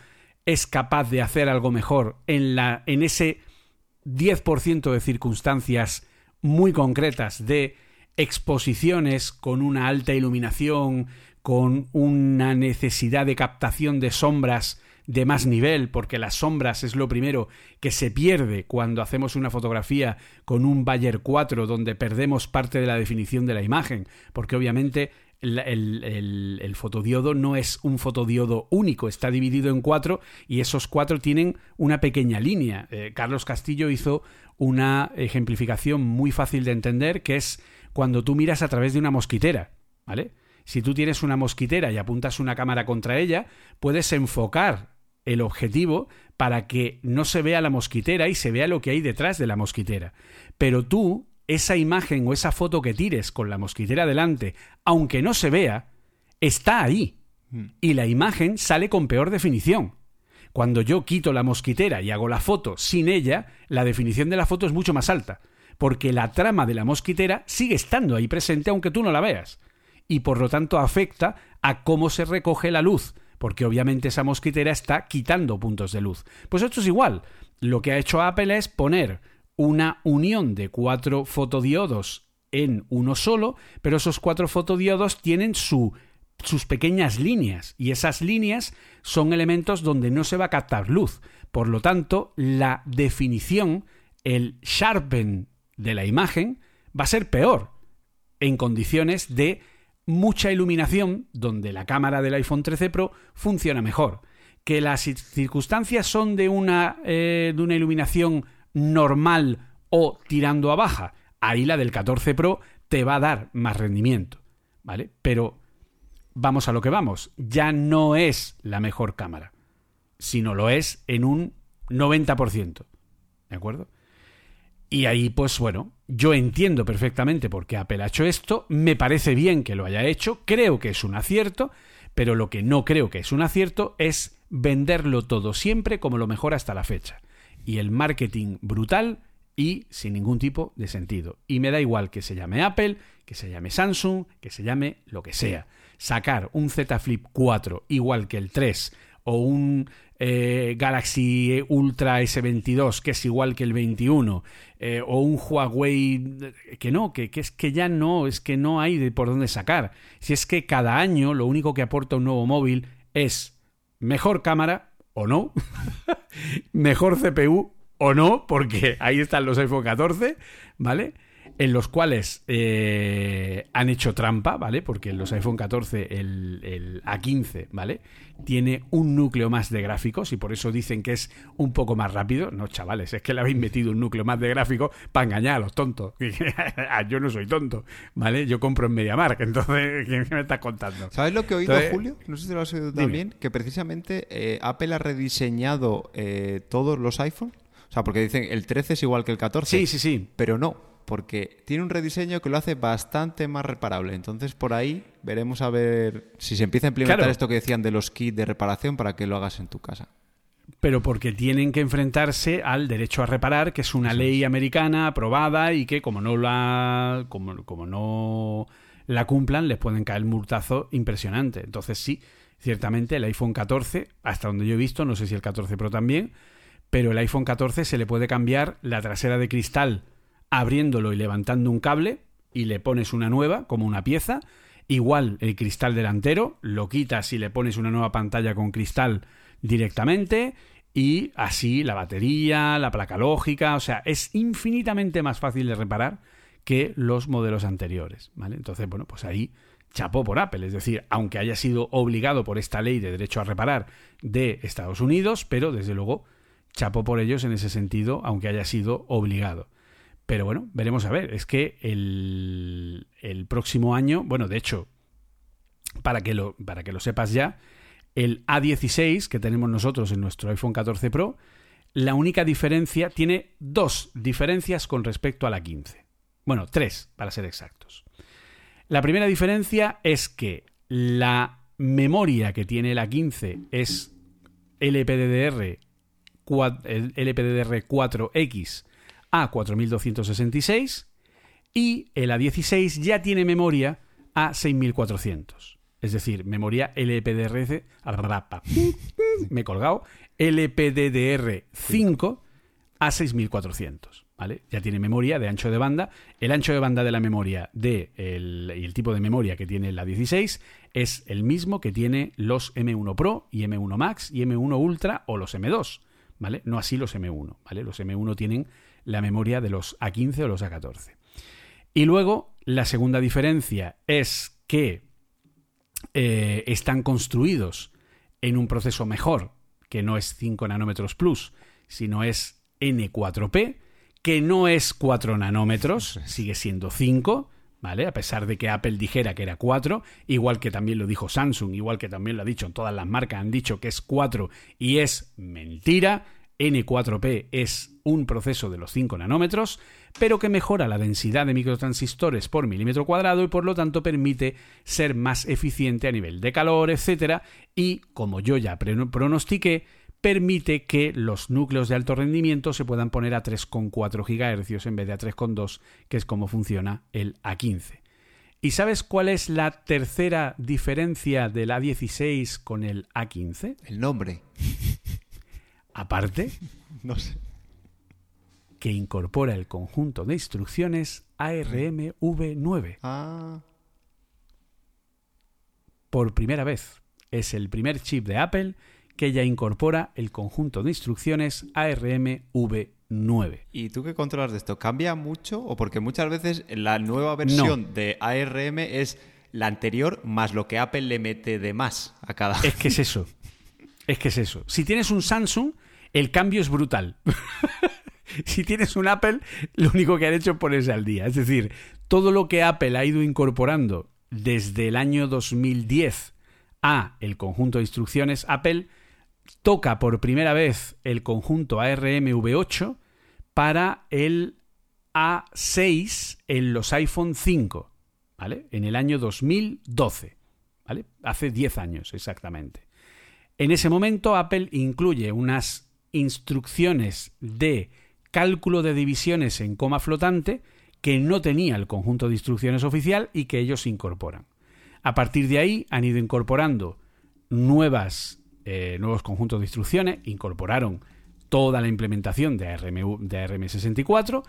es capaz de hacer algo mejor en, la, en ese 10% de circunstancias muy concretas de exposiciones con una alta iluminación, con una necesidad de captación de sombras de más nivel, porque las sombras es lo primero que se pierde cuando hacemos una fotografía con un Bayer 4 donde perdemos parte de la definición de la imagen, porque obviamente el, fotodiodo no es un fotodiodo único, está dividido en cuatro y esos cuatro tienen una pequeña línea. Eh, Carlos Castillo hizo una ejemplificación muy fácil de entender que es cuando tú miras a través de una mosquitera, ¿vale? Si tú tienes una mosquitera y apuntas una cámara contra ella, puedes enfocar el objetivo para que no se vea la mosquitera y se vea lo que hay detrás de la mosquitera. Pero tú, esa imagen o esa foto que tires con la mosquitera delante, aunque no se vea, está ahí. Y la imagen sale con peor definición. Cuando yo quito la mosquitera y hago la foto sin ella, la definición de la foto es mucho más alta, porque la trama de la mosquitera sigue estando ahí presente aunque tú no la veas. Y por lo tanto afecta a cómo se recoge la luz, porque obviamente esa mosquitera está quitando puntos de luz. Pues esto es igual. Lo que ha hecho Apple es poner una unión de cuatro fotodiodos en uno solo, pero esos cuatro fotodiodos tienen su sus pequeñas líneas y esas líneas son elementos donde no se va a captar luz. Por lo tanto, la definición, el sharpen de la imagen va a ser peor en condiciones de mucha iluminación donde la cámara del iPhone 13 Pro funciona mejor. Que las cir- circunstancias son de una, eh, de una iluminación normal o tirando a baja, ahí la del 14 Pro te va a dar más rendimiento, ¿vale? Pero vamos a lo que vamos, ya no es la mejor cámara. sino lo es en un 90%. ¿De acuerdo? Y ahí, pues bueno, yo entiendo perfectamente por qué Apple ha hecho esto, me parece bien que lo haya hecho, creo que es un acierto, pero lo que no creo que es un acierto es venderlo todo siempre como lo mejor hasta la fecha. Y el marketing brutal y sin ningún tipo de sentido. Y me da igual que se llame Apple, que se llame Samsung, que se llame lo que sea. Sacar un Z Flip 4 igual que el 3 o un eh, Galaxy Ultra S22 que es igual que el 21 eh, o un Huawei que no, que, que, es que ya no, es que no hay de por dónde sacar. Si es que cada año lo único que aporta un nuevo móvil es mejor cámara o no, mejor CPU o no, porque ahí están los iPhone 14, ¿vale? En los cuales eh, han hecho trampa, ¿vale? Porque en los iPhone 14, el, el, A15, ¿vale? Tiene un núcleo más de gráficos y por eso dicen que es un poco más rápido. No, chavales, es que le habéis metido un núcleo más de gráficos para engañar a los tontos. Yo no soy tonto, ¿vale? Yo compro en MediaMark, entonces, ¿qué me estás contando? ¿Sabes lo que he oído, entonces, Julio? No sé si lo has oído también, que precisamente eh, Apple ha rediseñado eh, todos los iPhones. O sea, porque dicen el 13 es igual que el 14. Sí, sí, sí. Pero no, porque tiene un rediseño que lo hace bastante más reparable. Entonces, por ahí veremos a ver si se empieza a implementar Claro. esto que decían de los kits de reparación para que lo hagas en tu casa. pero porque tienen que enfrentarse al derecho a reparar, que es una ley americana aprobada y que como no la como, como no la cumplan les pueden caer multazo impresionante. Entonces sí, ciertamente el iPhone 14, hasta donde yo he visto, no sé si el 14 Pro también, pero el iPhone 14 se le puede cambiar la trasera de cristal abriéndolo y levantando un cable y le pones una nueva como una pieza. Igual el cristal delantero, lo quitas y le pones una nueva pantalla con cristal directamente y así la batería, la placa lógica, o sea, es infinitamente más fácil de reparar que los modelos anteriores, ¿vale? Entonces, bueno, pues ahí chapó por Apple, es decir, aunque haya sido obligado por esta ley de derecho a reparar de Estados Unidos, pero desde luego chapó por ellos en ese sentido, aunque haya sido obligado. Pero bueno, veremos a ver. Es que el, el próximo año, bueno, de hecho, para que, lo, para que lo sepas ya, el A16 que tenemos nosotros en nuestro iPhone 14 Pro, la única diferencia tiene dos diferencias con respecto a la 15. Bueno, tres, para ser exactos. La primera diferencia es que la memoria que tiene la 15 es LPDDR, LPDDR 4X a4266 y el A16 ya tiene memoria A6400. Es decir, memoria LPDRC. Me he colgado. LPDDR5 A6400. ¿Vale? Ya tiene memoria de ancho de banda. El ancho de banda de la memoria de el, y el tipo de memoria que tiene la 16 es el mismo que tiene los M1 Pro y M1 Max y M1 Ultra o los M2, ¿vale? No así los M1, ¿vale? Los M1 tienen la memoria de los A15 o los A14. Y luego, la segunda diferencia es que eh, están construidos en un proceso mejor, que no es 5 nanómetros plus, sino es N4P, que no es 4 nanómetros, sigue siendo 5, ¿vale? A pesar de que Apple dijera que era 4, igual que también lo dijo Samsung, igual que también lo ha dicho todas las marcas, han dicho que es 4 y es mentira. N4P es un proceso de los 5 nanómetros, pero que mejora la densidad de microtransistores por milímetro cuadrado y por lo tanto permite ser más eficiente a nivel de calor, etc. Y, como yo ya pronostiqué, permite que los núcleos de alto rendimiento se puedan poner a 3,4 GHz en vez de a 3,2, que es como funciona el A15. ¿Y sabes cuál es la tercera diferencia del A16 con el A15? El nombre. Aparte, no sé. que incorpora el conjunto de instrucciones ARMv9. Ah. Por primera vez, es el primer chip de Apple que ya incorpora el conjunto de instrucciones ARMv9. ¿Y tú qué controlas de esto? ¿Cambia mucho? ¿O porque muchas veces la nueva versión no. de ARM es la anterior más lo que Apple le mete de más a cada... Es que es eso. Es que es eso. Si tienes un Samsung, el cambio es brutal. si tienes un Apple, lo único que han hecho es ponerse al día. Es decir, todo lo que Apple ha ido incorporando desde el año 2010 a el conjunto de instrucciones Apple toca por primera vez el conjunto ARMV8 para el A6 en los iPhone 5, ¿vale? En el año 2012, ¿vale? Hace 10 años exactamente. En ese momento Apple incluye unas instrucciones de cálculo de divisiones en coma flotante que no tenía el conjunto de instrucciones oficial y que ellos incorporan. A partir de ahí han ido incorporando nuevas, eh, nuevos conjuntos de instrucciones, incorporaron toda la implementación de, ARM, de ARM64,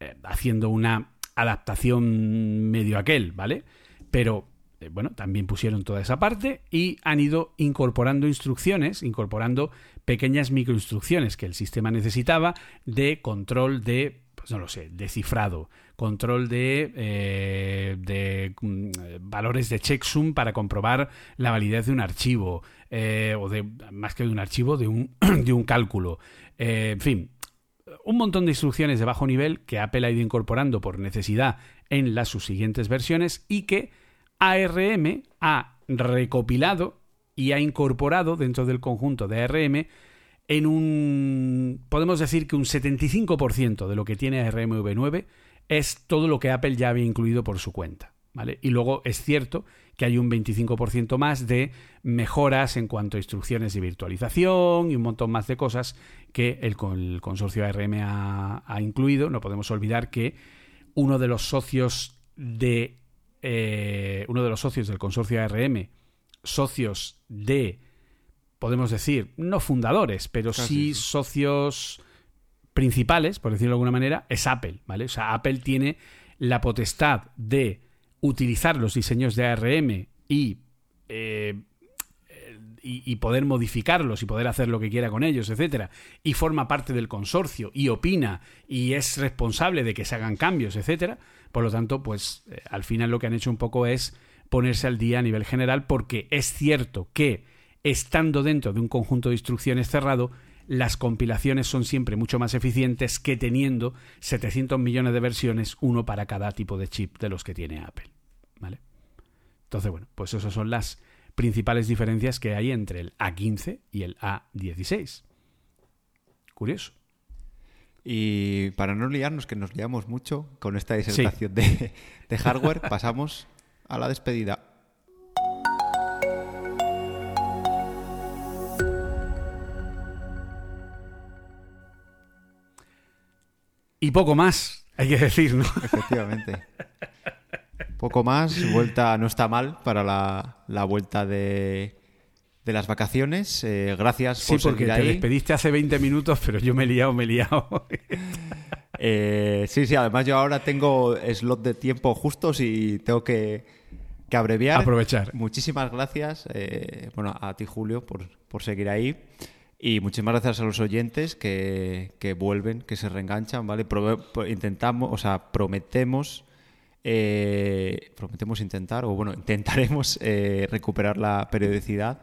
eh, haciendo una adaptación medio aquel, ¿vale? Pero bueno, también pusieron toda esa parte y han ido incorporando instrucciones, incorporando pequeñas microinstrucciones que el sistema necesitaba de control de pues no lo sé, de cifrado, control de, eh, de mm, valores de checksum para comprobar la validez de un archivo, eh, o de, más que de un archivo, de un, de un cálculo. Eh, en fin, un montón de instrucciones de bajo nivel que Apple ha ido incorporando por necesidad en las subsiguientes versiones y que ARM ha recopilado y ha incorporado dentro del conjunto de ARM en un, podemos decir que un 75% de lo que tiene ARMv9 es todo lo que Apple ya había incluido por su cuenta. ¿vale? Y luego es cierto que hay un 25% más de mejoras en cuanto a instrucciones de virtualización y un montón más de cosas que el, consorcio ARM ha, incluido. No podemos olvidar que uno de los socios de eh, uno de los socios del consorcio ARM, socios de podemos decir, no fundadores, pero sí, socios principales, por decirlo de alguna manera, es Apple, ¿vale? O sea, Apple tiene la potestad de utilizar los diseños de ARM y, eh, y, poder modificarlos y poder hacer lo que quiera con ellos, etcétera, y forma parte del consorcio y opina y es responsable de que se hagan cambios, etcétera. Por lo tanto, pues eh, al final lo que han hecho un poco es ponerse al día a nivel general, porque es cierto que estando dentro de un conjunto de instrucciones cerrado, las compilaciones son siempre mucho más eficientes que teniendo 700 millones de versiones, uno para cada tipo de chip de los que tiene Apple. ¿Vale? Entonces, bueno, pues esas son las principales diferencias que hay entre el A15 y el A16. Curioso. Y para no liarnos, que nos liamos mucho con esta disertación de, de hardware, pasamos a la despedida. Y poco más, hay que decir, ¿no? Efectivamente. Poco más, vuelta no está mal para la, vuelta de, de las vacaciones. Eh, gracias por sí, porque te despediste hace 20 minutos, pero yo me he liado, me he liado. Eh, sí, sí, además yo ahora tengo slot de tiempo justos y tengo que, que abreviar. Aprovechar. Muchísimas gracias, eh, bueno, a ti Julio por, por seguir ahí. Y muchísimas gracias a los oyentes que, vuelven, que se reenganchan, ¿vale? intentamos, o sea, prometemos, eh, prometemos intentar, o bueno, intentaremos eh, recuperar la periodicidad,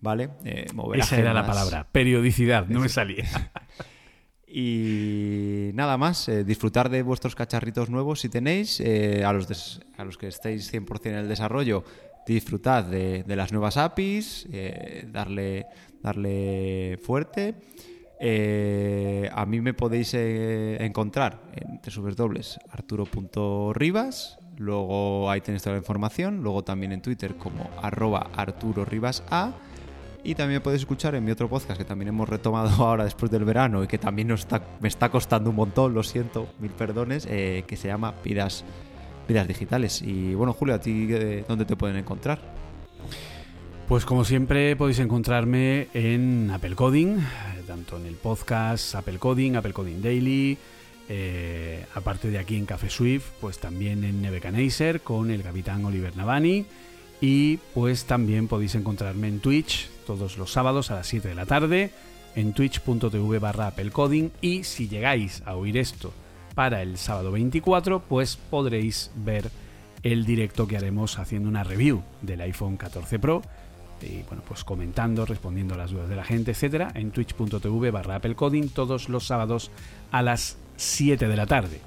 ¿vale? Eh, Esa era la palabra, periodicidad, no me salía. y nada más, disfrutar de vuestros cacharritos nuevos si tenéis, a, los a los que estéis 100% en el desarrollo, disfrutad de, de las nuevas APIs, darle darle fuerte. Eh, a mí me podéis eh, encontrar en www.arturo.rivas. Luego ahí tenéis toda la información. Luego también en Twitter como arroba Arturo Rivas A. Y también podéis escuchar en mi otro podcast que también hemos retomado ahora después del verano y que también me está costando un montón, lo siento, mil perdones, eh, que se llama Vidas, Vidas Digitales. Y bueno, Julio, ¿a ti dónde te pueden encontrar? Pues como siempre podéis encontrarme en Apple Coding, tanto en el podcast Apple Coding, Apple Coding Daily, eh, aparte de aquí en Café Swift, pues también en Nebuchadnezzar con el capitán Oliver Navani y pues también podéis encontrarme en Twitch todos los sábados a las 7 de la tarde en twitch.tv barra Apple Coding y si llegáis a oír esto para el sábado 24 pues podréis ver el directo que haremos haciendo una review del iPhone 14 Pro y bueno, pues comentando, respondiendo a las dudas de la gente, etcétera, en twitch.tv barra Apple Coding todos los sábados a las 7 de la tarde.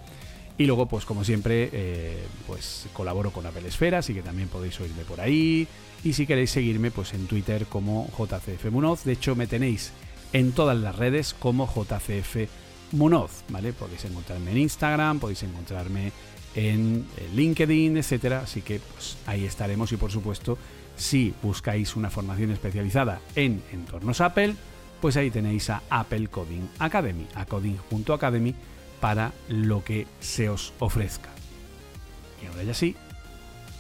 Y luego, pues como siempre, eh, pues colaboro con Apple Esfera, así que también podéis oírme por ahí. Y si queréis seguirme, pues en Twitter como JCF Munoz. De hecho, me tenéis en todas las redes como JCF Munoz, ¿vale? Podéis encontrarme en Instagram, podéis encontrarme en eh, LinkedIn, etcétera. Así que pues ahí estaremos y por supuesto, si buscáis una formación especializada en entornos Apple, pues ahí tenéis a Apple Coding Academy, a coding.academy para lo que se os ofrezca. Y ahora ya sí,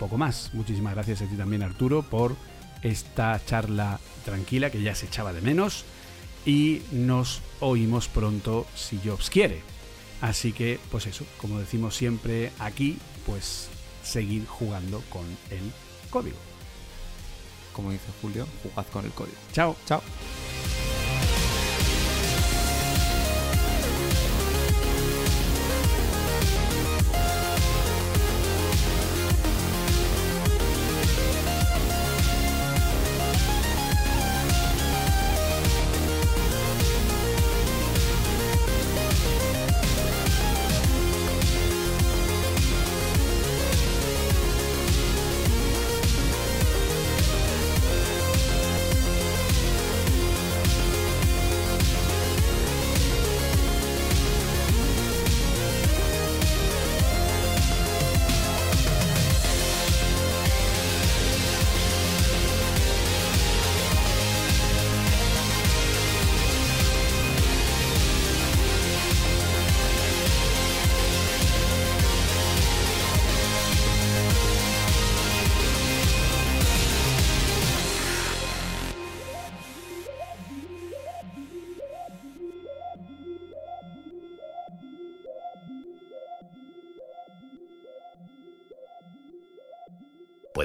poco más. Muchísimas gracias a ti también Arturo por esta charla tranquila que ya se echaba de menos y nos oímos pronto si Jobs quiere. Así que, pues eso, como decimos siempre aquí, pues seguir jugando con el código. Como dice Julio, jugad con el código. Chao. Chao.